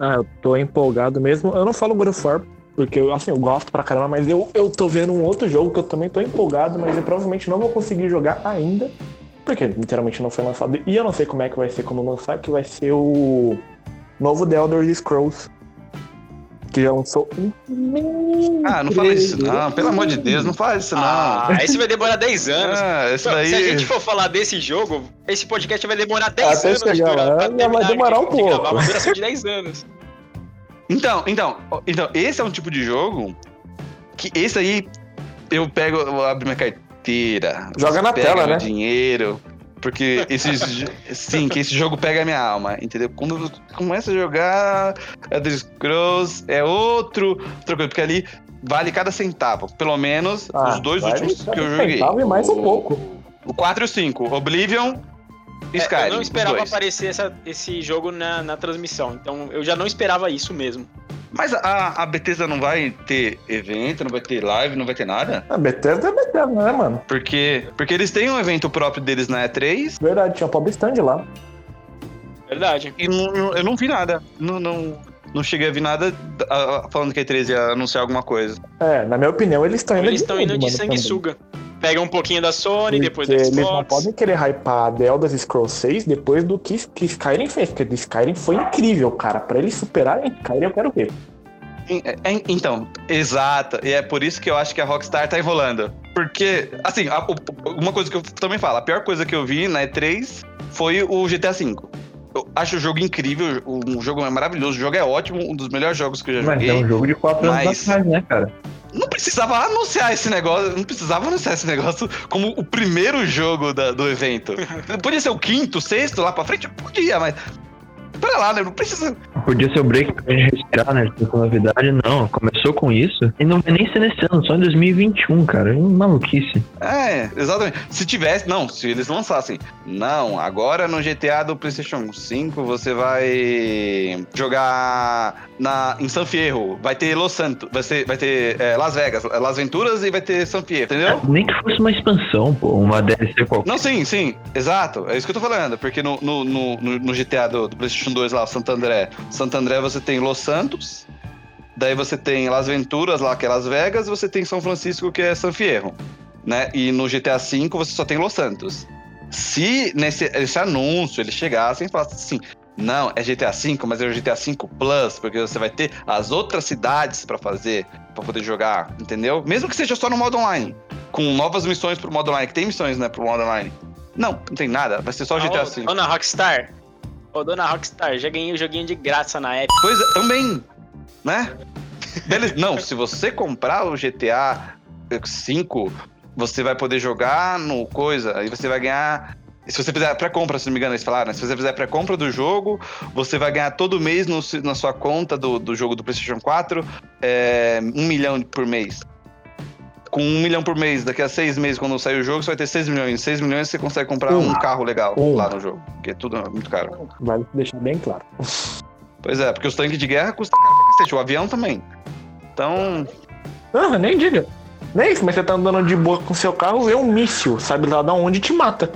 Speaker 4: Ah, eu tô empolgado mesmo. Eu não falo God of War, porque eu, assim, eu gosto pra caramba, mas eu, eu tô vendo um outro jogo que eu também tô empolgado, mas eu provavelmente não vou conseguir jogar ainda. Porque literalmente não foi lançado. E eu não sei como é que vai ser quando lançar, que vai ser o novo The Elder Scrolls. Que já lançou um.
Speaker 3: Ah, não fala isso não, pelo amor de Deus, não fala isso não.
Speaker 1: Ah, esse vai demorar 10 anos.
Speaker 3: Ah, esse daí...
Speaker 1: Se a gente for falar desse jogo, esse podcast vai demorar 10
Speaker 4: Até
Speaker 1: anos. de
Speaker 4: chegar lá, vai demorar
Speaker 1: de-
Speaker 4: um
Speaker 1: de
Speaker 4: pouco.
Speaker 1: gravar, Uma duração de 10 anos.
Speaker 3: Então, então, então, esse é um tipo de jogo que esse aí eu pego, eu abro minha carteira.
Speaker 4: Joga na
Speaker 3: pega
Speaker 4: tela,
Speaker 3: meu
Speaker 4: né?
Speaker 3: dinheiro. Porque esse, sim, que esse jogo pega a minha alma, entendeu? Quando eu começo a jogar Elder Scrolls, é outro, outra coisa, porque ali vale cada centavo. Pelo menos
Speaker 4: Ah,
Speaker 3: os dois
Speaker 4: vale
Speaker 3: últimos que eu
Speaker 4: cada
Speaker 3: joguei.
Speaker 4: centavo e mais um
Speaker 3: O-
Speaker 4: pouco.
Speaker 3: O 4 e o 5, Oblivion e
Speaker 1: É,
Speaker 3: Skyrim.
Speaker 1: eu não esperava aparecer essa- esse jogo na, na transmissão, então eu já não esperava isso mesmo.
Speaker 3: Mas a, a Bethesda não vai ter evento, não vai ter live, não vai ter nada?
Speaker 4: A Bethesda é Bethesda, né, mano?
Speaker 3: Porque, porque eles têm um evento próprio deles na E3
Speaker 4: Verdade, tinha um pop stand lá.
Speaker 1: Verdade.
Speaker 3: e não- não- eu não vi nada. Não, não, não cheguei a ver nada falando que a E3 ia anunciar alguma coisa.
Speaker 4: É, na minha opinião, eles estão indo
Speaker 1: Eles estão indo de
Speaker 4: mano, também.
Speaker 1: Pega um pouquinho da Sony, depois da
Speaker 4: Porque eles não
Speaker 1: Xbox.
Speaker 4: podem querer hypar The Elder Scrolls 6 depois do que, que Skyrim fez, porque do Skyrim foi incrível, cara. Pra eles superarem Skyrim, eu quero ver.
Speaker 3: É, é, Então, exato. E é por isso que eu acho que a Rockstar tá enrolando. Porque, assim, a- o- uma coisa que eu também falo, a pior coisa que eu vi na E3 foi o GTA V. Eu acho o jogo incrível, o jogo é maravilhoso, o jogo é ótimo, um dos melhores jogos que eu já
Speaker 2: Mas
Speaker 3: joguei.
Speaker 2: é um jogo de 4 anos
Speaker 3: mas-
Speaker 2: atrás, né, cara?
Speaker 3: Não precisava anunciar esse negócio, não precisava anunciar esse negócio como o primeiro jogo da- do evento. Podia ser o quinto, sexto, lá pra frente, podia, mas. Pera lá, né? Não precisa.
Speaker 2: Podia ser o Breakpoint entrar nessa novidade, não. Começou com isso e não vai nem ser nesse ano, só em 2021, cara. É uma maluquice.
Speaker 3: É, exatamente. Se tivesse, não, se eles lançassem, não, agora no GTA do PlayStation 5 você vai jogar na, em San Fierro, vai ter Los Santos, vai, ser, vai ter é, Las Vegas, Las Venturas e vai ter San Fierro, entendeu?
Speaker 2: Nem que fosse uma expansão, pô, uma DLC qualquer.
Speaker 3: Não, sim, sim, exato. É isso que eu tô falando, porque no, no, no, no GTA do, do PlayStation 2 lá, Santo André, Santo André você tem Los Santos, daí você tem Las Venturas lá, que é Las Vegas, e você tem São Francisco, que é San Fierro, né? E no GTA V você só tem Los Santos. Se nesse esse anúncio eles chegassem e falassem assim, não, é GTA V, mas é o GTA V Plus, porque você vai ter as outras cidades pra fazer, pra poder jogar, entendeu? Mesmo que seja só no modo online, com novas missões pro modo online, que tem missões, né, pro modo online. Não, não tem nada, vai ser só o GTA
Speaker 1: Ô,
Speaker 3: V.
Speaker 1: Dona Rockstar. Ô, dona Rockstar, já ganhei o joguinho de graça na Epic.
Speaker 3: Pois é, também, né? Beleza. Não, se você comprar o GTA V, você vai poder jogar no coisa, aí você vai ganhar. Se você fizer pré-compra, se não me engano, eles falaram, né? Se você fizer pré-compra do jogo, você vai ganhar todo mês no- na sua conta do, do jogo do PlayStation 4 é, um milhão por mês. Com um milhão por mês, daqui a seis meses, quando sair o jogo, você vai ter seis milhões. Seis milhões você consegue comprar
Speaker 4: Um.
Speaker 3: um carro legal
Speaker 4: Um.
Speaker 3: lá no jogo, porque é tudo muito caro.
Speaker 4: Vale deixar bem claro.
Speaker 3: Pois é, porque os tanques de guerra custam caro pra cacete, o avião também. Então,
Speaker 4: Ah, nem diga. Nem isso, mas você tá andando de boa com seu carro, vê um míssil, sabe lá da onde te mata.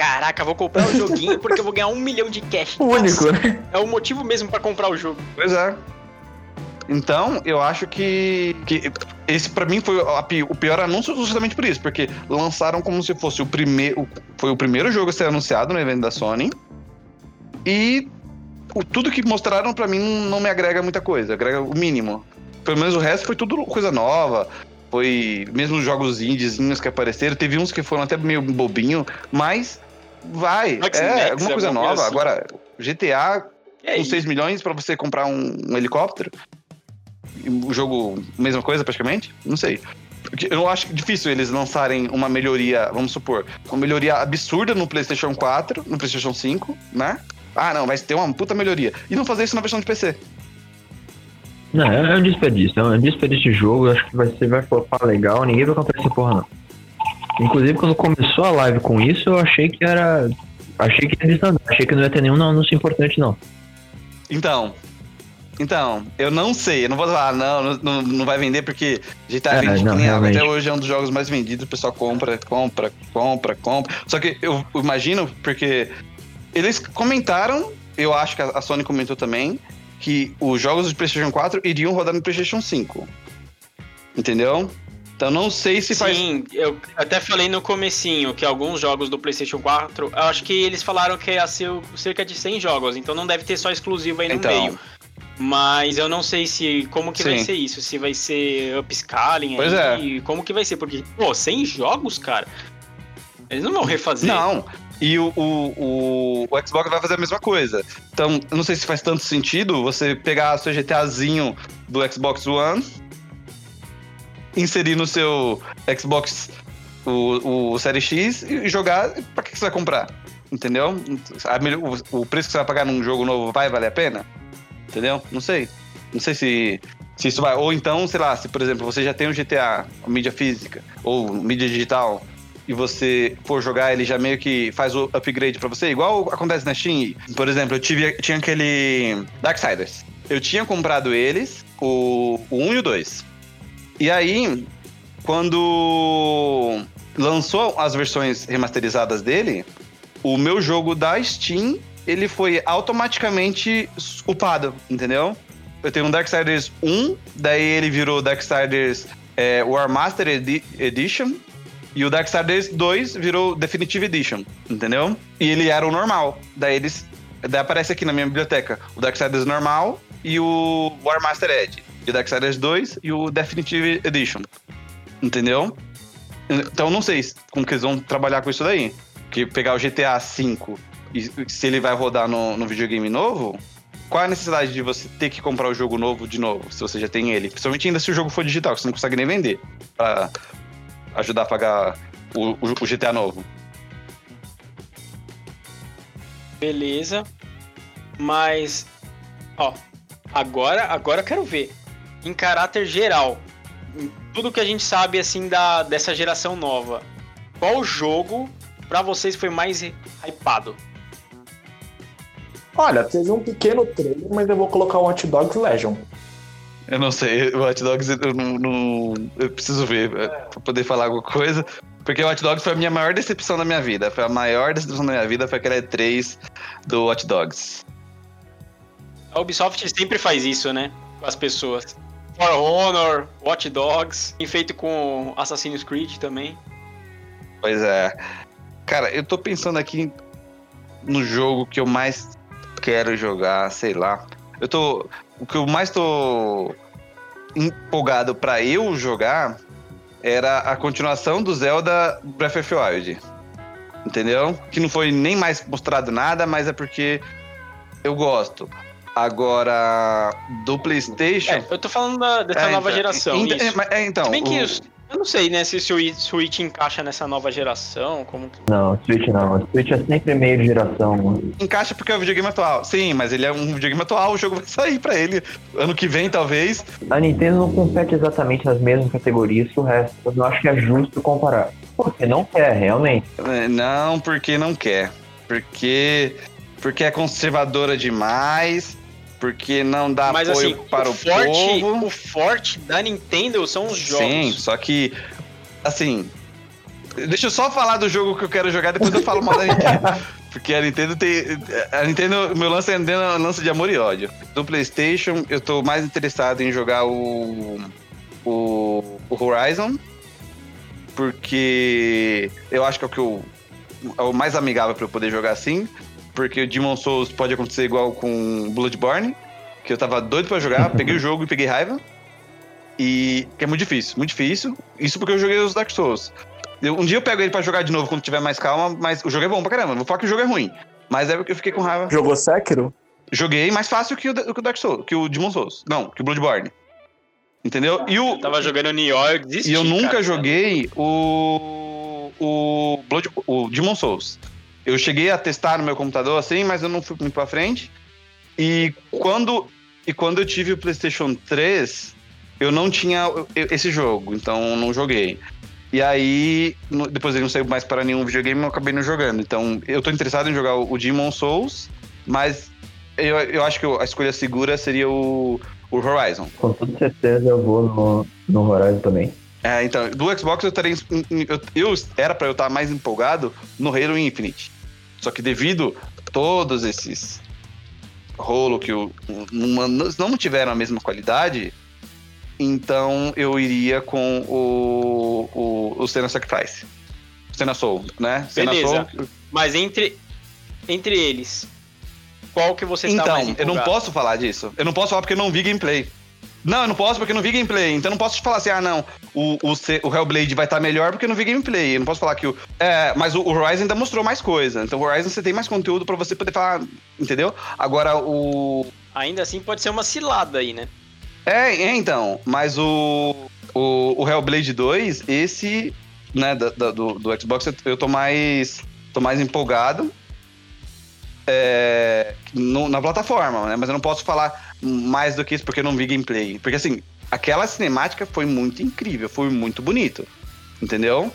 Speaker 1: Caraca, vou comprar o joguinho porque eu vou ganhar um milhão de cash.
Speaker 4: O único, né?
Speaker 1: É o motivo mesmo pra comprar o jogo.
Speaker 3: Pois é. Então, eu acho que, que esse pra mim foi a o pior anúncio justamente por isso, porque lançaram como se fosse o primeiro, foi o primeiro jogo a ser anunciado no evento da Sony. E o- tudo que mostraram pra mim não, me agrega muita coisa, agrega o mínimo. Pelo menos o resto foi tudo coisa nova. Foi mesmo os jogos indiezinhos que apareceram, teve uns que foram até meio bobinho, mas vai,
Speaker 1: Max
Speaker 3: é
Speaker 1: Max,
Speaker 3: alguma coisa
Speaker 1: alguma
Speaker 3: nova.
Speaker 1: coisa assim.
Speaker 3: Agora, GTA
Speaker 1: É
Speaker 3: com
Speaker 1: isso.
Speaker 3: 6 milhões pra você comprar um, um helicóptero? O jogo, mesma coisa praticamente? Não sei. Eu acho difícil eles lançarem uma melhoria, vamos supor, uma melhoria absurda no PlayStation 4, no PlayStation 5, né? Ah, não, vai ter uma puta melhoria. E não fazer isso na versão de PC.
Speaker 2: Não, é um desperdício. É um desperdício de jogo. Eu acho que vai ser, vai flopar legal. Ninguém vai comprar essa porra, não. Inclusive, quando começou a live com isso, eu achei que era. Achei que ia. Achei que não ia ter nenhum anúncio importante, não.
Speaker 3: Então. Então, eu não sei, eu não vou falar, não, não, não vai vender porque GTA
Speaker 2: É,
Speaker 3: vende
Speaker 2: não,
Speaker 3: que nem água. Até hoje é um dos jogos mais vendidos, o pessoal compra, compra, compra, compra. Só que eu imagino, porque eles comentaram, eu acho que a a Sony comentou também, que os jogos de PlayStation 4 iriam rodar no PlayStation 5. Entendeu? Então não sei se faz.
Speaker 1: Sim, eu até falei no comecinho que alguns jogos do PlayStation 4, eu acho que eles falaram que ia ser cerca de 100 jogos, então não deve ter só exclusivo aí no
Speaker 3: Então.
Speaker 1: meio. Mas eu não sei se como que vai
Speaker 3: Sim.
Speaker 1: ser isso, se vai ser upscaling
Speaker 3: Pois é.
Speaker 1: aí, como que vai ser, porque pô, 100 jogos, cara. Eles não vão refazer.
Speaker 3: Não. E o, o, o, o Xbox vai fazer a mesma coisa. Então, eu não sei se faz tanto sentido você pegar o seu GTAzinho do Xbox One, inserir no seu Xbox o, o Série X e jogar. Pra que você vai comprar? Entendeu? A o, o preço que você vai pagar num jogo novo vai valer a pena? Entendeu? Não sei. Não sei se, se isso vai. Ou então, sei lá, se por exemplo você já tem um GTA, mídia física, ou mídia digital, e você for jogar, ele já meio que faz o upgrade pra você, igual acontece na Steam. Por exemplo, eu tive, tinha aquele Darksiders. Eu tinha comprado eles, o, o 1 e o 2. E aí, quando lançou as versões remasterizadas dele, o meu jogo da Steam, ele foi automaticamente upado, entendeu? Eu tenho um Darksiders 1, daí ele virou Darksiders é, War Master Edi- Edition, e o Darksiders 2 virou Definitive Edition, entendeu? E ele era o normal. Daí eles. Daí aparece aqui na minha biblioteca o Darksiders normal e o War Master Edge. E o Darksiders 2 e o Definitive Edition. Entendeu? Então não sei como que eles vão trabalhar com isso daí. Que pegar o GTA V e se ele vai rodar no, no videogame novo, qual é a necessidade de você ter que comprar o jogo novo de novo, se você já tem ele? Principalmente ainda se o jogo for digital, que você não consegue nem vender. Pra ajudar a pagar o, o- o GTA novo.
Speaker 1: Beleza. Mas, ó, agora, agora eu quero ver. Em caráter geral, em tudo que a gente sabe assim da dessa geração nova, qual jogo pra vocês foi mais hypado?
Speaker 4: Olha, teve um pequeno trailer, mas eu vou colocar o Hot Dogs Legion.
Speaker 3: Eu não sei, o Hot Dogs eu não, não- eu preciso ver é, pra poder falar alguma coisa. Porque o Hot Dogs foi a minha maior decepção da minha vida. Foi a maior decepção da minha vida, foi aquela E3 do Hot Dogs.
Speaker 1: A Ubisoft sempre faz isso, né? Com as pessoas. For Honor, Watch Dogs, e feito com Assassin's Creed também.
Speaker 3: Pois é. Cara, eu tô pensando aqui no jogo que eu mais quero jogar, sei lá. Eu tô. O que eu mais tô empolgado pra eu jogar era a continuação do Zelda Breath of the Wild. Entendeu? Que não foi nem mais mostrado nada, mas é porque eu gosto. Agora, do PlayStation.
Speaker 1: É, eu tô falando da- dessa
Speaker 3: É,
Speaker 1: nova
Speaker 3: então,
Speaker 1: geração.
Speaker 3: ainda-
Speaker 1: isso.
Speaker 3: é, é, então,
Speaker 1: Se bem que
Speaker 3: o-
Speaker 1: os- eu não sei, né, se o Switch- Switch encaixa nessa nova geração, como
Speaker 2: Não, Switch não. Switch é sempre meio geração.
Speaker 3: Encaixa porque é o videogame atual. Sim, mas ele é um videogame atual, o jogo vai sair pra ele ano que vem, talvez.
Speaker 2: A Nintendo não compete exatamente nas mesmas categorias que o resto. Eu não acho que é justo comparar. Porque não quer, realmente.
Speaker 3: É, Não, porque não quer. Porque, porque é conservadora demais. Porque não dá
Speaker 1: Mas
Speaker 3: apoio
Speaker 1: assim,
Speaker 3: para
Speaker 1: o
Speaker 3: o,
Speaker 1: forte,
Speaker 3: povo.
Speaker 1: o forte da Nintendo são os jogos.
Speaker 3: Sim, só que, assim. Deixa eu só falar do jogo que eu quero jogar, depois eu falo mal da Nintendo. Porque a Nintendo tem. A Nintendo, meu lance é um lance de amor e ódio. Do PlayStation, eu tô mais interessado em jogar o. O, o Horizon. Porque eu acho que é o que eu, é o mais amigável pra eu poder jogar assim. Porque o Demon Souls pode acontecer igual com Bloodborne. Que eu tava doido pra jogar, peguei o jogo e peguei raiva. E que é muito difícil, muito difícil. Isso porque eu joguei os Dark Souls. Eu- um dia eu pego ele pra jogar de novo quando tiver mais calma, mas o jogo é bom pra caramba. Não vou falar que o jogo é ruim. Mas é porque eu fiquei com raiva.
Speaker 4: Jogou Sekiro?
Speaker 3: Joguei mais fácil que o, que o Dark Souls, que o Demon Souls. Não, que o Bloodborne. Entendeu? E o,
Speaker 1: Eu tava jogando New York, desisti,
Speaker 3: e eu nunca
Speaker 1: cara.
Speaker 3: joguei o. O. Blood, o Demon Souls. Eu cheguei a testar no meu computador assim, mas eu não fui muito pra frente. E quando, e quando eu tive o PlayStation 3, eu não tinha esse jogo, então não joguei. E aí, depois ele não saiu mais para nenhum videogame, eu acabei não jogando. Então, eu tô interessado em jogar o Demon Souls, mas eu, eu acho que a escolha segura seria o, o Horizon.
Speaker 2: Com toda certeza eu vou no, no Horizon também.
Speaker 3: É, então, do Xbox eu estaria. Eu, eu era pra eu estar mais empolgado no Halo Infinite. Só que devido a todos esses rolo que o, não, não tiveram a mesma qualidade, então eu iria com o, o, o Senna Sacrifice. Senna Soul, né? Senna
Speaker 1: Beleza.
Speaker 3: Soul.
Speaker 1: Mas entre, entre eles, qual que você está
Speaker 3: Então,
Speaker 1: mais
Speaker 3: eu não
Speaker 1: empolgado?
Speaker 3: posso falar disso. Eu não posso falar porque eu não vi gameplay. Não, eu não posso porque eu não vi gameplay. Então eu não posso te falar assim, ah, não, o, o, o Hellblade vai estar melhor porque eu não vi gameplay. Eu não posso falar que o. É, mas o, o Horizon ainda mostrou mais coisa. Então o Horizon você tem mais conteúdo pra você poder falar, entendeu? Agora o.
Speaker 1: Ainda assim pode ser uma cilada aí, né?
Speaker 3: É, é então. Mas o. O, o Hellblade 2, esse, né, da- da- do, do Xbox, eu- eu tô mais. tô mais empolgado. É, no- na plataforma, né? Mas eu não posso falar mais do que isso porque eu não vi gameplay. Porque assim, aquela cinemática foi muito incrível, foi muito bonito. Entendeu?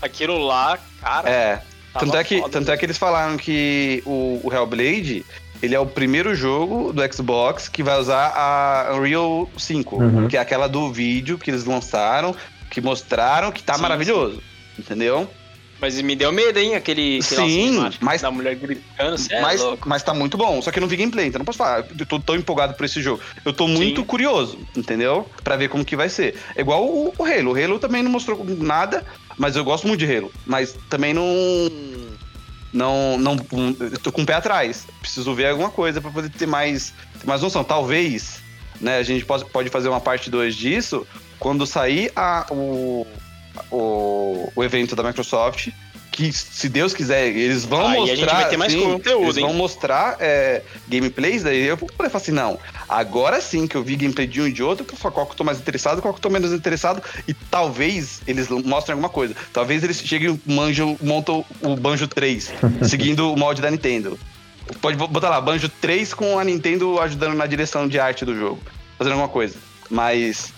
Speaker 1: Aquilo lá, cara,
Speaker 3: É. Tanto é, que,
Speaker 1: foda,
Speaker 3: tanto é que eles falaram que o, o Hellblade, ele é o primeiro jogo do Xbox que vai usar a Unreal 5,
Speaker 2: Uhum.
Speaker 3: que é aquela do vídeo que eles lançaram, que mostraram que tá
Speaker 1: Sim,
Speaker 3: maravilhoso. Entendeu?
Speaker 1: Mas me deu medo, hein? Aquele
Speaker 3: Sim, mas-
Speaker 1: da mulher gritando, cê é
Speaker 3: mas,
Speaker 1: louco.
Speaker 3: mas tá muito bom. Só que eu não vi gameplay, então não posso falar. Eu tô tão empolgado por esse jogo. Eu tô muito
Speaker 1: Sim.
Speaker 3: curioso, entendeu? Pra ver como que vai ser. É igual o, o Halo. O Halo também não mostrou nada, mas eu gosto muito de Halo. Mas também não. Não. não tô com o pé atrás. Preciso ver alguma coisa pra poder ter mais, ter mais noção. Talvez, né, a gente pode, pode fazer uma parte 2 disso quando sair a, o, o, o evento da Microsoft. Que, se Deus quiser, eles vão
Speaker 1: Aí a
Speaker 3: mostrar.
Speaker 1: gente vai ter mais
Speaker 3: sim,
Speaker 1: conteúdo,
Speaker 3: eles
Speaker 1: hein?
Speaker 3: vão mostrar é, gameplays, daí eu vou poder falar assim, não, agora sim que eu vi gameplay de um e de outro, qual que eu tô mais interessado, qual que eu tô menos interessado, e talvez eles mostrem alguma coisa. Talvez eles cheguem, manjam, montam o Banjo 3, seguindo o molde da Nintendo. Pode botar lá, Banjo 3 com a Nintendo ajudando na direção de arte do jogo, fazendo alguma coisa. Mas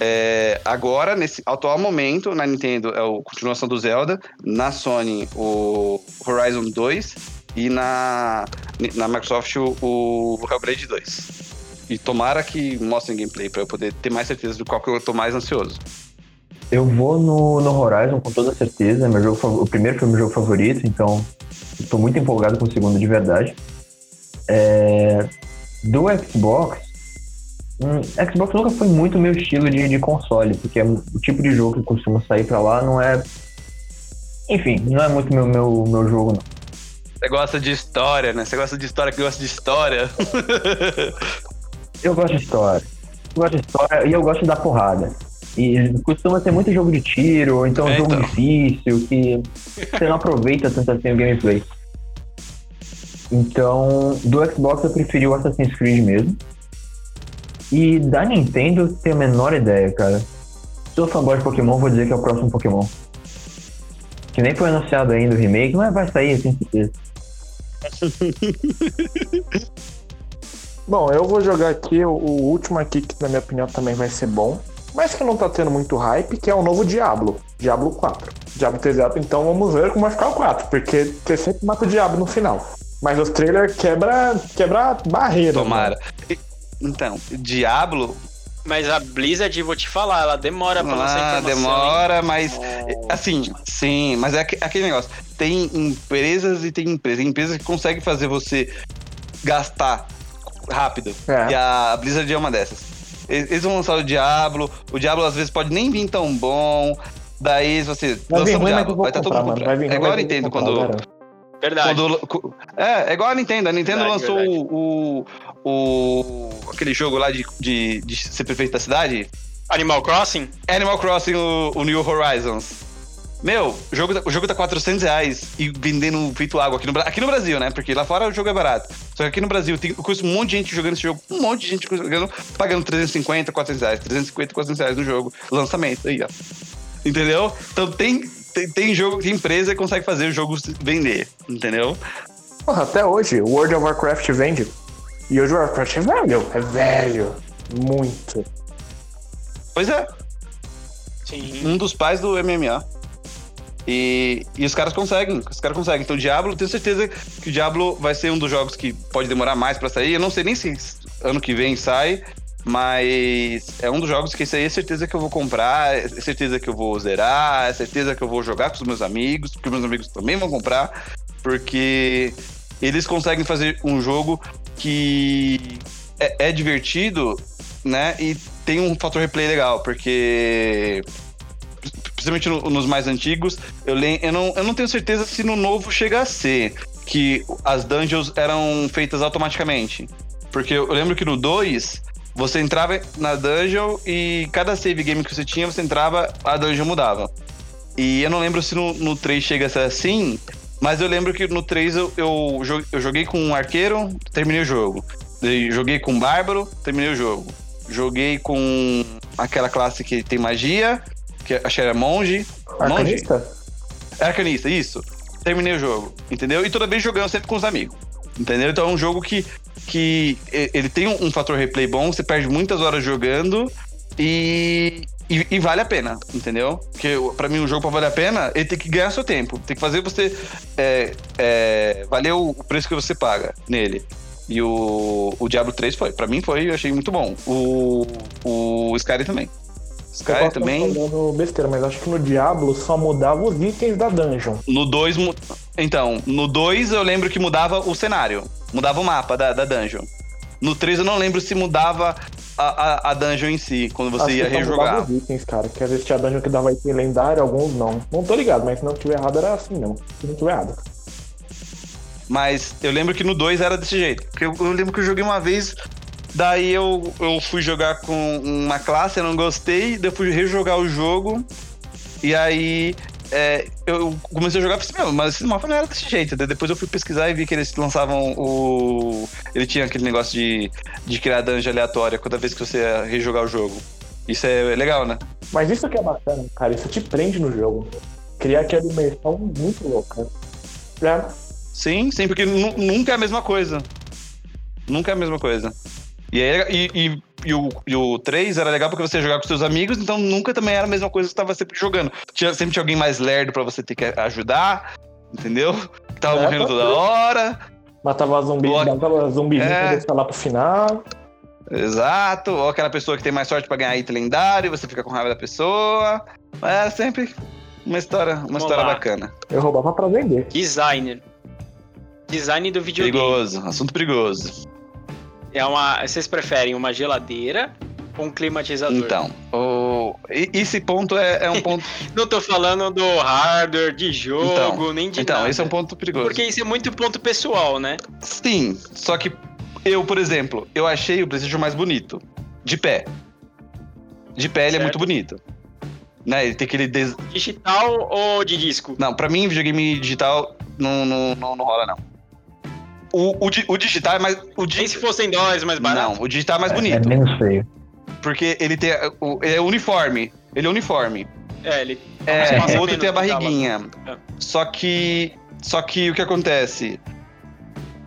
Speaker 3: é, agora, nesse atual momento, na Nintendo é a continuação do Zelda, na Sony o Horizon 2 e na, na Microsoft o, o Hellblade 2. E tomara que mostrem gameplay para eu poder ter mais certeza do qual que eu tô mais ansioso.
Speaker 2: Eu vou no, no Horizon com toda certeza, meu jogo, o primeiro foi meu jogo favorito, então estou muito empolgado com o segundo de verdade. É, do Xbox, Xbox nunca foi muito meu estilo de, de console, porque é o tipo de jogo que costuma sair para lá não é. Enfim, não é muito meu, meu, meu jogo, não.
Speaker 3: Você gosta de história, né? Você gosta de história que gosta de história.
Speaker 2: eu gosto de história. Eu gosto de história e eu gosto da porrada. E costuma ser muito jogo de tiro, ou então é, jogo então. difícil, que você não aproveita tanto assim o gameplay. Então, do Xbox eu preferi o Assassin's Creed mesmo. E da Nintendo, tenho a menor ideia, cara. Sou fanboy de Pokémon, vou dizer que é o próximo Pokémon. Que nem foi anunciado ainda o remake, mas vai sair, tenho certeza.
Speaker 4: Bom, eu vou jogar aqui o, o último aqui, que na minha opinião também vai ser bom mas que não tá tendo muito hype, que é o novo Diablo, Diablo 4. Diablo 3 então vamos ver como vai ficar o 4, porque você sempre mata o Diablo no final. Mas os trailers quebra, quebra barreira.
Speaker 3: Tomara. Né? Então, Diablo.
Speaker 1: Mas a Blizzard, vou te falar, ela demora pra lançar
Speaker 3: ah, informação. Demora, hein? mas. Oh. Assim, sim, mas é aquele negócio. Tem empresas e tem empresas. Tem empresas que conseguem fazer você gastar rápido. É. E a Blizzard é uma dessas. Eles vão lançar o Diablo. O Diablo às vezes pode nem vir tão bom. Daí você
Speaker 4: vai lança o Diablo, vai estar tá todo mundo
Speaker 3: É igual a Nintendo quando.
Speaker 1: Verdade.
Speaker 3: Quando, é, é igual a Nintendo. A Nintendo verdade, lançou verdade. O, o, aquele jogo lá de, de, de ser prefeito da cidade.
Speaker 1: Animal Crossing?
Speaker 3: Animal Crossing, o, o New Horizons. Meu, o jogo, tá, o jogo tá 400 reais e vendendo feito água aqui no, aqui no Brasil, né? Porque lá fora o jogo é barato. Só que aqui no Brasil tem, eu conheço um monte de gente jogando esse jogo, um monte de gente jogando, pagando 350, 400 reais, 350, 400 reais no jogo. Lançamento aí, ó. Entendeu? Então tem, tem, tem jogo, tem empresa que consegue fazer o jogo vender, entendeu?
Speaker 4: Porra, até hoje, o World of Warcraft vende. E World of Warcraft é velho, é velho. Muito.
Speaker 3: Pois é. Sim. Um dos pais do MMA. E, e os caras conseguem, os caras conseguem. Então, o Diablo, tenho certeza que o Diablo vai ser um dos jogos que pode demorar mais para sair. Eu não sei nem se ano que vem sai, mas é um dos jogos que isso aí é certeza que eu vou comprar, é certeza que eu vou zerar, é certeza que eu vou jogar com os meus amigos, porque meus amigos também vão comprar, porque eles conseguem fazer um jogo que é, é divertido, né? E tem um fator replay legal, porque principalmente no, nos mais antigos, eu, eu, não, eu não tenho certeza se no novo chega a ser que as dungeons eram feitas automaticamente. Porque eu lembro que no 2, você entrava na dungeon e cada save game que você tinha, você entrava, a dungeon mudava. E eu não lembro se no, no 3 chega a ser assim, mas eu lembro que no 3 eu, eu, eu joguei com um arqueiro, terminei o jogo. joguei com um bárbaro, terminei o jogo. Joguei com aquela classe que tem magia, que acho que era monge.
Speaker 4: Arcanista?
Speaker 3: Monge? É arcanista, isso. Terminei o jogo, entendeu? E toda vez jogando sempre com os amigos. Entendeu? Então é um jogo que, que ele tem um, um fator replay bom, você perde muitas horas jogando e, e, e, vale a pena, entendeu? Porque para mim um jogo pra valer a pena, ele tem que ganhar seu tempo. Tem que fazer você é, é, valer o preço que você paga nele. E o, o Diablo 3 foi. para mim foi, eu achei muito bom. O, o Skyrim também. Sky também.
Speaker 4: falando besteira, mas acho que no Diablo só mudava os itens da dungeon.
Speaker 3: No 2, então, no 2 eu lembro que mudava o cenário, mudava o mapa da, da dungeon. No 3 eu não lembro se mudava a, a, a dungeon em si, quando você acho ia rejogar.
Speaker 4: Os itens, cara, que às vezes tinha dungeon que dava item lendário, alguns não. Não tô ligado, mas se não tiver errado era assim, não. Se não tiver errado.
Speaker 3: Mas eu lembro que no 2 era desse jeito. Porque eu, eu lembro que eu joguei uma vez Daí eu, eu fui jogar com uma classe, eu não gostei, daí eu fui rejogar o jogo. E aí é, eu comecei a jogar e falei, meu, mas esse mapa não era desse jeito. Depois eu fui pesquisar e vi que eles lançavam o. Ele tinha aquele negócio de, de criar dungeon aleatória toda vez que você ia rejogar o jogo. Isso é legal, né?
Speaker 4: Mas isso que é bacana, cara, isso te prende no jogo. Criar aquela imersão muito louca. Já
Speaker 3: Sim, sim, porque nu- nunca é a mesma coisa. Nunca é a mesma coisa. E, aí, e, e, e o, e o 3 era legal porque você ia jogar com seus amigos, então nunca também era a mesma coisa que você tava sempre jogando. Tinha, sempre tinha alguém mais lerdo pra você ter que ajudar, entendeu? Que tava
Speaker 4: É,
Speaker 3: morrendo
Speaker 4: pode
Speaker 3: toda hora.
Speaker 4: Matava zumbi,
Speaker 3: Boa.
Speaker 4: matava zumbizinho
Speaker 3: É.
Speaker 4: pra deixar lá pro final.
Speaker 3: Exato. Ou aquela pessoa que tem mais sorte pra ganhar item lendário, e você fica com raiva da pessoa. É sempre uma história, uma
Speaker 1: Vamos
Speaker 3: história
Speaker 1: lá.
Speaker 3: bacana.
Speaker 4: Eu roubava pra vender.
Speaker 1: Designer. Design do videogame.
Speaker 3: Perigoso, assunto perigoso.
Speaker 1: É uma. Vocês preferem uma geladeira ou um climatizador?
Speaker 3: Então, o, esse ponto é, é um ponto.
Speaker 1: Não tô falando do hardware, de jogo,
Speaker 3: Então,
Speaker 1: nem de
Speaker 3: então,
Speaker 1: nada.
Speaker 3: esse é um ponto perigoso.
Speaker 1: Porque isso é muito ponto pessoal, né?
Speaker 3: Sim, só que eu, por exemplo, eu achei o PlayStation mais bonito. De pé. De pé ele é muito bonito. Né, ele tem aquele. des-
Speaker 1: Digital ou de disco?
Speaker 3: Não, pra mim, videogame digital não, não, não, não rola, não. O, o, o digital é mais. O di-
Speaker 1: Nem se fossem dólares mais barato.
Speaker 3: Não, o digital é mais
Speaker 2: É
Speaker 3: bonito.
Speaker 2: menos feio.
Speaker 3: Porque ele tem. o- Ele é uniforme. Ele é uniforme.
Speaker 1: É, ele.
Speaker 3: É, o outro tem a barriguinha.
Speaker 1: É.
Speaker 3: Só que. Só que o que acontece?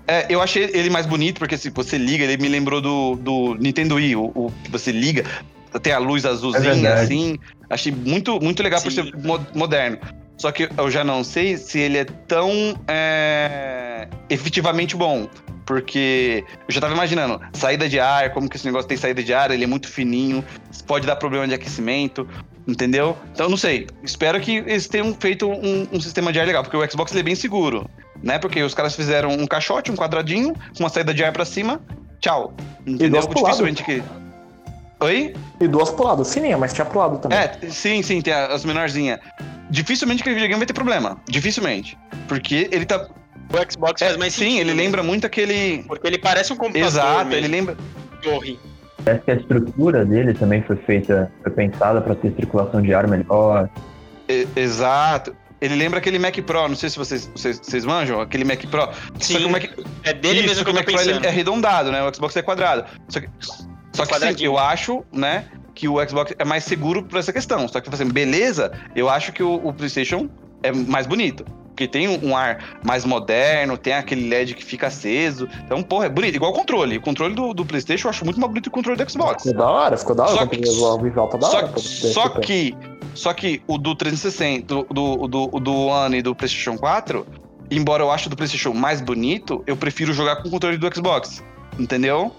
Speaker 3: É, eu achei ele mais bonito, porque se você liga, ele me lembrou do, do Nintendo Wii, o, o que você liga, tem a luz azulzinha,
Speaker 2: verdade.
Speaker 3: assim. Achei muito, muito legal por
Speaker 1: Sim.
Speaker 3: ser mo- moderno. Só que eu já não sei se ele é tão é, efetivamente bom. Porque eu já tava imaginando, saída de ar, como que esse negócio tem saída de ar, ele é muito fininho, pode dar problema de aquecimento, entendeu? Então não sei. Espero que eles tenham feito um, um sistema de ar legal, porque o Xbox ele é bem seguro, né? Porque os caras fizeram um caixote, um quadradinho, com uma saída de ar pra cima, tchau. Entendeu?
Speaker 4: duas lado.
Speaker 3: Dificilmente que. Oi?
Speaker 4: E duas pro lado, fininha, mas tinha pro lado também.
Speaker 3: É, sim, sim, tem as menorzinhas. Dificilmente aquele videogame vai ter problema. Dificilmente. Porque ele tá.
Speaker 1: O Xbox
Speaker 3: É,
Speaker 1: faz mais
Speaker 3: sim, ele lembra muito aquele.
Speaker 1: Porque ele parece um computador
Speaker 3: Exato,
Speaker 1: mesmo,
Speaker 3: ele lembra.
Speaker 1: torre.
Speaker 2: Parece que a estrutura dele também foi feita, foi pensada para ter circulação de ar melhor.
Speaker 3: e- Exato. Ele lembra aquele Mac Pro, não sei se vocês, vocês, vocês manjam, aquele Mac Pro. Só que
Speaker 1: Sim,
Speaker 3: o Mac,
Speaker 1: É dele
Speaker 3: Isso,
Speaker 1: mesmo que
Speaker 3: o
Speaker 1: eu tô
Speaker 3: Mac Pro é arredondado, né? O Xbox é quadrado. Só que, só que sim,
Speaker 1: Quadradinho.
Speaker 3: eu acho, né, que o Xbox é mais seguro por essa questão. Só que, assim, beleza, eu acho que o, o PlayStation é mais bonito. Porque tem um, ar mais moderno, tem aquele LED que fica aceso. Então, porra, é bonito. Igual o controle. O controle do, do PlayStation eu acho muito mais bonito que o controle do Xbox.
Speaker 4: Ficou da hora, ficou da hora.
Speaker 3: Só
Speaker 4: Só
Speaker 3: que-
Speaker 4: que, o visual tá da hora.
Speaker 3: Só,
Speaker 4: pra-
Speaker 3: só
Speaker 4: pra-
Speaker 3: que, só que o do 360, do, do, do, do One e do PlayStation 4, embora eu ache o do PlayStation mais bonito, eu prefiro jogar com o controle do Xbox. Entendeu?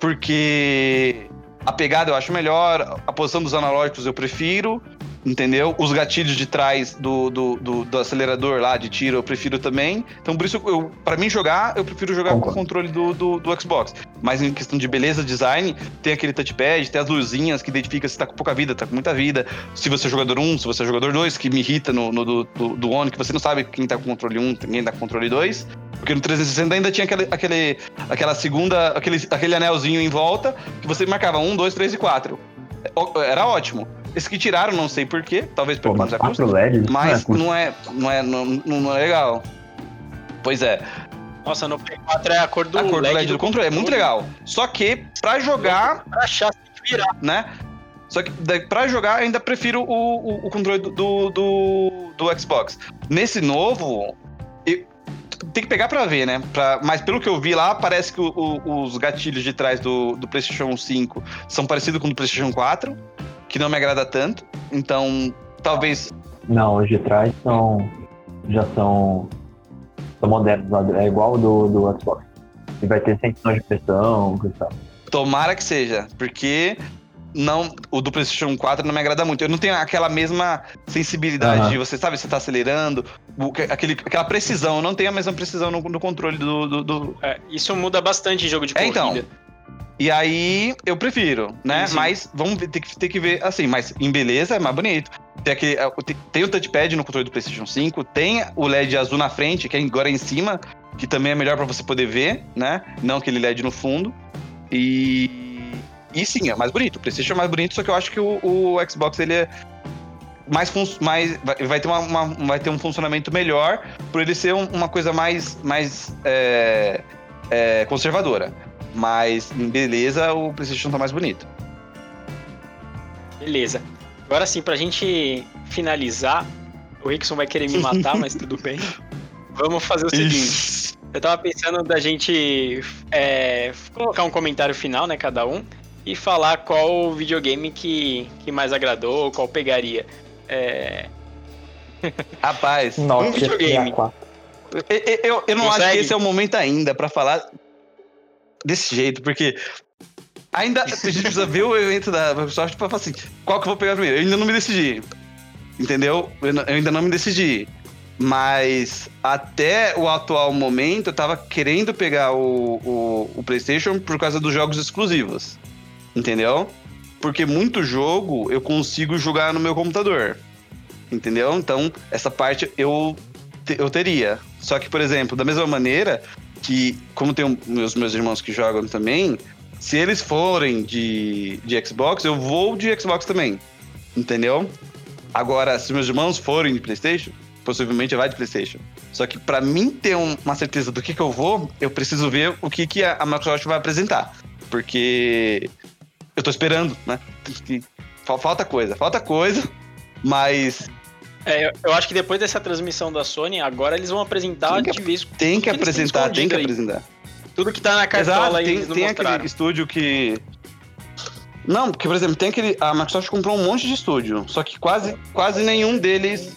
Speaker 3: Porque a pegada eu acho melhor, a posição dos analógicos eu prefiro, entendeu? Os gatilhos de trás do, do, do, do acelerador lá de tiro eu prefiro também. Então, por isso, eu, pra mim jogar, eu prefiro jogar com o
Speaker 2: Concordo.
Speaker 3: controle do, do, do Xbox. Mas em questão de beleza, design, tem aquele touchpad, tem as luzinhas que identifica se tá com pouca vida, tá com muita vida. Se você é jogador 1, se você é jogador 2, que me irrita no, no do, do, do One, que você não sabe quem tá com controle 1, quem tá com controle 2. Porque no 360 ainda tinha aquele, aquele, aquela segunda, aquele, aquele anelzinho em volta, que você marcava 1, 2, 3 e 4. Era ótimo. Esse que tiraram, não sei porquê, talvez
Speaker 2: mas
Speaker 3: menos a custo.
Speaker 2: 4 LEDs
Speaker 3: Mas
Speaker 2: não é
Speaker 3: não é, não é, não, não é legal. Pois é,
Speaker 1: Nossa, no P4 é a cor do
Speaker 3: a cor do
Speaker 1: LED,
Speaker 3: LED do controle é muito legal. Só que pra jogar,
Speaker 1: Pra achar, que virar.
Speaker 3: né? Só que daí, pra jogar, ainda prefiro o, o, o controle do, do, do, do Xbox. Nesse novo, eu- tem que pegar pra ver, né? Pra, mas pelo que eu vi lá, parece que o- o- os gatilhos de trás do, do PlayStation 5 são parecidos com o do PlayStation 4, que não me agrada tanto. Então, talvez.
Speaker 2: Não, os de trás são. já são. são modernos, é igual o do, do Xbox. E vai ter sensor de pressão, coisa e tal.
Speaker 3: Tomara que seja, porque não, o do PlayStation 4 não me agrada muito. Eu não tenho aquela mesma sensibilidade
Speaker 2: Aham.
Speaker 3: de você, sabe, você tá acelerando, o que- aquele, aquela precisão. Eu não tenho a mesma precisão no, no controle do, do- do-
Speaker 1: É, isso muda bastante em jogo de
Speaker 3: É,
Speaker 1: corrida.
Speaker 3: então. E aí eu prefiro, né?
Speaker 1: Sim.
Speaker 3: Mas vamos ter que, ter que ver assim, mas em beleza é mais bonito. Tem, aquele, é, tem, o touchpad no controle do PlayStation 5, tem o LED azul na frente, que é agora em cima, que também é melhor pra você poder ver, né? Não aquele LED no fundo. E. E sim, é mais bonito. O PlayStation é mais bonito, só que eu acho que o, o Xbox ele é mais, mais vai, vai ter uma, uma- vai ter um funcionamento melhor por ele ser um- uma coisa mais mais é, é, conservadora. Mas em beleza o PlayStation tá mais bonito.
Speaker 1: Beleza. Agora sim, pra gente finalizar, o Rickson vai querer me matar, mas tudo bem. Vamos fazer o seguinte. Eu tava pensando da gente é, colocar um comentário final, né, cada um, e falar qual videogame que, que mais agradou, qual pegaria. É...
Speaker 3: Rapaz,
Speaker 4: Nokia
Speaker 1: um videogame.
Speaker 4: 64.
Speaker 3: eu, eu, eu não acho
Speaker 1: Consegue?
Speaker 3: que esse é o momento ainda pra falar desse jeito, porque ainda a gente precisa ver o evento da Microsoft pra falar assim, qual que eu vou pegar primeiro? Eu ainda não me decidi. Entendeu? Eu, ainda não me decidi. Mas até o atual momento eu tava querendo pegar o, o, o PlayStation por causa dos jogos exclusivos. Entendeu? Porque muito jogo eu consigo jogar no meu computador. Entendeu? Então, essa parte eu, eu teria. Só que, por exemplo, da mesma maneira que, como tem um- meus, meus irmãos que jogam também, se eles forem de, de Xbox, eu vou de Xbox também. Entendeu? Agora, se meus irmãos forem de PlayStation, possivelmente vai de PlayStation. Só que pra mim ter um- uma certeza do que, que eu vou, eu preciso ver o que, que a, a Microsoft vai apresentar. Porque eu tô esperando, né? Falta coisa, falta coisa, mas
Speaker 1: É, eu- eu acho que depois dessa transmissão da Sony, agora eles vão apresentar
Speaker 3: Tem que-
Speaker 1: de vez
Speaker 3: tem que apresentar, tem que
Speaker 1: aí.
Speaker 3: apresentar.
Speaker 1: tudo que tá na cartola
Speaker 3: Exato,
Speaker 1: aí,
Speaker 3: tem,
Speaker 1: eles não
Speaker 3: tem
Speaker 1: mostraram.
Speaker 3: aquele estúdio que. Não, porque, por exemplo, tem aquele. A Microsoft comprou um monte de estúdio, só que quase, quase nenhum deles.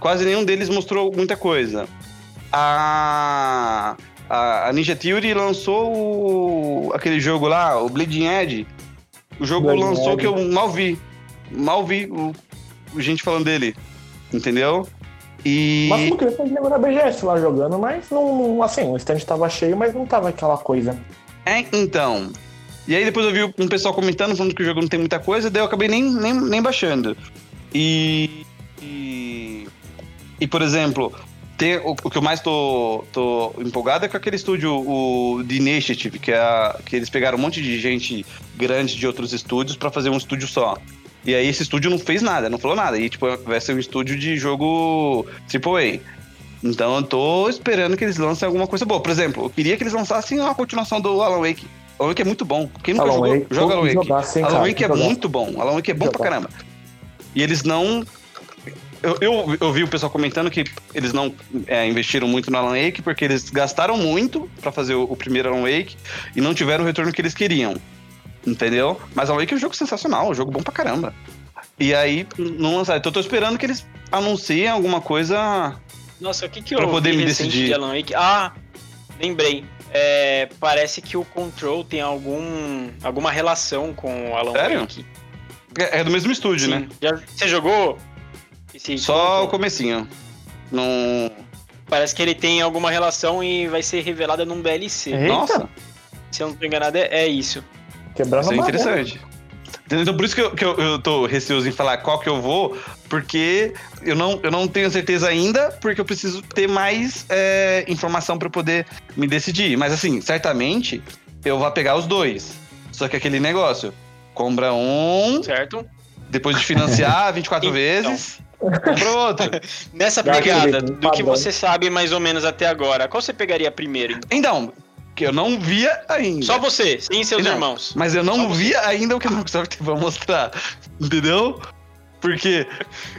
Speaker 3: Quase nenhum deles mostrou muita coisa. A. A, a Ninja Theory lançou o- aquele jogo lá, o Bleeding Edge. O jogo
Speaker 4: Bleeding
Speaker 3: lançou
Speaker 4: Edge.
Speaker 3: que eu mal vi. Mal vi o, o gente falando dele. Entendeu? E.
Speaker 4: Mas porque eu lembro da BGS lá jogando, mas não, assim, o stand tava cheio, mas não tava aquela coisa.
Speaker 3: É, então. E aí depois eu vi um pessoal comentando, falando que o jogo não tem muita coisa, daí eu acabei nem, nem, nem baixando. E, e. e, por exemplo, tem, o, o que eu mais tô, tô empolgado é com aquele estúdio, o The Initiative, que, é a- que eles pegaram um monte de gente grande de outros estúdios pra fazer um estúdio só. E aí esse estúdio não fez nada, não falou nada. E tipo, vai ser um estúdio de jogo AAA. Então eu tô esperando que eles lancem alguma coisa boa. Por exemplo, eu queria que eles lançassem uma continuação do Alan Wake. Alan Wake é muito bom. Quem nunca
Speaker 4: Alan
Speaker 3: jogou,
Speaker 4: Wake,
Speaker 3: joga Alan Wake.
Speaker 4: jogar, sim,
Speaker 3: Alan Wake é
Speaker 4: jogar.
Speaker 3: muito bom. Alan Wake é bom pra caramba. E eles não. Eu, eu, eu vi o pessoal comentando que eles não é, investiram muito no Alan Wake porque eles gastaram muito pra fazer o, o primeiro Alan Wake e não tiveram o retorno que eles queriam. Entendeu? Mas Alan Wake é um jogo sensacional, um jogo bom pra caramba. E aí, não lançaram. Então eu tô esperando que eles anunciem alguma coisa.
Speaker 1: Nossa, o que que
Speaker 3: Pra
Speaker 1: eu
Speaker 3: poder me decidir.
Speaker 1: de Alan Wake? Ah, lembrei. É, parece que o Control tem algum, alguma relação com o Alan
Speaker 3: Sério?
Speaker 1: Wake.
Speaker 3: É, é do mesmo estúdio,
Speaker 1: Sim.
Speaker 3: né?
Speaker 1: Já- você jogou? Esse
Speaker 3: Só o comecinho. Não.
Speaker 1: Parece que ele tem alguma relação e vai ser revelada num DLC.
Speaker 4: Eita.
Speaker 3: Nossa,
Speaker 1: Se eu não tô enganado, é, é isso.
Speaker 4: Quebrando
Speaker 3: isso é interessante. Então por isso que, eu, que eu, eu tô receoso em falar qual que eu vou, porque eu não, eu não tenho certeza ainda, porque eu preciso ter mais é, informação pra poder me decidir. Mas assim, certamente eu vou pegar os dois. Só que aquele negócio, compra um,
Speaker 1: Certo?
Speaker 3: depois de financiar 24
Speaker 1: Então.
Speaker 3: vezes, compra outro.
Speaker 1: Nessa pegada, do que você sabe mais ou menos até agora, qual você pegaria primeiro?
Speaker 3: Então, que eu não via ainda.
Speaker 1: Só você, sem seus
Speaker 3: Não,
Speaker 1: irmãos.
Speaker 3: Mas eu
Speaker 1: Só
Speaker 3: não
Speaker 1: você.
Speaker 3: via ainda o que a Microsoft vai mostrar. Entendeu? Porque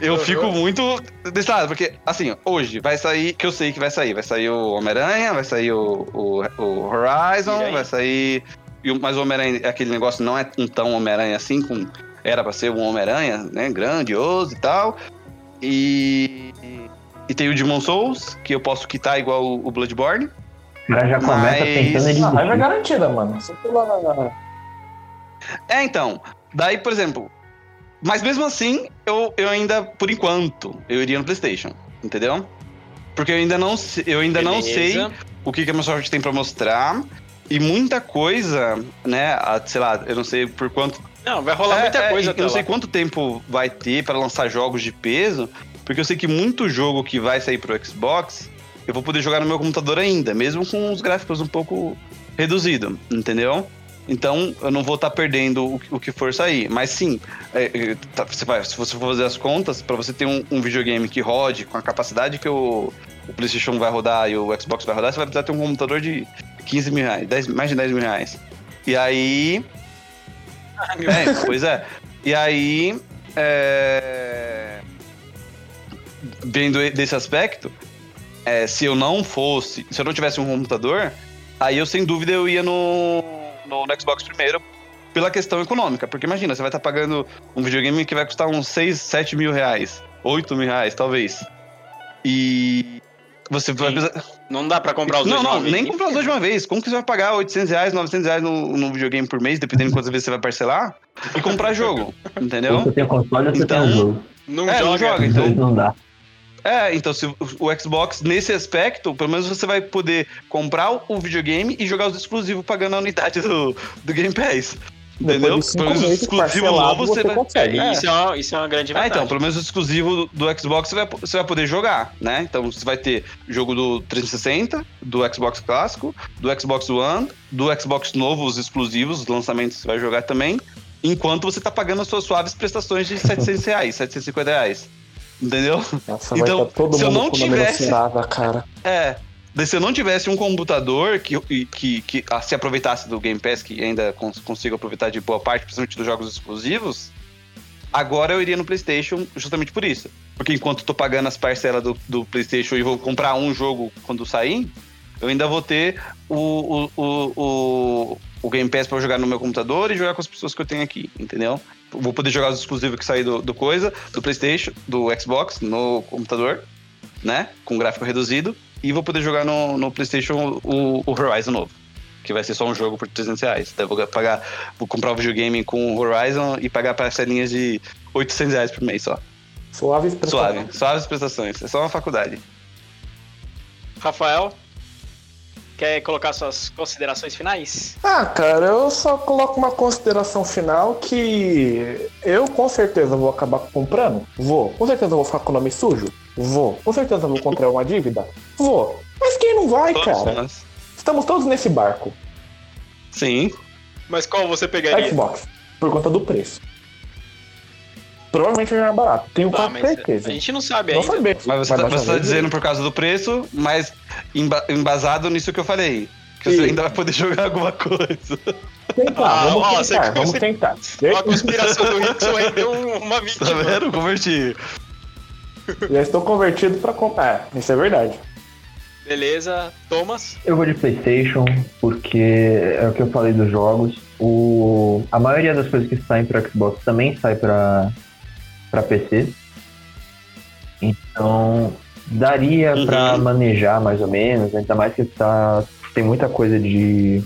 Speaker 3: eu
Speaker 1: Uhum.
Speaker 3: fico muito desse lado. Porque, assim, hoje vai sair, que eu sei que vai sair. Vai sair o Homem-Aranha, vai sair o, o, o Horizon, vai sair. e Mas o Homem-Aranha, aquele negócio não é um tão Homem-Aranha assim, com, era pra ser um Homem-Aranha, né? Grandioso e tal. E. E tem o Demon Souls, que eu posso quitar igual o Bloodborne.
Speaker 2: Cara já começa
Speaker 3: Mas-
Speaker 2: tentando
Speaker 4: A raiva é garantida, mano. Só pela...
Speaker 3: É, então. Daí, por exemplo. Mas mesmo assim, eu, eu ainda, por enquanto, eu iria no PlayStation. Entendeu? Porque eu ainda não, eu ainda não sei o que, que a Microsoft tem pra mostrar. E muita coisa, né? a- sei lá, eu não sei por quanto.
Speaker 1: Não, vai rolar
Speaker 3: É,
Speaker 1: muita
Speaker 3: é,
Speaker 1: coisa
Speaker 3: eu
Speaker 1: até
Speaker 3: não
Speaker 1: lá.
Speaker 3: sei quanto tempo vai ter pra lançar jogos de peso. Porque eu sei que muito jogo que vai sair pro Xbox, eu vou poder jogar no meu computador ainda, mesmo com os gráficos um pouco reduzido, entendeu? Então eu não vou estar perdendo o, o que for sair. Mas sim, é, é, tá, você vai- se você for fazer as contas, pra você ter um, um videogame que rode com a capacidade que o, o PlayStation vai rodar e o Xbox vai rodar, você vai precisar ter um computador de 15 mil reais, 10 mais de 10 mil reais. E aí. É, pois é. E aí. É... Vendo desse aspecto, é, se eu não fosse, se eu não tivesse um computador, aí eu sem dúvida eu ia no, no, no Xbox primeiro pela questão econômica. Porque imagina, você vai estar pagando um videogame que vai custar uns 6, 7 mil reais, 8 mil reais, talvez. E você vai precisar...
Speaker 1: Não dá pra comprar os
Speaker 3: não,
Speaker 1: dois
Speaker 3: não,
Speaker 1: de uma vez.
Speaker 3: nem comprar os dois de uma vez. Como que você vai pagar 800 reais, 900 reais no, no videogame por mês, dependendo de quantas vezes você vai parcelar, e comprar jogo,
Speaker 2: Ou
Speaker 3: entendeu?
Speaker 2: você tem console ou você
Speaker 3: Então,
Speaker 2: tem o jogo.
Speaker 1: Não
Speaker 3: É, não
Speaker 1: joga.
Speaker 3: joga.
Speaker 2: Os
Speaker 3: então-
Speaker 2: não dá.
Speaker 3: É, então se o, Xbox, nesse aspecto, pelo menos você vai poder comprar o- videogame e jogar os exclusivos pagando a unidade do, do Game Pass. Entendeu? Pelo menos o exclusivo novo você vai.
Speaker 4: consegue.
Speaker 1: É, Isso, é uma, isso é uma grande
Speaker 3: Ah,
Speaker 1: vantagem.
Speaker 3: então, pelo menos o exclusivo do Xbox você vai, você vai poder jogar, né? Então você vai ter jogo do 360, do Xbox clássico, do Xbox One, do Xbox novo, os exclusivos, os lançamentos você vai jogar também, enquanto você tá pagando as suas suaves prestações de 700 reais, 750 reais. Entendeu?
Speaker 4: Nossa,
Speaker 3: Então,
Speaker 4: estar todo
Speaker 3: se eu
Speaker 4: mundo
Speaker 3: não
Speaker 4: com
Speaker 3: tivesse-
Speaker 4: cara.
Speaker 3: É. Se eu não tivesse um computador que, que, que ah, se aproveitasse do Game Pass, que ainda cons consigo aproveitar de boa parte, principalmente dos jogos exclusivos, agora eu iria no PlayStation justamente por isso. Porque enquanto eu tô pagando as parcelas do, do PlayStation e vou comprar um jogo quando sair, eu ainda vou ter o, o, o, o, o Game Pass pra jogar no meu computador e jogar com as pessoas que eu tenho aqui, entendeu? Vou poder jogar os exclusivos que sair do, do coisa, do PlayStation, do Xbox, no computador, né? Com gráfico reduzido. E vou poder jogar no, no PlayStation o, o Horizon novo. Que vai ser só um jogo por 300 reais. Então eu vou pagar, vou comprar o videogame com o Horizon e pagar parcelinhas de 800 reais por mês só.
Speaker 4: Suave
Speaker 3: Suave, suaves prestações. É só uma faculdade.
Speaker 1: Rafael, quer colocar suas considerações finais?
Speaker 4: Ah, cara, eu só coloco uma consideração final que eu com certeza vou acabar comprando. Vou. Com certeza vou ficar com o nome sujo. Vou. Com certeza vou contrair uma dívida. Vou. Mas quem não vai,
Speaker 3: Todos
Speaker 4: cara?
Speaker 3: nós.
Speaker 4: Estamos todos nesse barco.
Speaker 3: Sim.
Speaker 1: Mas qual você pegaria?
Speaker 4: Xbox. Por conta do preço. Provavelmente é mais barato. Tenho
Speaker 1: Tá,
Speaker 4: quase certeza.
Speaker 1: a gente não sabe
Speaker 4: Não
Speaker 1: ainda.
Speaker 3: Mas você, tá, você tá
Speaker 4: vez,
Speaker 3: dizendo por causa do preço, mas emba- embasado nisso que eu falei. Que você ainda vai poder jogar alguma coisa.
Speaker 4: Tentar,
Speaker 1: Ah,
Speaker 4: vamos
Speaker 1: ó,
Speaker 4: tentar,
Speaker 1: você-
Speaker 4: vamos tentar.
Speaker 1: A conspiração do Rickson rendeu um- uma
Speaker 3: Tá
Speaker 1: vítima.
Speaker 3: vendo? Converti.
Speaker 4: Já estou convertido pra comprar. Isso é verdade.
Speaker 1: Beleza, Thomas.
Speaker 2: Eu vou de PlayStation porque é o que eu falei dos jogos. O, a maioria das coisas que saem para Xbox também sai para para PC. Então daria
Speaker 3: Uhum.
Speaker 2: pra manejar mais ou menos, ainda mais que tá, tem muita coisa de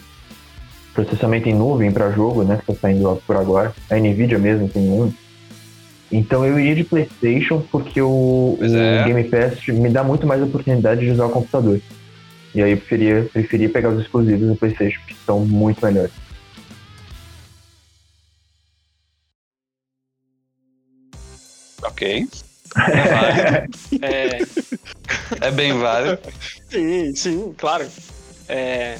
Speaker 2: processamento em nuvem para jogo, né? Que tá saindo por agora. A Nvidia mesmo tem um. Então eu iria de PlayStation porque o,
Speaker 3: Pois
Speaker 2: o
Speaker 3: é.
Speaker 2: Game Pass me dá muito mais oportunidade de usar o computador. E aí eu preferia, preferia pegar os exclusivos do PlayStation, que são muito melhores.
Speaker 3: Ok. É válido.
Speaker 1: É,
Speaker 3: É bem válido.
Speaker 1: sim, sim, claro. É,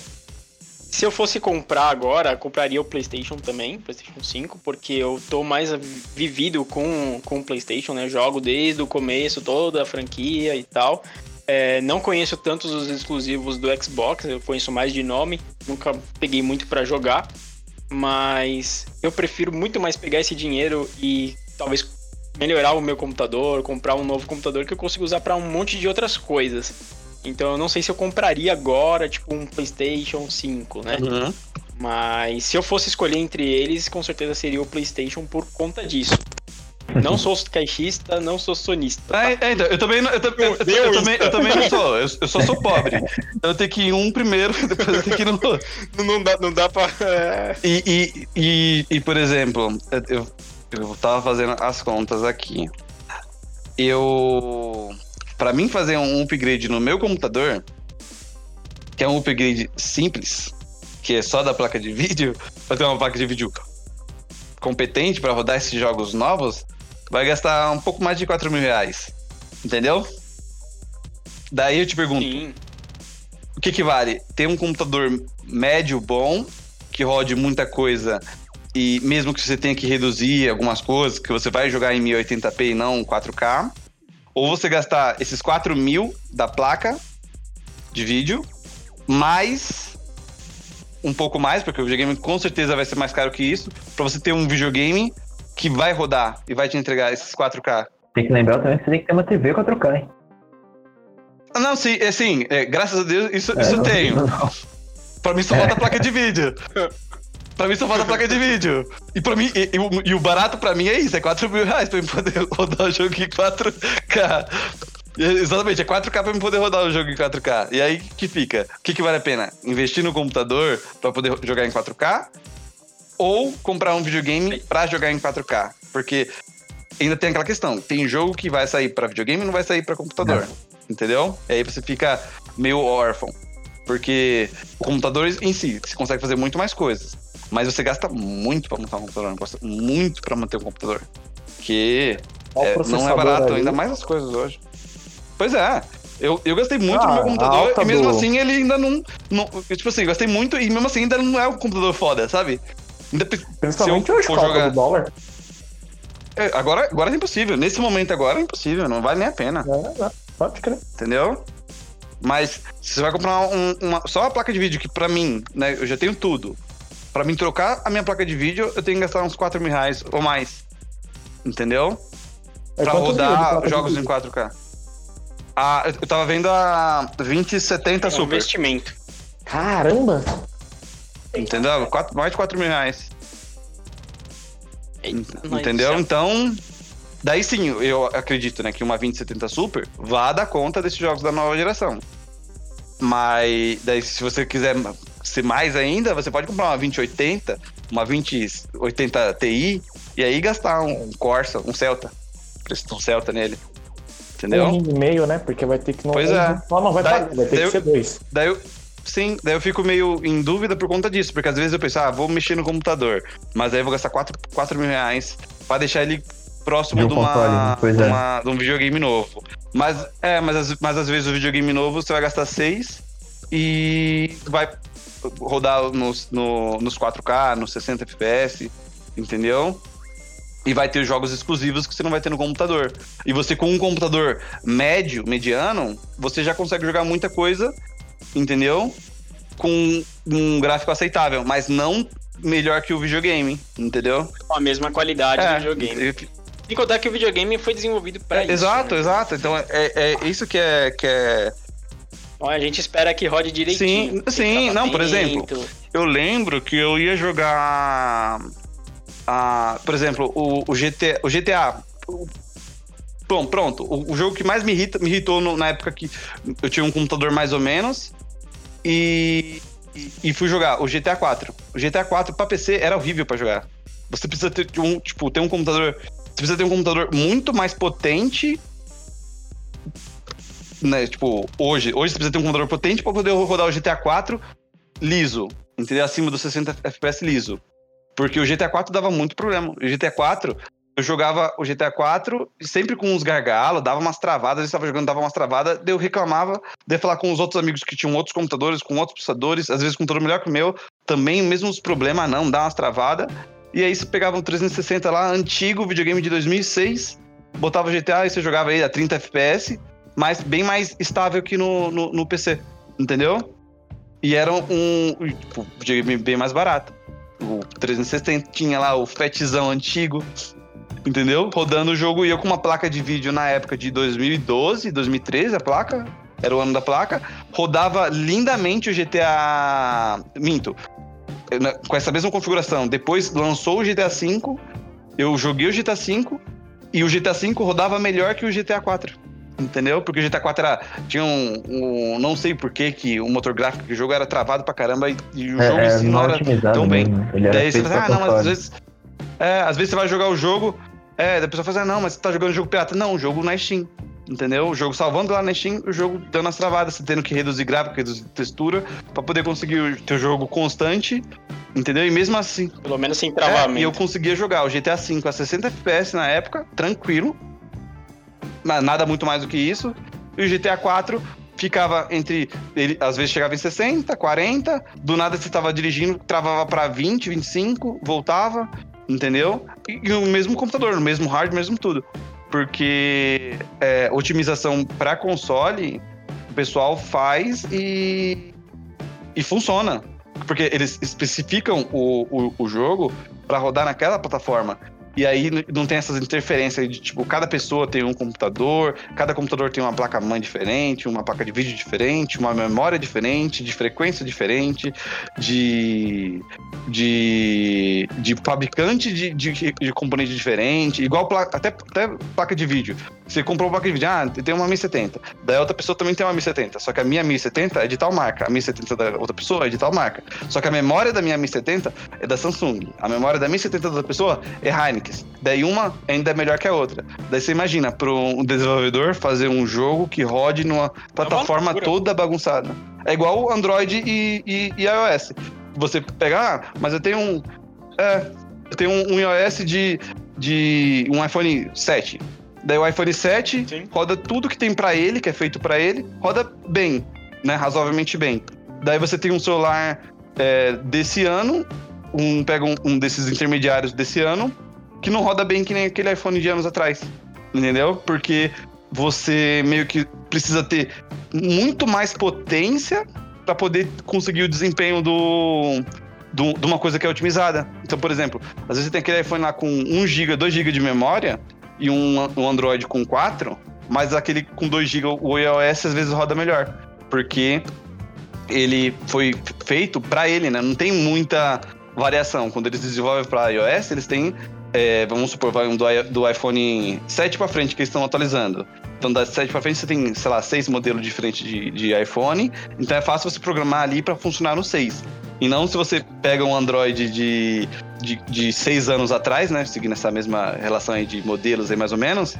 Speaker 1: se eu fosse comprar agora, compraria o PlayStation também, PlayStation 5, porque eu tô mais vivido com, com o PlayStation, né? Jogo desde o começo toda a franquia e tal. É, não conheço tantos os exclusivos do Xbox, eu conheço mais de nome, nunca peguei muito pra jogar, mas eu prefiro muito mais pegar esse dinheiro e talvez melhorar o meu computador, comprar um novo computador que eu consigo usar pra um monte de outras coisas. Então eu não sei se eu compraria agora, tipo, um PlayStation 5, né?
Speaker 3: Uhum.
Speaker 1: Mas se eu fosse escolher entre eles, com certeza seria o PlayStation por conta disso. Não sou caixista, não sou sonista. tá?
Speaker 3: É, é, então, eu também, não- eu, também- eu, eu,
Speaker 1: Meu
Speaker 3: também, eu também não sou, eu, eu só sou pobre. Então eu tenho que ir um primeiro, depois eu tenho que ir no outro.
Speaker 1: Não, não dá, não dá pra. é,
Speaker 3: E, e, e, e, por exemplo, eu, eu tava fazendo as contas aqui. Eu. Pra mim fazer um upgrade no meu computador, que é um upgrade simples, que é só da placa de vídeo, pra ter uma placa de vídeo competente pra rodar esses jogos novos, vai gastar um pouco mais de 4 mil reais. Entendeu? Daí eu te pergunto,
Speaker 1: Sim.
Speaker 3: o que que vale? Ter um computador médio bom, que rode muita coisa, e mesmo que você tenha que reduzir algumas coisas, que você vai jogar em 1080p e não 4K, ou você gastar esses 4 mil da placa de vídeo, mais um pouco mais, porque o videogame com certeza vai ser mais caro que isso, pra você ter um videogame que vai rodar e vai te entregar esses 4K.
Speaker 2: Tem que lembrar também que você tem que ter uma TV 4K, hein?
Speaker 3: Não, sim, é assim, é, graças a Deus, isso, isso eu tenho. Pra mim só falta a placa de vídeo. Pra mim só falta a placa de vídeo. E pra mim, e, e o- e o barato pra mim é isso, é 4 mil reais pra eu poder rodar o jogo em 4K. E, Exatamente, é 4K pra eu poder rodar o jogo em 4K. E aí que fica? O que, que vale a pena? Investir no computador pra poder jogar em 4K? Ou comprar um videogame pra jogar em 4K? Porque ainda tem aquela questão: tem jogo que vai sair pra videogame e não vai sair pra computador. Entendeu? E aí você fica meio órfão. Porque o computador em si, você consegue fazer muito mais coisas. Mas você gasta muito pra montar um computador, gasta muito pra manter um computador. Que é, não é barato,
Speaker 4: aí.
Speaker 3: ainda mais as coisas hoje. Pois é. Eu, eu gastei muito
Speaker 4: Ah,
Speaker 3: no meu computador e mesmo
Speaker 4: do-
Speaker 3: assim ele ainda não, não. Tipo assim, eu gastei muito e mesmo assim ainda não é um computador foda, sabe? Ainda,
Speaker 4: Principalmente hoje com
Speaker 3: jogar-
Speaker 4: do dólar.
Speaker 3: é, agora, agora é impossível. Nesse momento agora é impossível, não vale nem a pena.
Speaker 4: É, é, pode crer.
Speaker 3: entendeu? Mas se você vai comprar um- uma, só a placa de vídeo, que pra mim, né, eu já tenho tudo. Pra mim trocar a minha placa de vídeo, eu tenho que gastar uns 4 mil reais ou mais. Entendeu?
Speaker 4: É
Speaker 3: pra rodar jogos em
Speaker 4: vídeo?
Speaker 3: 4K. Ah, eu tava vendo a 2070
Speaker 1: É um
Speaker 3: Super.
Speaker 1: investimento.
Speaker 4: Caramba!
Speaker 3: Entendeu? Quatro, mais de 4 mil reais.
Speaker 1: Eita,
Speaker 3: Entendeu?
Speaker 1: já-
Speaker 3: Então, daí sim, eu acredito, né, que uma 2070 Super vá dar conta desses jogos da nova geração. Mas daí se você quiser ser mais ainda, você pode comprar uma 2080, uma 2080 Ti e aí gastar um Corsa, um Celta. Prestar um Celta nele. Entendeu?
Speaker 4: Um e meio, né? Porque vai ter que não.
Speaker 3: Pois é.
Speaker 4: Só não vai
Speaker 3: Daí-
Speaker 4: pagar, vai ter
Speaker 3: daí
Speaker 4: que
Speaker 3: eu-
Speaker 4: ser dois.
Speaker 3: Daí eu. Sim, daí eu fico meio em dúvida por conta disso, porque às vezes eu penso, ah, vou mexer no computador, mas aí eu vou gastar 4, 4 mil reais pra deixar ele próximo
Speaker 2: De um
Speaker 3: de, uma,
Speaker 2: pois
Speaker 3: de,
Speaker 2: é.
Speaker 3: uma- de um videogame novo. Mas, é, mas, às- mas às vezes o videogame novo você vai gastar 6 e vai rodar nos, no- nos 4K, nos 60 FPS, entendeu? E vai ter jogos exclusivos que você não vai ter no computador. E você com um computador médio, mediano, você já consegue jogar muita coisa, entendeu? Com um gráfico aceitável, mas não melhor que o videogame, entendeu?
Speaker 1: Com a mesma qualidade
Speaker 3: É,
Speaker 1: do videogame. Sem contar que o videogame foi desenvolvido pra
Speaker 3: é,
Speaker 1: isso.
Speaker 3: exato,
Speaker 1: né?
Speaker 3: exato. Então é, é isso que é, que é.
Speaker 1: Ó, A gente espera que rode direitinho.
Speaker 3: Sim, sim, não, por
Speaker 1: Travamento.
Speaker 3: Eu lembro que eu ia jogar. a- por exemplo, o, o, GT, o GTA. o- Bom, pronto. O, o jogo que mais me, irrita, me irritou no- na época que eu tinha um computador mais ou menos. E, e, e fui jogar o GTA 4. O GTA 4 pra PC era horrível pra jogar. Você precisa ter um, tipo, ter um computador. Você precisa ter um computador muito mais potente. Né, tipo, hoje, hoje você precisa ter um computador potente pra poder rodar o GTA 4 liso, entendeu? Acima dos 60 FPS liso. Porque o GTA 4 dava muito problema. O GTA 4, eu jogava o GTA 4 sempre com uns gargalos, dava umas travadas, eu estava jogando, dava umas travadas, daí eu reclamava, daí eu falar com os outros amigos que tinham outros computadores, com outros processadores, às vezes com um computador melhor que o meu, também mesmos problemas, não, dá umas travadas. E aí você pegava um 360 lá, antigo, videogame de 2006, botava o GTA e você jogava aí a 30 FPS, mas bem mais estável que no, no, no PC, entendeu? E era um tipo, bem mais barato. O 360 tinha lá o fatzão antigo, entendeu? Rodando o jogo e eu com uma placa de vídeo na época de 2012, 2013, a placa, era o ano da placa, rodava lindamente o GTA. Minto. Com essa mesma configuração. Depois lançou o GTA V, eu joguei o GTA V e o GTA V rodava melhor que o GTA 4. Entendeu? Porque o GTA 4 era, tinha um, um- Não sei por que que o motor gráfico do jogo era travado pra caramba e, e o jogo
Speaker 2: É,
Speaker 3: em
Speaker 2: é
Speaker 3: si não era tão bem.
Speaker 2: mesmo.
Speaker 3: Daí você fala, ah,
Speaker 2: pra
Speaker 3: não, mas às vezes. É, às vezes você vai jogar o jogo. É, da pessoa fala assim, ah, não, mas você tá jogando jogo pirata. Não, o jogo na Steam. Entendeu? O jogo salvando lá na Steam, o jogo dando as travadas, você tendo que reduzir gráfico, reduzir textura, pra poder conseguir o teu jogo constante. Entendeu? E mesmo assim.
Speaker 1: Pelo menos sem
Speaker 3: É,
Speaker 1: travamento.
Speaker 3: e eu conseguia jogar o GTA V a 60 FPS na época, tranquilo. Nada muito mais do que isso. E o GTA 4 ficava entre. Ele às vezes chegava em 60, 40, do nada você tava dirigindo, travava pra 20, 25, voltava, entendeu? E, e o mesmo computador, o mesmo hardware, mesmo tudo. Porque é, otimização para console, o pessoal faz e. e funciona. Porque eles especificam o, o, o jogo para rodar naquela plataforma. E aí não tem essas interferências de tipo, cada pessoa tem um computador, cada computador tem uma placa-mãe diferente, uma placa de vídeo diferente, uma memória diferente, de frequência diferente, de. de. de fabricante de, de, de componente diferente, igual até, até placa de vídeo. Você comprou uma placa de vídeo, ah, tem uma 1070. Daí outra pessoa também tem uma 1070. Só que a minha 1070 é de tal marca. A 1070 da outra pessoa é de tal marca. Só que a memória da minha 1070 é da Samsung. A memória da 1070 da outra pessoa é Heineken. Daí uma ainda é melhor que a outra. Daí você imagina, para um desenvolvedor fazer um jogo que rode numa plataforma
Speaker 1: loucura.
Speaker 3: toda bagunçada. É igual Android e, e- e iOS. Você pegar, ah, mas eu tenho um. É, eu tenho um, um iOS de, de um iPhone 7. Daí o iPhone 7
Speaker 1: Sim.
Speaker 3: roda tudo que tem pra ele, que é feito pra ele, roda bem, né? Razoavelmente bem. Daí você tem um celular é, desse ano, um, pega um, um desses intermediários desse ano, que não roda bem que nem aquele iPhone de anos atrás. Entendeu? Porque você meio que precisa ter muito mais potência para poder conseguir o desempenho do, do- de uma coisa que é otimizada. Então, por exemplo, às vezes você tem aquele iPhone lá com 1 GB, 2 GB de memória e um, um Android com 4, mas aquele com 2 GB, o iOS às vezes roda melhor. Porque ele foi feito para ele, né? Não tem muita variação. Quando eles desenvolvem para iOS, eles têm, é, vamos supor, vai um do, do iPhone 7 para frente que eles estão atualizando. Então, da 7 para frente, você tem, sei lá, seis modelos diferentes de, de iPhone. Então, é fácil você programar ali para funcionar no 6. E não se você pega um Android de, de, de seis anos atrás, né? Seguindo essa mesma relação aí de modelos aí, mais ou menos.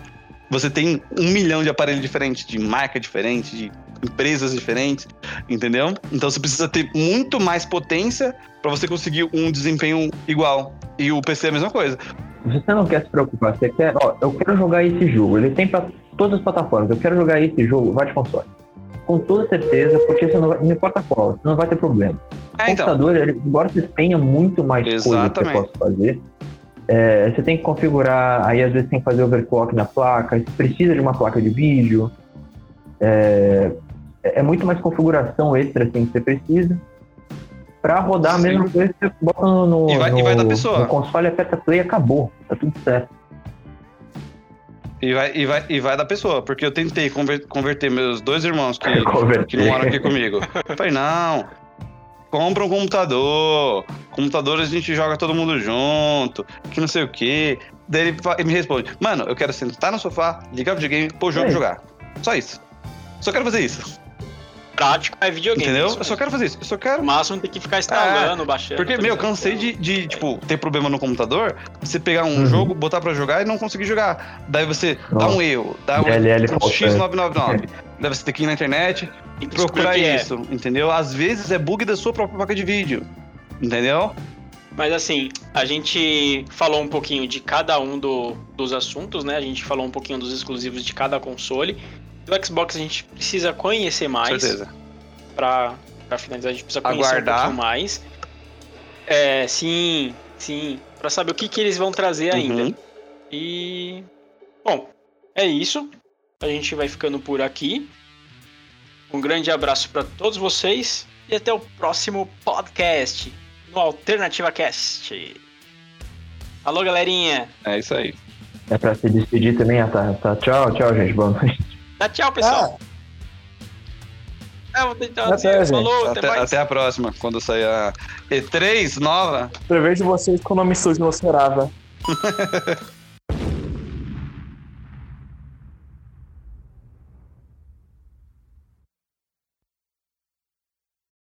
Speaker 3: Você tem um milhão de aparelhos diferentes, de marca diferente, de empresas diferentes, entendeu? Então você precisa ter muito mais potência para você conseguir um desempenho igual. E o PC é a mesma coisa.
Speaker 2: Você não quer se preocupar, você quer, ó, eu quero jogar esse jogo, ele tem pra todas as plataformas, eu quero jogar esse jogo, vai de console. Com toda certeza, porque você não, vai, não importa qual, você não vai ter problema.
Speaker 3: É, então.
Speaker 2: computador, ele, embora você tenha muito mais coisas que você
Speaker 3: Exatamente.
Speaker 2: possa fazer, é, você tem que configurar, aí às vezes tem que fazer overclock na placa, você precisa de uma placa de vídeo, é, é muito mais configuração extra assim, que você precisa. Pra rodar a
Speaker 3: Sim.
Speaker 2: mesma coisa, você bota no, no,
Speaker 3: E vai- e
Speaker 2: no-
Speaker 3: vai da pessoa.
Speaker 2: no console, aperta play e acabou. Tá tudo certo.
Speaker 3: E vai, e, vai, e vai da pessoa, porque eu tentei conver- converter meus dois irmãos que, que não moram aqui comigo. Eu falei, não, compra um computador. Computador a gente joga todo mundo junto, que não sei o quê. Daí ele, me responde, mano, eu quero sentar no sofá, ligar o videogame, pôr o jogo
Speaker 2: É
Speaker 3: e jogar. Só isso. Só quero fazer isso.
Speaker 1: Prático é videogame.
Speaker 3: Entendeu?
Speaker 1: isso
Speaker 3: Eu só quero fazer isso. Eu só quero.
Speaker 1: máximo tem que ficar instalando, baixando.
Speaker 3: Porque, meu,
Speaker 1: atualizando.
Speaker 3: cansei de, de, tipo, ter problema no computador, você pegar um
Speaker 2: Uhum.
Speaker 3: jogo, botar pra jogar e não conseguir jogar. Daí você dá
Speaker 2: Nossa.
Speaker 3: um erro, dá um, um
Speaker 2: faltando.
Speaker 3: X999. Daí você tem que ir na internet
Speaker 1: que
Speaker 3: procurar
Speaker 1: é.
Speaker 3: isso, entendeu? Às vezes é bug da sua própria placa de vídeo, entendeu?
Speaker 1: Mas assim, a gente falou um pouquinho de cada um do- dos assuntos, né? A gente falou um pouquinho dos exclusivos de cada console. Do Xbox a gente precisa conhecer mais.
Speaker 3: certeza.
Speaker 1: Pra, pra finalizar, a gente precisa conhecer
Speaker 3: Aguardar.
Speaker 1: um pouquinho mais. É, sim, sim. Pra saber o que, que eles vão trazer ainda.
Speaker 3: Uhum.
Speaker 1: E. Bom, é isso. A gente vai ficando por aqui. Um grande abraço para todos vocês e até o próximo podcast no Alternativa Cast. Alô, galerinha.
Speaker 3: É isso aí.
Speaker 2: É pra se despedir também, ah, tá, tá. Tchau, tchau, gente. Boa noite.
Speaker 1: Dá tchau, pessoal.
Speaker 4: Ah,
Speaker 1: É, vou tentar
Speaker 4: Até,
Speaker 1: dizer. Falou, até,
Speaker 3: Até,
Speaker 1: mais.
Speaker 3: até a próxima, quando sair a E3 nova.
Speaker 4: prevejo vocês com o nome sujo no Serava.